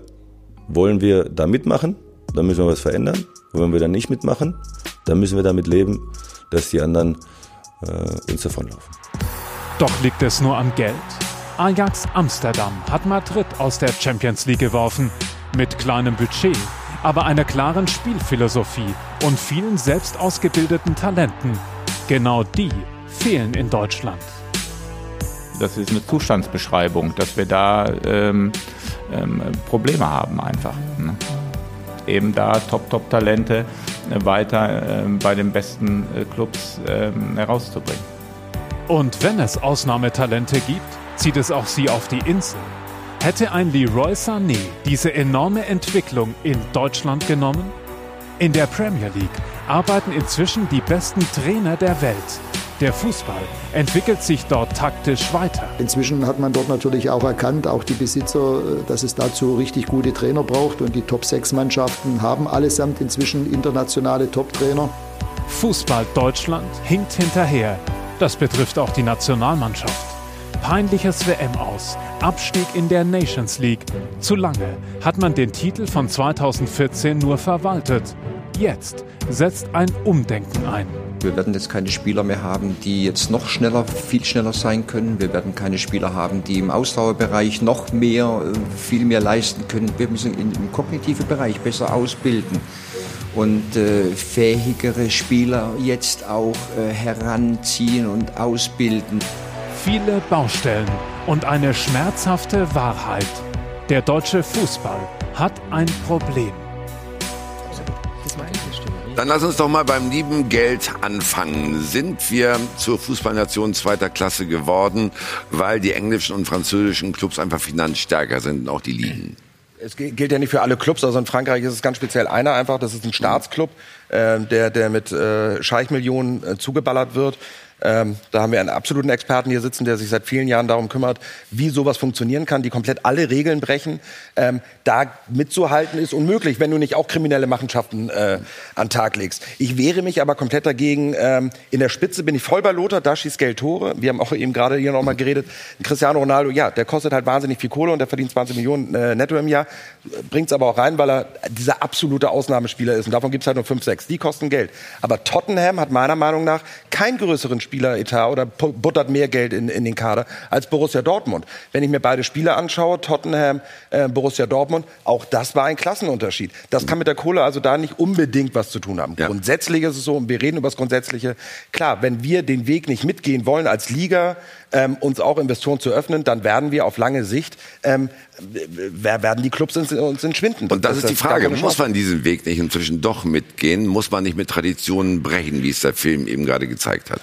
wollen wir da mitmachen? Dann müssen wir was verändern. Wollen wir da nicht mitmachen? Dann müssen wir damit leben, dass die anderen äh, uns davonlaufen. Doch liegt es nur am Geld? Ajax Amsterdam hat Madrid aus der Champions League geworfen. Mit kleinem Budget, aber einer klaren Spielphilosophie und vielen selbst ausgebildeten Talenten. Genau die fehlen in Deutschland. Das ist eine Zustandsbeschreibung, dass wir da ähm, ähm, Probleme haben einfach. Ne? Eben da Top-Top-Talente äh, weiter äh, bei den besten äh, Clubs ähm, herauszubringen. Und wenn es Ausnahmetalente gibt, zieht es auch sie auf die Insel. Hätte ein Leroy Sané diese enorme Entwicklung in Deutschland genommen? In der Premier League arbeiten inzwischen die besten Trainer der Welt. Der Fußball entwickelt sich dort taktisch weiter. Inzwischen hat man dort natürlich auch erkannt, auch die Besitzer, dass es dazu richtig gute Trainer braucht. Und die Top-6-Mannschaften haben allesamt inzwischen internationale Top-Trainer. Fußball Deutschland hinkt hinterher. Das betrifft auch die Nationalmannschaft. Peinliches WM aus, Abstieg in der Nations League. Zu lange hat man den Titel von 2014 nur verwaltet. Jetzt setzt ein Umdenken ein. Wir werden jetzt keine Spieler mehr haben, die jetzt noch schneller, viel schneller sein können. Wir werden keine Spieler haben, die im Ausdauerbereich noch mehr, äh, viel mehr leisten können. Wir müssen im kognitiven Bereich besser ausbilden und äh, fähigere Spieler jetzt auch äh, heranziehen und ausbilden. Viele Baustellen und eine schmerzhafte Wahrheit. Der deutsche Fußball hat ein Problem. Dann lass uns doch mal beim lieben Geld anfangen. Sind wir zur Fußballnation zweiter Klasse geworden, weil die englischen und französischen Clubs einfach finanzstärker sind und auch die Ligen? Es gilt ja nicht für alle Clubs, also in Frankreich ist es ganz speziell einer einfach, das ist ein Staatsclub, äh, der, der mit äh, Scheichmillionen äh, zugeballert wird. Ähm, da haben wir einen absoluten Experten hier sitzen, der sich seit vielen Jahren darum kümmert, wie sowas funktionieren kann, die komplett alle Regeln brechen. Ähm, da mitzuhalten ist unmöglich, wenn du nicht auch kriminelle Machenschaften äh, an Tag legst. Ich wehre mich aber komplett dagegen. Ähm, in der Spitze bin ich voll bei Lothar, da schießt Geld Tore. Wir haben auch eben gerade hier nochmal geredet. Cristiano Ronaldo, ja, der kostet halt wahnsinnig viel Kohle und der verdient 20 Millionen äh, netto im Jahr. Bringt es aber auch rein, weil er dieser absolute Ausnahmespieler ist. Und davon gibt es halt nur 5, 6. Die kosten Geld. Aber Tottenham hat meiner Meinung nach keinen größeren Spieleretat oder buttert mehr Geld in, in den Kader als Borussia Dortmund. Wenn ich mir beide Spiele anschaue, Tottenham, äh, Borussia Dortmund, auch das war ein Klassenunterschied. Das kann mit der Kohle also da nicht unbedingt was zu tun haben. Ja. Grundsätzlich ist es so, und wir reden über das Grundsätzliche, klar, wenn wir den Weg nicht mitgehen wollen als Liga, ähm, uns auch Investoren zu öffnen, dann werden wir auf lange Sicht ähm, werden die Clubs uns, uns entschwinden. Und das, das ist die Frage, muss man diesen Weg nicht inzwischen doch mitgehen? Muss man nicht mit Traditionen brechen, wie es der Film eben gerade gezeigt hat?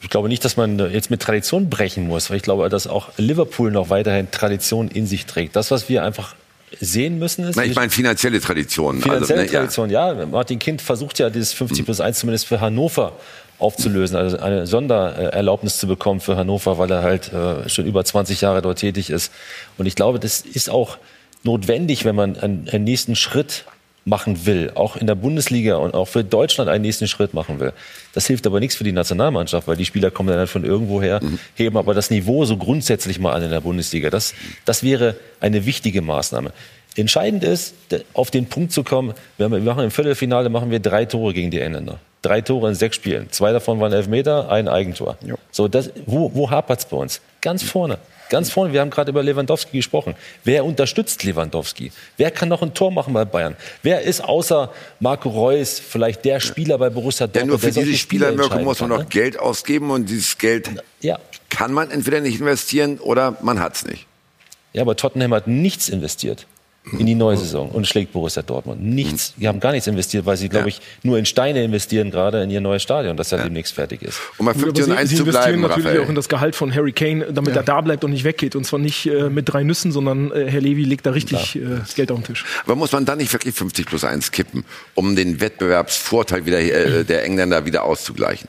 Ich glaube nicht, dass man jetzt mit Tradition brechen muss, weil ich glaube, dass auch Liverpool noch weiterhin Tradition in sich trägt. Das, was wir einfach sehen müssen ist. Na, ich meine finanzielle Traditionen. Finanzielle also, ne, Tradition, ja. ja. Martin Kind versucht ja dieses 50 plus 1 zumindest für Hannover aufzulösen, also eine Sondererlaubnis zu bekommen für Hannover, weil er halt äh, schon über 20 Jahre dort tätig ist. Und ich glaube, das ist auch notwendig, wenn man einen, einen nächsten Schritt machen will, auch in der Bundesliga und auch für Deutschland einen nächsten Schritt machen will. Das hilft aber nichts für die Nationalmannschaft, weil die Spieler kommen dann halt von irgendwoher, mhm. heben aber das Niveau so grundsätzlich mal an in der Bundesliga. Das, das wäre eine wichtige Maßnahme. Entscheidend ist, auf den Punkt zu kommen, wir machen im Viertelfinale machen wir drei Tore gegen die Engländer. Drei Tore in sechs Spielen. Zwei davon waren Elfmeter, ein Eigentor. Jo. So, das, wo, wo hapert es bei uns? Ganz vorne. Ganz vorne, wir haben gerade über Lewandowski gesprochen. Wer unterstützt Lewandowski? Wer kann noch ein Tor machen bei Bayern? Wer ist außer Marco Reus vielleicht der Spieler bei Borussia Dortmund? Ja, nur für diese Spielerwirkung muss man noch ne? Geld ausgeben und dieses Geld ja. kann man entweder nicht investieren oder man hat es nicht. Ja, aber Tottenham hat nichts investiert in die neue Saison und schlägt Borussia Dortmund. Nichts, die haben gar nichts investiert, weil sie, glaube ich, nur in Steine investieren gerade in ihr neues Stadion, das ja, ja. demnächst fertig ist. Um mal 50 und 1 sie, sie investieren bleiben, natürlich Raphael. auch in das Gehalt von Harry Kane, damit ja. er da bleibt und nicht weggeht. Und zwar nicht äh, mit drei Nüssen, sondern äh, Herr Levy legt da richtig äh, das Geld auf den Tisch. Aber muss man dann nicht wirklich 50 plus 1 kippen, um den Wettbewerbsvorteil wieder, äh, der Engländer wieder auszugleichen?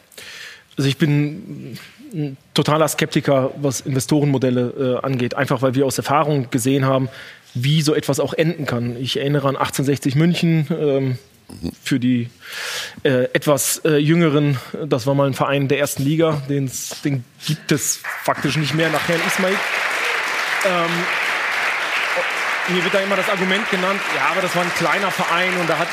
Also ich bin ein totaler Skeptiker, was Investorenmodelle äh, angeht. Einfach weil wir aus Erfahrung gesehen haben, wie so etwas auch enden kann. Ich erinnere an 1860 München. Ähm, für die äh, etwas äh, jüngeren, das war mal ein Verein der ersten Liga, den gibt es faktisch nicht mehr nach Herrn Ismail. Ähm, mir wird da immer das Argument genannt, ja, aber das war ein kleiner Verein und da hat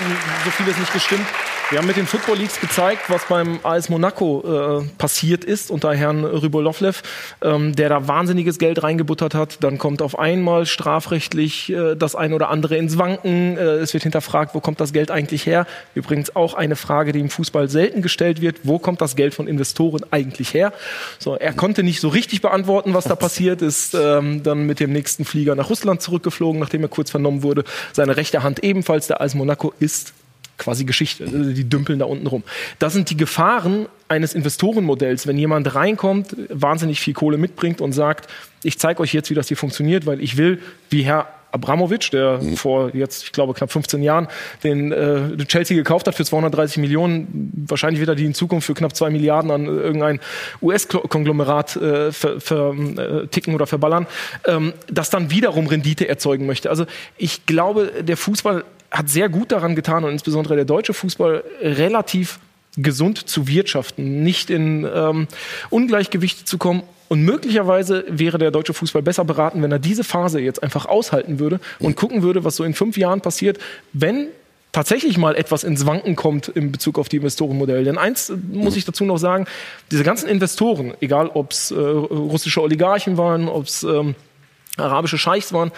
so vieles nicht gestimmt. Wir haben mit den Football Leagues gezeigt, was beim AS Monaco äh, passiert ist unter Herrn Rybolovlev, ähm, der da wahnsinniges Geld reingebuttert hat. Dann kommt auf einmal strafrechtlich äh, das eine oder andere ins Wanken. Äh, es wird hinterfragt, wo kommt das Geld eigentlich her? Übrigens auch eine Frage, die im Fußball selten gestellt wird. Wo kommt das Geld von Investoren eigentlich her? So, er konnte nicht so richtig beantworten, was da *laughs* passiert ist. Ähm, dann mit dem nächsten Flieger nach Russland zurückgeflogen, nachdem er kurz vernommen wurde. Seine rechte Hand ebenfalls, der AS Monaco, ist quasi Geschichte. Also die dümpeln da unten rum. Das sind die Gefahren eines Investorenmodells, wenn jemand reinkommt, wahnsinnig viel Kohle mitbringt und sagt, ich zeige euch jetzt, wie das hier funktioniert, weil ich will, wie Herr Abramowitsch, der mhm. vor jetzt, ich glaube, knapp 15 Jahren den äh, Chelsea gekauft hat für 230 Millionen. Wahrscheinlich wird er die in Zukunft für knapp zwei Milliarden an irgendein US-Konglomerat äh, ver, ver, äh, ticken oder verballern, ähm, das dann wiederum Rendite erzeugen möchte. Also ich glaube, der Fußball hat sehr gut daran getan und insbesondere der deutsche Fußball relativ gesund zu wirtschaften, nicht in ähm, Ungleichgewichte zu kommen. Und möglicherweise wäre der deutsche Fußball besser beraten, wenn er diese Phase jetzt einfach aushalten würde und gucken würde, was so in fünf Jahren passiert, wenn tatsächlich mal etwas ins Wanken kommt in Bezug auf die Investorenmodelle. Denn eins muss ich dazu noch sagen, diese ganzen Investoren, egal ob es äh, russische Oligarchen waren, ob es ähm, arabische Scheichs waren,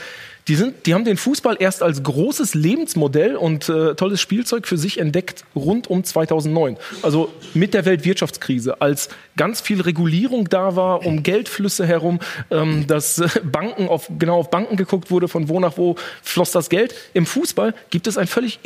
die, sind, die haben den Fußball erst als großes Lebensmodell und äh, tolles Spielzeug für sich entdeckt rund um 2009. Also mit der Weltwirtschaftskrise, als ganz viel Regulierung da war um Geldflüsse herum, ähm, dass äh, Banken auf, genau auf Banken geguckt wurde, von wo nach wo floss das Geld. Im Fußball gibt es ein völlig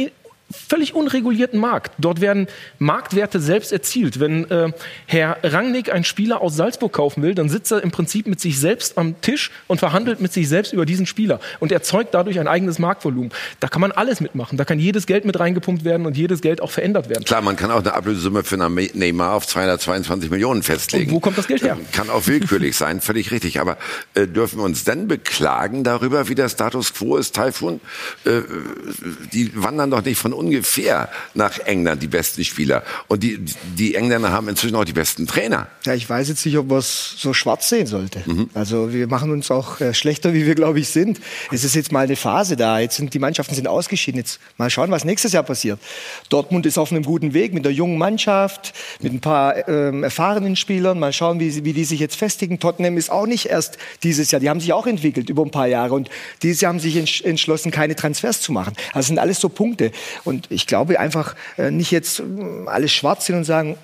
völlig unregulierten Markt. Dort werden Marktwerte selbst erzielt. Wenn äh, Herr Rangnick einen Spieler aus Salzburg kaufen will, dann sitzt er im Prinzip mit sich selbst am Tisch und verhandelt mit sich selbst über diesen Spieler und erzeugt dadurch ein eigenes Marktvolumen. Da kann man alles mitmachen. Da kann jedes Geld mit reingepumpt werden und jedes Geld auch verändert werden. Klar, man kann auch eine Ablösesumme für Neymar auf 222 Millionen festlegen. Und wo kommt das Geld her? Kann auch willkürlich sein, völlig richtig. Aber äh, dürfen wir uns denn beklagen darüber, wie der Status quo ist, Taifun? Äh, die wandern doch nicht von ungefähr nach England, die besten Spieler. Und die, die Engländer haben inzwischen auch die besten Trainer. Ja, ich weiß jetzt nicht, ob man es so schwarz sehen sollte. Mhm. Also wir machen uns auch äh, schlechter, wie wir, glaube ich, sind. Es ist jetzt mal eine Phase da. Jetzt sind die Mannschaften sind ausgeschieden. Jetzt mal schauen, was nächstes Jahr passiert. Dortmund ist auf einem guten Weg mit der jungen Mannschaft, mit ein paar ähm, erfahrenen Spielern. Mal schauen, wie, wie die sich jetzt festigen. Tottenham ist auch nicht erst dieses Jahr. Die haben sich auch entwickelt über ein paar Jahre. Und dieses Jahr haben sich entschlossen, keine Transfers zu machen. Also sind alles so Punkte. Und ich glaube einfach äh, nicht jetzt äh, alles schwarz sind und sagen,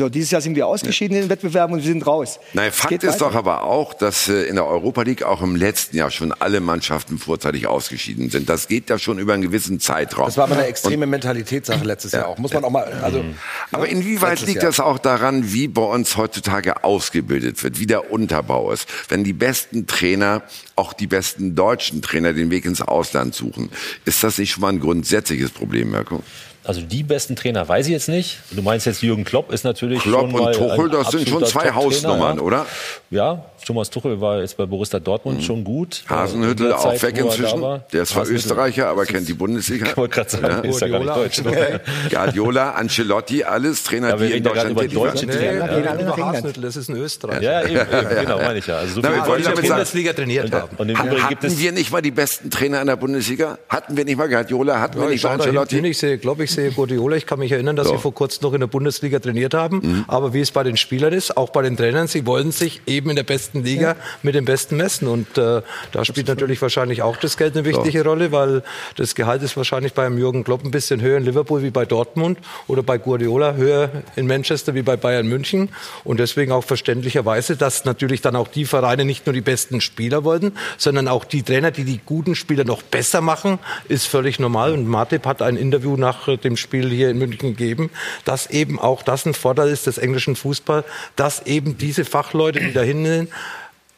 so, dieses Jahr sind wir ausgeschieden in den Wettbewerben und wir sind raus. Nein, Fakt ist weiter. doch aber auch, dass äh, in der Europa League auch im letzten Jahr schon alle Mannschaften vorzeitig ausgeschieden sind. Das geht ja schon über einen gewissen Zeitraum. Das war aber eine extreme und, Mentalitätssache letztes ja, Jahr auch. Muss man auch mal, also. Mhm. Aber inwieweit liegt Jahr. das auch daran, wie bei uns heutzutage ausgebildet wird, wie der Unterbau ist? Wenn die besten Trainer, auch die besten deutschen Trainer den Weg ins Ausland suchen, ist das nicht schon mal ein grundsätzliches Problem, Mirko? Also die besten Trainer weiß ich jetzt nicht. Du meinst jetzt Jürgen Klopp ist natürlich Klopp schon und Tuchel, das sind schon zwei Hausnummern, ja. oder? Ja, Thomas Tuchel war jetzt bei Borussia Dortmund mhm. schon gut. Hasenhüttel auch Zeit, weg inzwischen. Der ist zwar Österreicher, aber kennt die Bundesliga. *laughs* Ich wollte gerade sagen, ja. ist ja gar nicht deutsch. Ne? Guardiola, Ancelotti, alles Trainer, ja, die in Deutschland über deutsche Trainer. Nee, ja. über Hasenhüttl, das ist ein Österreicher. Ja, eben, eben genau, meine ich ja. Also so Na, viele in der Bundesliga trainiert haben. Und hatten wir nicht mal die besten Trainer in der Bundesliga? Hatten wir nicht mal Guardiola? Hatten wir nicht mal Ancelotti? Ich sehe, glaube ich, sehe Guardiola. Ich kann mich erinnern, dass sie vor kurzem noch in der Bundesliga trainiert haben. Mhm. Aber wie es bei den Spielern ist, auch bei den Trainern, sie wollen sich eben in der besten Liga mit dem Besten messen. Und äh, da spielt natürlich wahrscheinlich auch das Geld eine wichtige ja. Rolle, weil das Gehalt ist wahrscheinlich beim Jürgen Klopp ein bisschen höher in Liverpool wie bei Dortmund oder bei Guardiola höher in Manchester wie bei Bayern München. Und deswegen auch verständlicherweise, dass natürlich dann auch die Vereine nicht nur die besten Spieler wollten, sondern auch die Trainer, die die guten Spieler noch besser machen, ist völlig normal. Und Matip hat ein Interview nach dem Spiel hier in München gegeben, dass eben auch das ein Vorteil ist des englischen Fußballs, dass eben diese Fachleute, die dahin sind,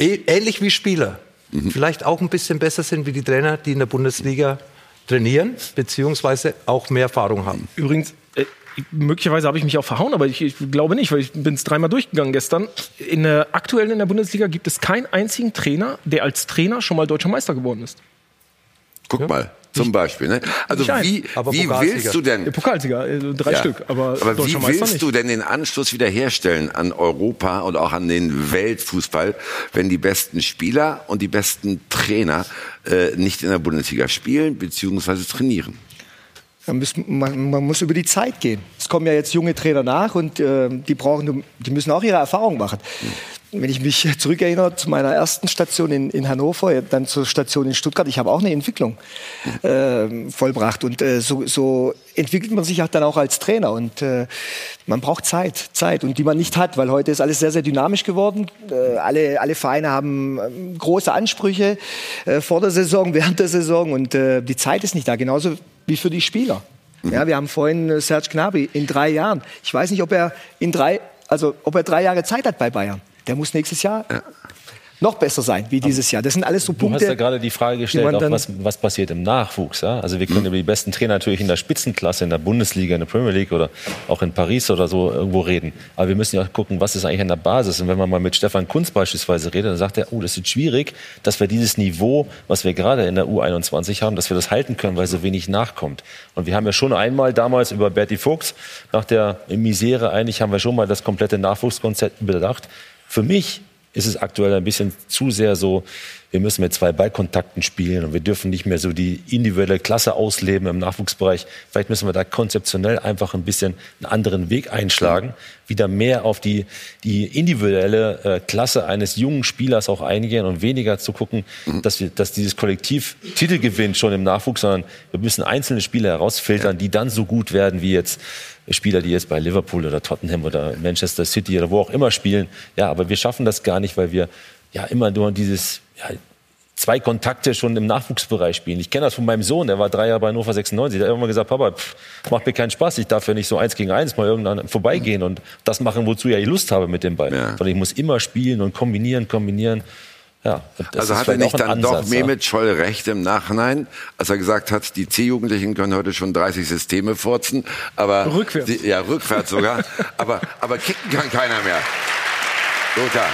ähnlich wie Spieler, mhm. vielleicht auch ein bisschen besser sind wie die Trainer, die in der Bundesliga trainieren, beziehungsweise auch mehr Erfahrung haben. Übrigens, äh, möglicherweise habe ich mich auch verhauen, aber ich, ich glaube nicht, weil ich bin es dreimal durchgegangen gestern. In der aktuellen in der Bundesliga gibt es keinen einzigen Trainer, der als Trainer schon mal deutscher Meister geworden ist. Guck ja? mal. Zum Beispiel. Ne? Also wie, wie willst du denn... Pokalsieger, äh, drei ja. Stück. Aber, aber wie willst du denn den Anschluss wiederherstellen an Europa und auch an den Weltfußball, wenn die besten Spieler und die besten Trainer äh, nicht in der Bundesliga spielen bzw. trainieren? Man muss, man, man muss über die Zeit gehen. Es kommen ja jetzt junge Trainer nach und äh, die brauchen, die müssen auch ihre Erfahrung machen. Wenn ich mich zurückerinnere zu meiner ersten Station in, in Hannover, dann zur Station in Stuttgart, ich habe auch eine Entwicklung äh, vollbracht. Und äh, so, so entwickelt man sich auch dann auch als Trainer. Und äh, man braucht Zeit, Zeit, und die man nicht hat, weil heute ist alles sehr, sehr dynamisch geworden. Äh, alle, alle Vereine haben ähm, große Ansprüche äh, vor der Saison, *laughs* während der Saison. Und die Zeit ist nicht da, genauso wie für die Spieler. Ja, wir haben vorhin äh, Serge Gnabry in drei Jahren. Ich weiß nicht, ob er in drei, also ob er drei Jahre Zeit hat bei Bayern der muss nächstes Jahr ja. Noch besser sein wie dieses Jahr. Das sind alles so Punkte. Du hast ja gerade die Frage gestellt, auch was, was passiert im Nachwuchs. Ja? Also wir können mhm. über die besten Trainer natürlich in der Spitzenklasse, in der Bundesliga, in der Premier League oder auch in Paris oder so irgendwo reden. Aber wir müssen ja auch gucken, was ist eigentlich an der Basis. Und wenn man mal mit Stefan Kunz beispielsweise redet, dann sagt er, oh, das ist schwierig, dass wir dieses Niveau, was wir gerade in der U21 haben, dass wir das halten können, weil so wenig nachkommt. Und wir haben ja schon einmal damals über Berti Fuchs nach der Misere eigentlich haben wir schon mal das komplette Nachwuchskonzept bedacht. Für mich ist es aktuell ein bisschen zu sehr so, wir müssen mit zwei Ballkontakten spielen und wir dürfen nicht mehr so die individuelle Klasse ausleben im Nachwuchsbereich. Vielleicht müssen wir da konzeptionell einfach ein bisschen einen anderen Weg einschlagen, wieder mehr auf die, die individuelle äh, Klasse eines jungen Spielers auch eingehen und weniger zu gucken, dass, wir, dass dieses Kollektiv Titel gewinnt schon im Nachwuchs, sondern wir müssen einzelne Spieler herausfiltern, die dann so gut werden wie jetzt Spieler, die jetzt bei Liverpool oder Tottenham oder Manchester City oder wo auch immer spielen. Ja, aber wir schaffen das gar nicht, weil wir ja immer nur dieses zwei Kontakte schon im Nachwuchsbereich spielen. Ich kenne das von meinem Sohn, der war drei Jahre bei Hannover 96. Der hat immer gesagt, Papa, pff, macht mir keinen Spaß. Ich darf ja nicht so eins gegen eins mal irgendwann vorbeigehen und das machen, wozu ja ich Lust habe mit dem Ball. Ja. Sondern ich muss immer spielen und kombinieren, kombinieren. Ja, also hat er nicht dann Ansatz, doch Mehmet Scholl recht im Nachhinein, als er gesagt hat, die C-Jugendlichen können heute schon 30 Systeme furzen, aber rückwärts, die, ja rückwärts sogar, *laughs* aber aber kicken kann keiner mehr. Lothar.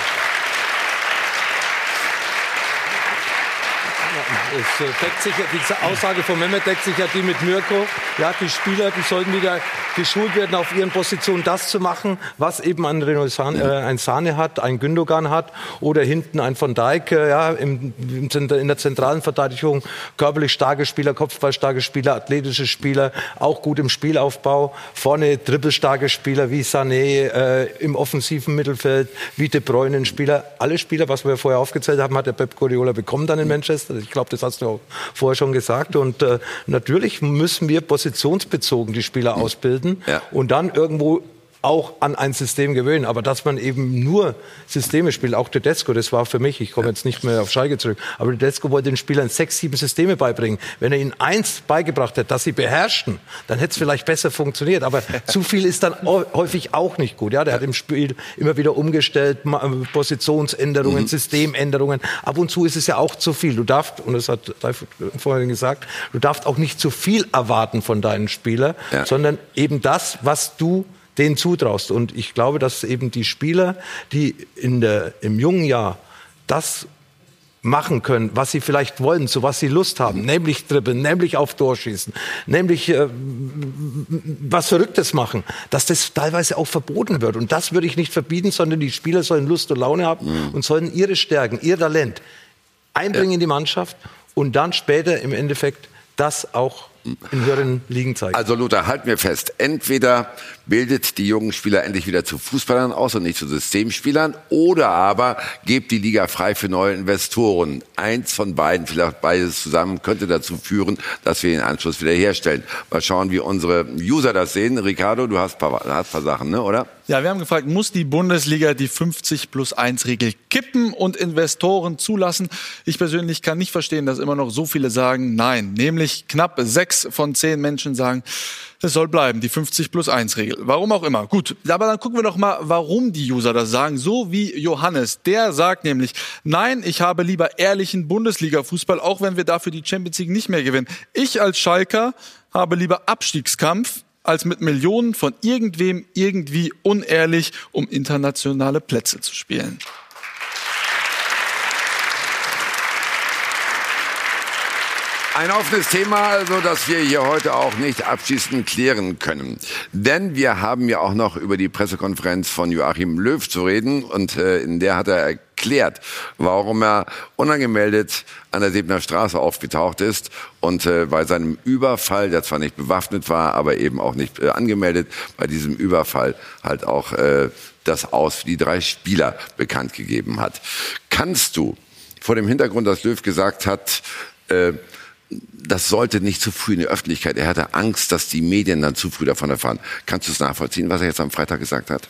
Es äh, deckt sich, die Aussage von Mehmet deckt sich ja die mit Mirko. Ja, die Spieler, die sollten wieder geschult werden, auf ihren Positionen das zu machen, was eben ein Renault Sahne, äh, ein Sahne hat, ein Gündogan hat oder hinten ein Von Dijk, äh, ja, im, im, in der zentralen Verteidigung körperlich starke Spieler, kopfballstarke Spieler, athletische Spieler, auch gut im Spielaufbau, vorne dribbelstarke Spieler wie Sané äh, im offensiven Mittelfeld, wie De Bruyne, Spieler, alle Spieler, was wir vorher aufgezählt haben, hat der Pep Guardiola bekommen dann in Manchester. Ich glaube, das hast du auch vorher schon gesagt. Und äh, natürlich müssen wir positionsbezogen die Spieler ausbilden ja. und dann irgendwo auch an ein System gewöhnen. Aber dass man eben nur Systeme spielt, auch Tedesco, das war für mich, ich komme jetzt nicht mehr auf Schalke zurück, aber Tedesco wollte den Spielern sechs, sieben Systeme beibringen. Wenn er ihnen eins beigebracht hätte, dass sie beherrschten, dann hätte es vielleicht besser funktioniert. Aber *laughs* zu viel ist dann häufig auch nicht gut. Ja, der hat im Spiel immer wieder umgestellt, Positionsänderungen, mhm. Systemänderungen. Ab und zu ist es ja auch zu viel. Du darfst, und das hat Ralf vorhin gesagt, du darfst auch nicht zu viel erwarten von deinen Spielern, ja. sondern eben das, was du denen zutraust. Und ich glaube, dass eben die Spieler, die in der, im jungen Jahr das machen können, was sie vielleicht wollen, zu was sie Lust haben, nämlich dribbeln, nämlich auf Tor schießen, nämlich äh, was Verrücktes machen, dass das teilweise auch verboten wird. Und das würde ich nicht verbieten, sondern die Spieler sollen Lust und Laune haben mhm. und sollen ihre Stärken, ihr Talent einbringen ja. in die Mannschaft und dann später im Endeffekt das auch in höheren Ligen zeigen. Also Luther, halt mir fest. Entweder bildet die jungen Spieler endlich wieder zu Fußballern aus und nicht zu Systemspielern, oder aber gebt die Liga frei für neue Investoren. Eins von beiden, vielleicht beides zusammen, könnte dazu führen, dass wir den Anschluss wieder herstellen. Mal schauen, wie unsere User das sehen. Ricardo, du hast paar, paar Sachen, ne, oder? Ja, wir haben gefragt, muss die Bundesliga die 50 plus 1 Regel kippen und Investoren zulassen? Ich persönlich kann nicht verstehen, dass immer noch so viele sagen nein. Nämlich knapp sechs von zehn Menschen sagen, es soll bleiben, die 50 plus 1 Regel. Warum auch immer. Gut, aber dann gucken wir doch mal, warum die User das sagen. So wie Johannes. Der sagt nämlich, nein, ich habe lieber ehrlichen Bundesliga-Fußball, auch wenn wir dafür die Champions League nicht mehr gewinnen. Ich als Schalker habe lieber Abstiegskampf als mit Millionen von irgendwem irgendwie unehrlich um internationale Plätze zu spielen. Ein offenes Thema, also, das wir hier heute auch nicht abschließend klären können. Denn wir haben ja auch noch über die Pressekonferenz von Joachim Löw zu reden und äh, in der hat er erklärt, warum er unangemeldet an der Sebner Straße aufgetaucht ist und äh, bei seinem Überfall, der zwar nicht bewaffnet war, aber eben auch nicht äh, angemeldet, bei diesem Überfall halt auch äh, das Aus für die drei Spieler bekannt gegeben hat. Kannst du vor dem Hintergrund, dass Löw gesagt hat, äh, das sollte nicht zu früh in die Öffentlichkeit. Er hatte Angst, dass die Medien dann zu früh davon erfahren. Kannst du es nachvollziehen, was er jetzt am Freitag gesagt hat?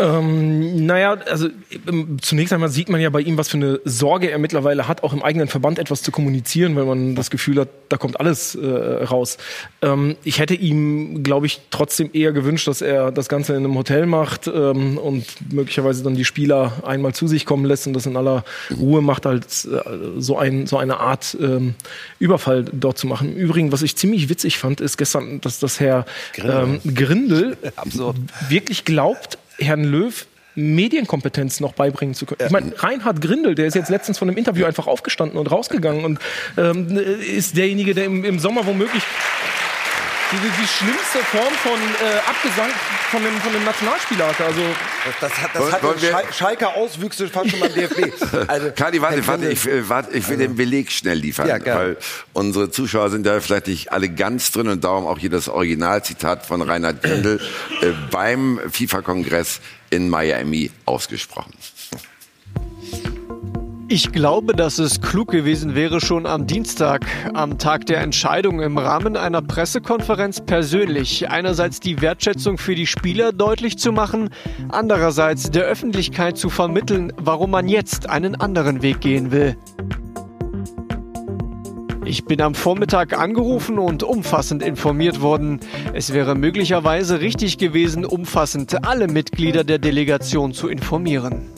Ähm, naja, also ähm, zunächst einmal sieht man ja bei ihm, was für eine Sorge er mittlerweile hat, auch im eigenen Verband etwas zu kommunizieren, weil man das Gefühl hat, da kommt alles äh, raus. Ähm, ich hätte ihm, glaube ich, trotzdem eher gewünscht, dass er das Ganze in einem Hotel macht ähm, und möglicherweise dann die Spieler einmal zu sich kommen lässt und das in aller Ruhe macht, als äh, so, ein, so eine Art ähm, Überfall dort zu machen. Im Übrigen, was ich ziemlich witzig fand, ist gestern, dass das Herr Grindel, ähm, Grindel *laughs* wirklich glaubt, Herrn Löw Medienkompetenz noch beibringen zu können. Ich meine, Reinhard Grindel, der ist jetzt letztens von einem Interview einfach aufgestanden und rausgegangen und ähm, ist derjenige, der im, im Sommer womöglich die, die schlimmste Form von äh, Abgesang von dem, von dem Nationalspieler hatte. Also das, hat, das hat Schal Schalker Auswüchse fast schon beim DFB. *laughs* Also, Kadi, warte, warte, ich, warte, ich will den Beleg schnell liefern, ja, weil unsere Zuschauer sind da vielleicht nicht alle ganz drin und darum auch hier das Originalzitat von Reinhard Grindel äh, beim FIFA-Kongress in Miami ausgesprochen. Ich glaube, dass es klug gewesen wäre, schon am Dienstag, am Tag der Entscheidung im Rahmen einer Pressekonferenz persönlich einerseits die Wertschätzung für die Spieler deutlich zu machen, andererseits der Öffentlichkeit zu vermitteln, warum man jetzt einen anderen Weg gehen will. Ich bin am Vormittag angerufen und umfassend informiert worden. Es wäre möglicherweise richtig gewesen, umfassend alle Mitglieder der Delegation zu informieren.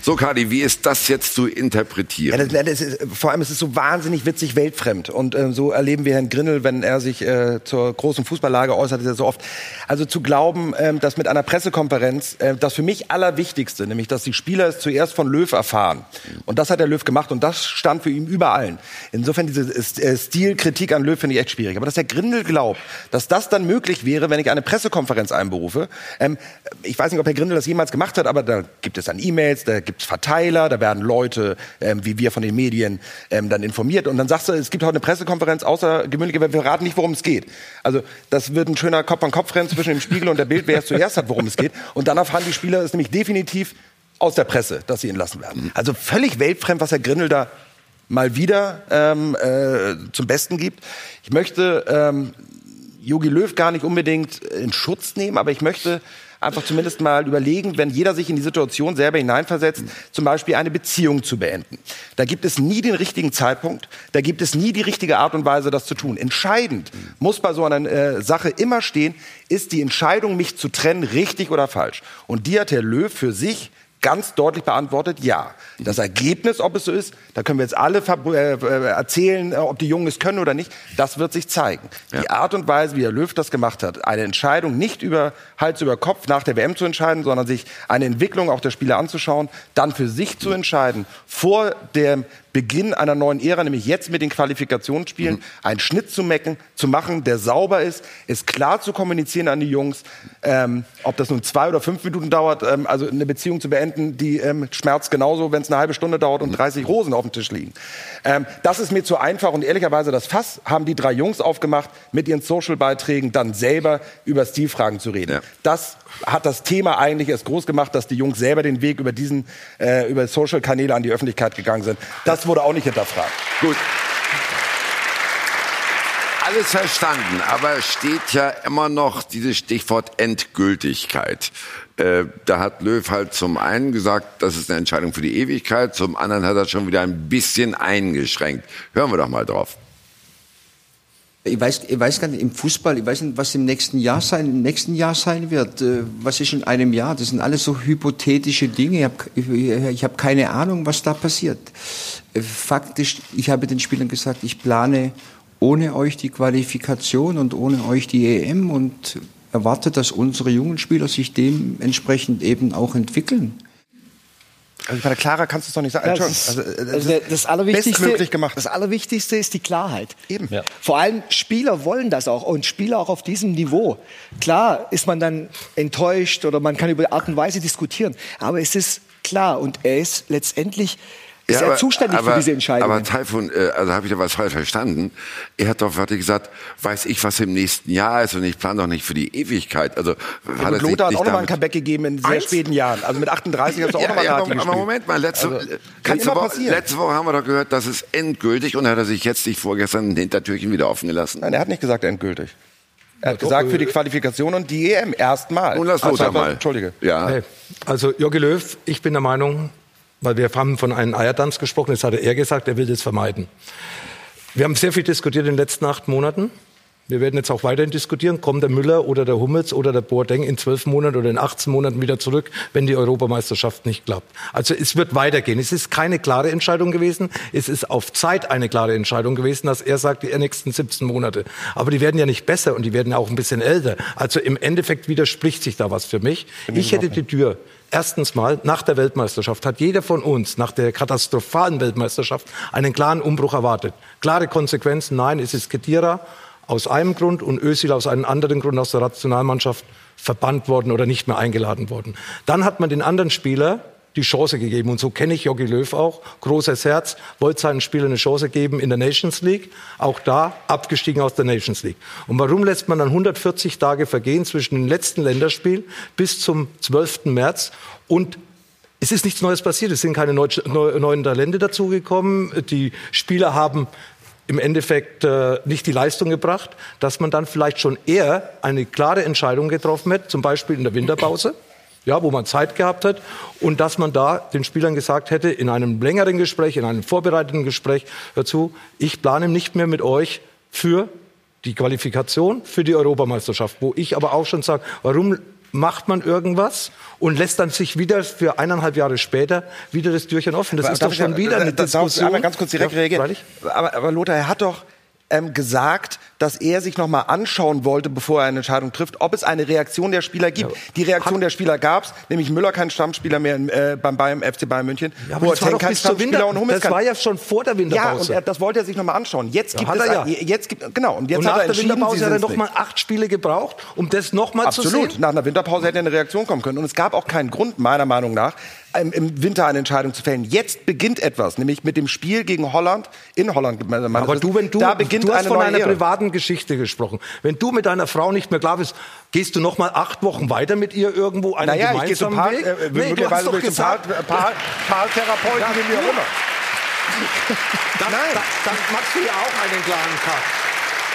So, Kadi, wie ist das jetzt zu interpretieren? Ja, das, das ist, vor allem ist es so wahnsinnig witzig weltfremd. Und äh, so erleben wir Herrn Grindel, wenn er sich äh, zur großen Fußballlage äußert, ist er so oft. Also zu glauben, äh, dass mit einer Pressekonferenz äh, das für mich Allerwichtigste, nämlich dass die Spieler es zuerst von Löw erfahren. Und das hat der Löw gemacht und das stand für ihn über allen. Insofern diese äh, Stilkritik an Löw finde ich echt schwierig. Aber dass der Grindel glaubt, dass das dann möglich wäre, wenn ich eine Pressekonferenz einberufe. Ähm, ich weiß nicht, ob Herr Grindel das jemals gemacht hat, aber da gibt es dann E-Mails, da gibt es Verteiler, da werden Leute, ähm, wie wir von den Medien, ähm, dann informiert. Und dann sagst du, es gibt heute eine Pressekonferenz, außer gewöhnlich, wir verraten nicht, worum es geht. Also das wird ein schöner Kopf-an-Kopf-Rennen zwischen dem Spiegel und der Bild, wer es zuerst hat, worum es geht. Und dann erfahren die Spieler es nämlich definitiv aus der Presse, dass sie entlassen werden. Also völlig weltfremd, was Herr Grindel da mal wieder ähm, äh, zum Besten gibt. Ich möchte ähm, Löw gar nicht unbedingt in Schutz nehmen, aber ich möchte einfach zumindest mal überlegen, wenn jeder sich in die Situation selber hineinversetzt, zum Beispiel eine Beziehung zu beenden. Da gibt es nie den richtigen Zeitpunkt, da gibt es nie die richtige Art und Weise, das zu tun. Entscheidend muss bei so einer äh, Sache immer stehen, ist die Entscheidung, mich zu trennen, richtig oder falsch. Und die hat Herr Löw für sich ganz deutlich beantwortet, ja. Das Ergebnis, ob es so ist, da können wir jetzt alle äh, äh, erzählen, äh, ob die Jungen es können oder nicht, das wird sich zeigen. Ja. Die Art und Weise, wie Herr Löw das gemacht hat, eine Entscheidung nicht über Hals über Kopf nach der WM zu entscheiden, sondern sich eine Entwicklung auch der Spieler anzuschauen, dann für sich zu entscheiden, vor dem Beginn einer neuen Ära, nämlich jetzt mit den Qualifikationsspielen, mhm. einen Schnitt zu mecken, zu machen, der sauber ist, es klar zu kommunizieren an die Jungs, ähm, ob das nun zwei oder fünf Minuten dauert, ähm, also eine Beziehung zu beenden, die ähm, schmerzt genauso, wenn es eine halbe Stunde dauert und 30 mhm. Rosen auf dem Tisch liegen. Ähm, das ist mir zu einfach und ehrlicherweise das Fass haben die drei Jungs aufgemacht, mit ihren Social-Beiträgen dann selber über Stilfragen zu reden. Ja. Das hat das Thema eigentlich erst groß gemacht, dass die Jungs selber den Weg über diesen, äh, über Social-Kanäle an die Öffentlichkeit gegangen sind. Das wurde auch nicht hinterfragt. Gut. Alles verstanden, aber steht ja immer noch dieses Stichwort Endgültigkeit. Äh, da hat Löw halt zum einen gesagt, das ist eine Entscheidung für die Ewigkeit, zum anderen hat er schon wieder ein bisschen eingeschränkt. Hören wir doch mal drauf. Ich weiß, ich weiß gar nicht, im Fußball, ich weiß nicht, was im nächsten Jahr sein, im nächsten Jahr sein wird. Äh, was ist in einem Jahr? Das sind alles so hypothetische Dinge. Ich habe ich, ich hab keine Ahnung, was da passiert. Äh, Faktisch, ich habe den Spielern gesagt, ich plane ohne euch die Qualifikation und ohne euch die EM und erwarte, dass unsere jungen Spieler sich dementsprechend eben auch entwickeln. Also ich meine, klarer kannst du es doch nicht sagen. Das, ist, Also, äh, also das das Allerwichtigste, bestmöglich gemacht. das Allerwichtigste ist die Klarheit. Eben. Ja. Vor allem Spieler wollen das auch und Spieler auch auf diesem Niveau. Klar ist man dann enttäuscht oder man kann über Art und Weise diskutieren, aber es ist klar und er ist letztendlich ist er zuständig aber, für diese Entscheidung. Aber Taifun, äh, also habe ich da was falsch verstanden? Er hat doch wörtlich gesagt, weiß ich, was im nächsten Jahr ist und ich plane doch nicht für die Ewigkeit. Also Ja, hat und er Lothar hat auch noch mal ein Comeback gegeben in sehr Eins? späten Jahren. Also mit 38 hast du auch Ja, noch mal ja, aber, gespielt. aber Moment mal, letzte, Also, kann letzte, immer Woche, passieren. letzte Woche haben wir doch gehört, das ist endgültig und hat er sich jetzt nicht vorgestern ein Hintertürchen wieder offen gelassen. Nein, er hat nicht gesagt endgültig. Er hat gesagt für die Qualifikation und die EM erstmal. Und lass Also, Lothar mal. Entschuldige. Ja. Hey, also Jogi Löw, ich bin der Meinung, weil wir haben von einem Eiertanz gesprochen, jetzt hat er gesagt, er will das vermeiden. Wir haben sehr viel diskutiert in den letzten acht Monaten. Wir werden jetzt auch weiterhin diskutieren, kommt der Müller oder der Hummels oder der Boateng in zwölf Monaten oder in 18 Monaten wieder zurück, wenn die Europameisterschaft nicht klappt. Also es wird weitergehen. Es ist keine klare Entscheidung gewesen. Es ist auf Zeit eine klare Entscheidung gewesen, dass er sagt, die nächsten 17 Monate. Aber die werden ja nicht besser und die werden ja auch ein bisschen älter. Also im Endeffekt widerspricht sich da was für mich. Ich hätte die Tür Erstens mal, nach der Weltmeisterschaft hat jeder von uns, nach der katastrophalen Weltmeisterschaft, einen klaren Umbruch erwartet. Klare Konsequenzen, nein, es ist Kedira aus einem Grund und Özil aus einem anderen Grund aus der Nationalmannschaft verbannt worden oder nicht mehr eingeladen worden. Dann hat man den anderen Spieler die Chance gegeben. Und so kenne ich Jogi Löw auch. Großes Herz, wollte seinen Spielern eine Chance geben in der Nations League. Auch da abgestiegen aus der Nations League. Und warum lässt man dann 140 Tage vergehen zwischen dem letzten Länderspiel bis zum 12. März und es ist nichts Neues passiert. Es sind keine neu, neu, neuen Talente dazugekommen. Die Spieler haben im Endeffekt äh, nicht die Leistung gebracht, dass man dann vielleicht schon eher eine klare Entscheidung getroffen hätte, zum Beispiel in der Winterpause ja, wo man Zeit gehabt hat und dass man da den Spielern gesagt hätte, in einem längeren Gespräch, in einem vorbereitenden Gespräch dazu, ich plane nicht mehr mit euch für die Qualifikation für die Europameisterschaft, wo ich aber auch schon sage, warum macht man irgendwas und lässt dann sich wieder für eineinhalb Jahre später wieder das Türchen offen. Das Aber ist darf doch ich schon da- wieder eine da- darf ich Diskussion. einmal ganz kurz direkt Ja, reagieren. Aber, aber Lothar, er hat doch ähm, gesagt, dass er sich noch mal anschauen wollte, bevor er eine Entscheidung trifft, ob es eine Reaktion der Spieler gibt. Die Reaktion der Spieler gab es, nämlich Müller kein Stammspieler mehr äh, beim Bayern, FC Bayern München. Ja, aber das war Boateng doch kein bis zur Stammspieler Winter- und Hummels das war ja schon vor der Ja, Winterpause. und er, das wollte er sich noch mal anschauen. Jetzt Ja, gibt es er ja. jetzt gibt genau und jetzt und hat nach er der Winterpause hat er noch mal acht Spiele gebraucht, um das noch mal zu Absolut. sehen. Nach einer Winterpause hätte eine Reaktion kommen können. Und es gab auch keinen Grund, meiner Meinung nach, im, Winter eine Entscheidung zu fällen. Jetzt beginnt etwas, nämlich mit dem Spiel gegen Holland in Holland. Aber du, wenn du, da beginnt du hast eine von einer Ära. privaten Geschichte gesprochen. Wenn du mit deiner Frau nicht mehr klar bist, gehst du noch mal acht Wochen weiter mit ihr irgendwo einen Naja, ich gehe zum Paar, Weg? äh, nee, du hast doch Paar, gesagt, Paar, Paartherapeuten, Ja, wie auch dann, dann, dann machst du ja auch einen klaren Cut.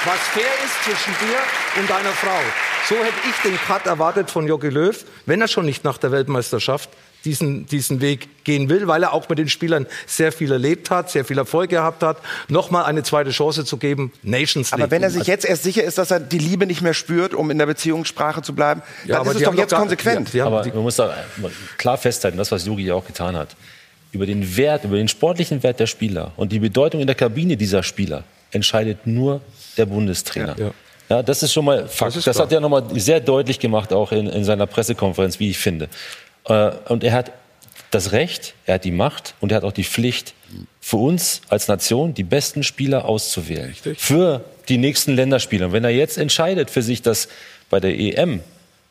Was fair ist zwischen dir und deiner Frau. So hätte ich den Cut erwartet von Jogi Löw, wenn er schon nicht nach der Weltmeisterschaft diesen, diesen Weg gehen will, weil er auch mit den Spielern sehr viel erlebt hat, sehr viel Erfolg gehabt hat, nochmal eine zweite Chance zu geben, Nations League. Aber wenn er sich jetzt erst sicher ist, dass er die Liebe nicht mehr spürt, um in der Beziehungssprache zu bleiben, Ja, dann aber ist es doch jetzt gar- konsequent. die- die haben- Aber man muss da klar festhalten, das, was Jogi ja auch getan hat, über den Wert, über den sportlichen Wert der Spieler und die Bedeutung in der Kabine dieser Spieler entscheidet nur der Bundestrainer. Ja. Ja, das ist schon mal Fakt. Das, klar. hat er nochmal sehr deutlich gemacht, auch in, in seiner Pressekonferenz, wie ich finde. Äh, und er hat das Recht, er hat die Macht und er hat auch die Pflicht, für uns als Nation die besten Spieler auszuwählen. Für die nächsten Länderspiele. Und wenn er jetzt entscheidet für sich, dass bei der EM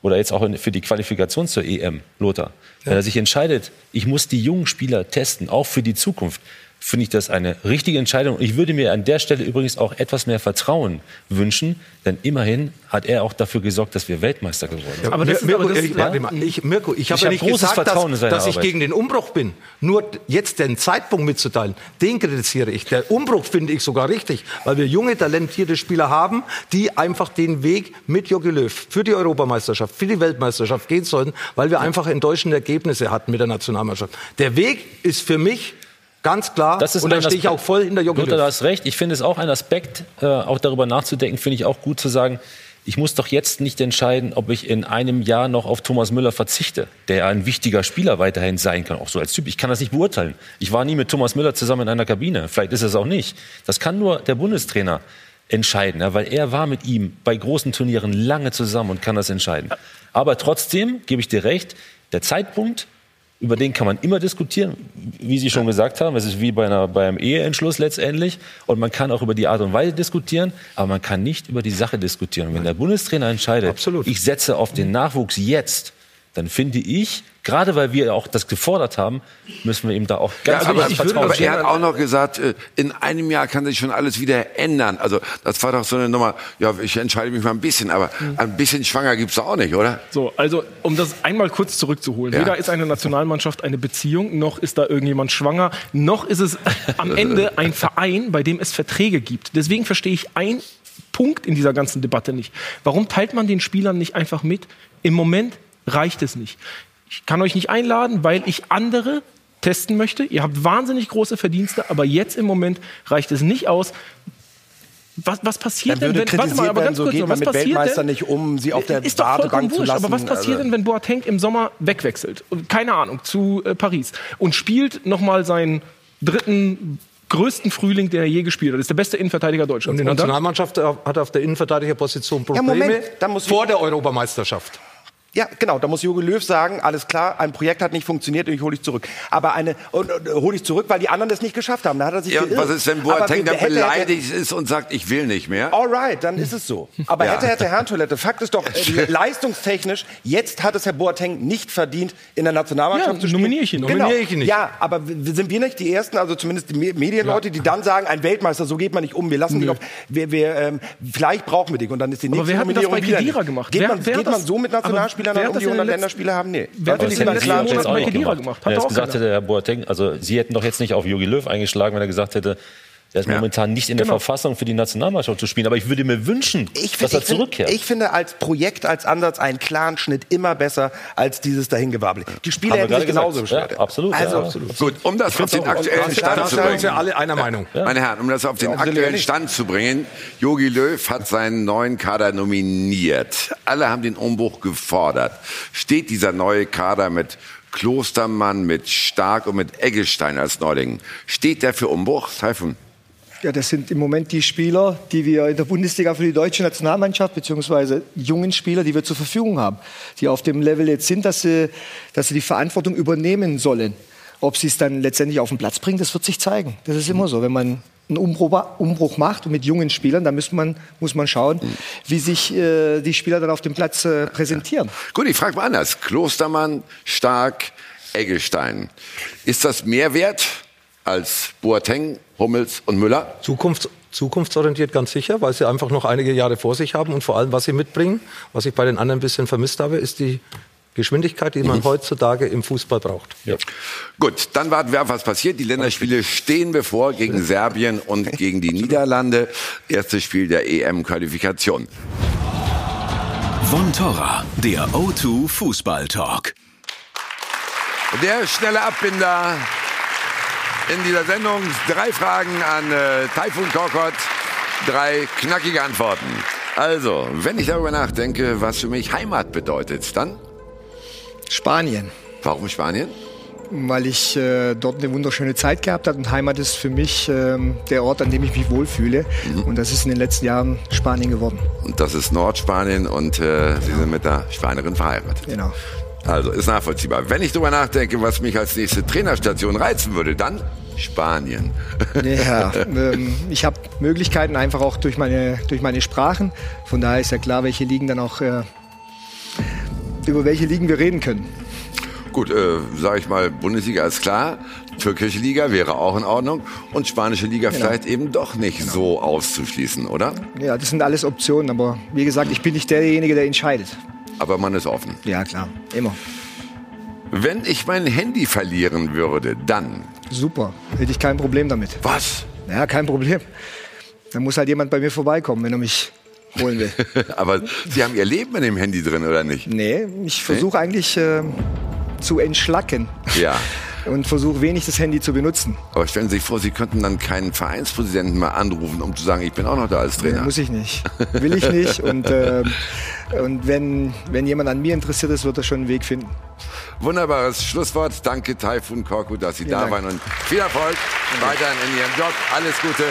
oder jetzt auch für die Qualifikation zur EM, Lothar, wenn er sich entscheidet, ich muss die jungen Spieler testen, auch für die Zukunft, finde ich das eine richtige Entscheidung. Ich würde mir an der Stelle übrigens auch etwas mehr Vertrauen wünschen, denn immerhin hat er auch dafür gesorgt, dass wir Weltmeister geworden sind. Aber das Mirko, ich, warte mal, ich, Mirko, ich habe ja nicht großes gesagt, Vertrauen in dass, dass ich Arbeit. gegen den Umbruch bin. Nur jetzt den Zeitpunkt mitzuteilen, den kritisiere ich. Der Umbruch finde ich sogar richtig, weil wir junge, talentierte Spieler haben, die einfach den Weg mit Jogi Löw für die Europameisterschaft, für die Weltmeisterschaft gehen sollten, weil wir einfach enttäuschende Ergebnisse hatten mit der Nationalmannschaft. Der Weg ist für mich ganz klar Das ist und da stehe ich auch voll hinter Jogi Lothar, du hast recht. Ich finde es auch ein Aspekt, äh, auch darüber nachzudenken, finde ich auch gut zu sagen, ich muss doch jetzt nicht entscheiden, ob ich in einem Jahr noch auf Thomas Müller verzichte, der ein wichtiger Spieler weiterhin sein kann, auch so als Typ. Ich kann das nicht beurteilen. Ich war nie mit Thomas Müller zusammen in einer Kabine. Vielleicht ist es auch nicht. Das kann nur der Bundestrainer entscheiden, ja, weil er war mit ihm bei großen Turnieren lange zusammen und kann das entscheiden. Aber trotzdem gebe ich dir recht, der Zeitpunkt über den kann man immer diskutieren, wie Sie schon gesagt haben. Es ist wie bei, einer, bei einem Eheentschluss letztendlich. Und man kann auch über die Art und Weise diskutieren, aber man kann nicht über die Sache diskutieren. Wenn der Bundestrainer entscheidet, Absolut. ich setze auf den Nachwuchs jetzt, dann finde ich, gerade weil wir auch das gefordert haben, müssen wir ihm da auch ganz ja, aber, ich vertrauen. aber er hat auch noch gesagt, äh, in einem Jahr kann sich schon alles wieder ändern. Also das war doch so eine Nummer, ja, ich entscheide mich mal ein bisschen, aber ein bisschen schwanger gibt's auch nicht, oder? So, also um das einmal kurz zurückzuholen. Ja. Weder ist eine Nationalmannschaft eine Beziehung, noch ist da irgendjemand schwanger, noch ist es am Ende *laughs* ein Verein, bei dem es Verträge gibt. Deswegen verstehe ich ein Punkt in dieser ganzen Debatte nicht. Warum teilt man den Spielern nicht einfach mit? Im Moment reicht es nicht. Ich kann euch nicht einladen, weil ich andere testen möchte. Ihr habt wahnsinnig große Verdienste, aber jetzt im Moment reicht es nicht aus. Was, was passiert denn, wenn, warte mal, aber ganz so kurz, geht was mit passiert Weltmeister denn, nicht um, sie auf der ist doch Wartebank zu wurscht, lassen. aber was passiert Also- denn, wenn Boateng im Sommer wegwechselt? Keine Ahnung, zu äh, Paris und spielt nochmal seinen dritten größten Frühling, den er je gespielt hat. Das ist der beste Innenverteidiger Deutschlands. Und die Nationalmannschaft hat auf der Innenverteidigerposition Ja, Probleme Moment, da muss vor der Europameisterschaft. Ja, genau. Da muss Jogi Löw sagen, alles klar, ein Projekt hat nicht funktioniert und ich hole dich zurück. Aber eine und, und, hole ich zurück, weil die anderen das nicht geschafft haben. Da hat er sich Ja, geirrt. was ist, wenn Aber Boateng dann hätte- hätte- beleidigt ist und sagt, ich will nicht mehr? Alright, dann ist es so. Aber Ja. hätte, hätte Herrentoilette. Fakt ist doch, *laughs* äh, leistungstechnisch, jetzt hat es Herr Boateng nicht verdient, in der Nationalmannschaft Ja, zu spielen. nominiere ich ihn, Genau. nominiere ich ihn nicht. Ja, aber sind wir nicht die Ersten, also zumindest die Me- Medienleute, die dann sagen, ein Weltmeister, so geht man nicht um. Wir lassen dich auf, wir, wir, ähm, vielleicht brauchen wir dich. Und dann ist die Aber nächste wer hat denn das Nominierung bei wieder gemacht? Geht, Wer- man, wer hat geht man das- so mit aber Nationalspielern wer um, die das in den 100 letzten- Länderspiele haben? Nee. Wer hat Das das ist in den immer letzten nicht Khedira gemacht. Hat er auch gesagt hätte, Herr Boateng, also Sie hätten doch jetzt nicht auf Jogi Löw eingeschlagen, wenn er gesagt hätte, er ist momentan nicht in der Genau. Verfassung für die Nationalmannschaft zu spielen. Aber ich würde mir wünschen, dass er ich, zurückkehrt. Find, ich finde als Projekt, als Ansatz einen klaren Schnitt immer besser als dieses Dahingewabble. Die Spieler hätten sich genauso beschwert. Ja, absolut, ja, Also, absolut. Gut, um das Ich auf den aktuellen Stand zu wir bringen. ja alle einer Meinung. Ja. Meine Herren, um das auf den Ja, aktuellen. Stand zu bringen, Jogi Löw hat seinen neuen Kader nominiert. Alle haben den Umbruch gefordert. Steht dieser neue Kader mit Klostermann, mit Stark und mit Eggestein als Neulingen, steht der für Umbruch? Taifun? Ja, das sind im Moment die Spieler, die wir in der Bundesliga für die deutsche Nationalmannschaft, beziehungsweise jungen Spieler, die wir zur Verfügung haben, die auf dem Level jetzt sind, dass sie, dass sie die Verantwortung übernehmen sollen. Ob sie es dann letztendlich auf den Platz bringen, das wird sich zeigen. Das ist immer so. Wenn man einen Umbruch, Umbruch macht mit jungen Spielern, dann muss man, muss man schauen, wie sich äh, die Spieler dann auf dem Platz äh, präsentieren. Gut, ich frage mal anders. Klostermann, Stark, Eggestein. Ist das mehr wert als Boateng, Hummels und Müller? Zukunfts zukunftsorientiert ganz sicher, weil sie einfach noch einige Jahre vor sich haben und vor allem, was sie mitbringen, was ich bei den anderen ein bisschen vermisst habe, ist die Geschwindigkeit, die man heutzutage im Fußball braucht. Gut, dann warten wir ab, was passiert. Die Länderspiele stehen bevor gegen Serbien und gegen die Niederlande. Erstes Spiel der EM-Qualifikation. Von Torra, der O2 Fußball Talk. Der schnelle Abbinder in dieser Sendung. Drei Fragen an äh, Taifun Korkot, drei knackige Antworten. Also, wenn ich darüber nachdenke, was für mich Heimat bedeutet, dann Spanien. Warum Spanien? Weil ich äh, dort eine wunderschöne Zeit gehabt habe und Heimat ist für mich ähm, der Ort, an dem ich mich wohlfühle. Und das ist in den letzten Jahren Spanien geworden. Und das ist Nordspanien und äh, Sie sind mit der Spanierin verheiratet. Genau. Also ist nachvollziehbar. Wenn ich darüber nachdenke, was mich als nächste Trainerstation reizen würde, dann Spanien. Ja, *laughs* ähm, ich habe Möglichkeiten einfach auch durch meine, durch meine Sprachen. Von daher ist ja klar, welche Ligen dann auch, äh, über welche Ligen wir reden können. Gut, äh, sage ich mal, Bundesliga ist klar, türkische Liga wäre auch in Ordnung und spanische Liga Genau. vielleicht eben doch nicht so auszuschließen, oder? Ja, das sind alles Optionen, aber wie gesagt, ich bin nicht derjenige, der entscheidet. Aber man ist offen. Ja, klar, immer. Wenn ich mein Handy verlieren würde, dann. Super, hätte ich kein Problem damit. Was? Ja, kein Problem. Dann muss halt jemand bei mir vorbeikommen, wenn er mich holen will. *laughs* Aber Sie haben Ihr Leben in dem Handy drin, oder nicht? Nee, ich versuche eigentlich äh, zu entschlacken Ja. *laughs* und versuche wenig das Handy zu benutzen. Aber stellen Sie sich vor, Sie könnten dann keinen Vereinspräsidenten mal anrufen, um zu sagen, ich bin auch noch da als Nee, Trainer. muss ich nicht. Will ich nicht. Und, *laughs* ähm, und wenn, wenn jemand an mir interessiert ist, wird er schon einen Weg finden. Wunderbares Schlusswort. Danke Taifun Korku, dass Sie Vielen da Dank. waren und viel Erfolg weiterhin in Ihrem Job. Alles Gute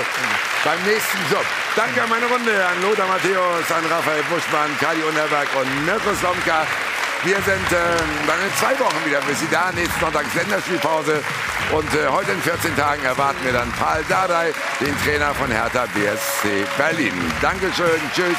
beim nächsten Job. Danke an meine Runde, an Lothar Matthäus, an Raphael Buschmann, Kali Unterberg und Mirko Slomka. Wir sind äh, dann in zwei Wochen wieder für Sie da. Nächsten Sonntag ist Länderspielpause. Und äh, heute in 14 Tagen erwarten wir dann Paul Dardai, den Trainer von Hertha BSC Berlin. Dankeschön. Tschüss.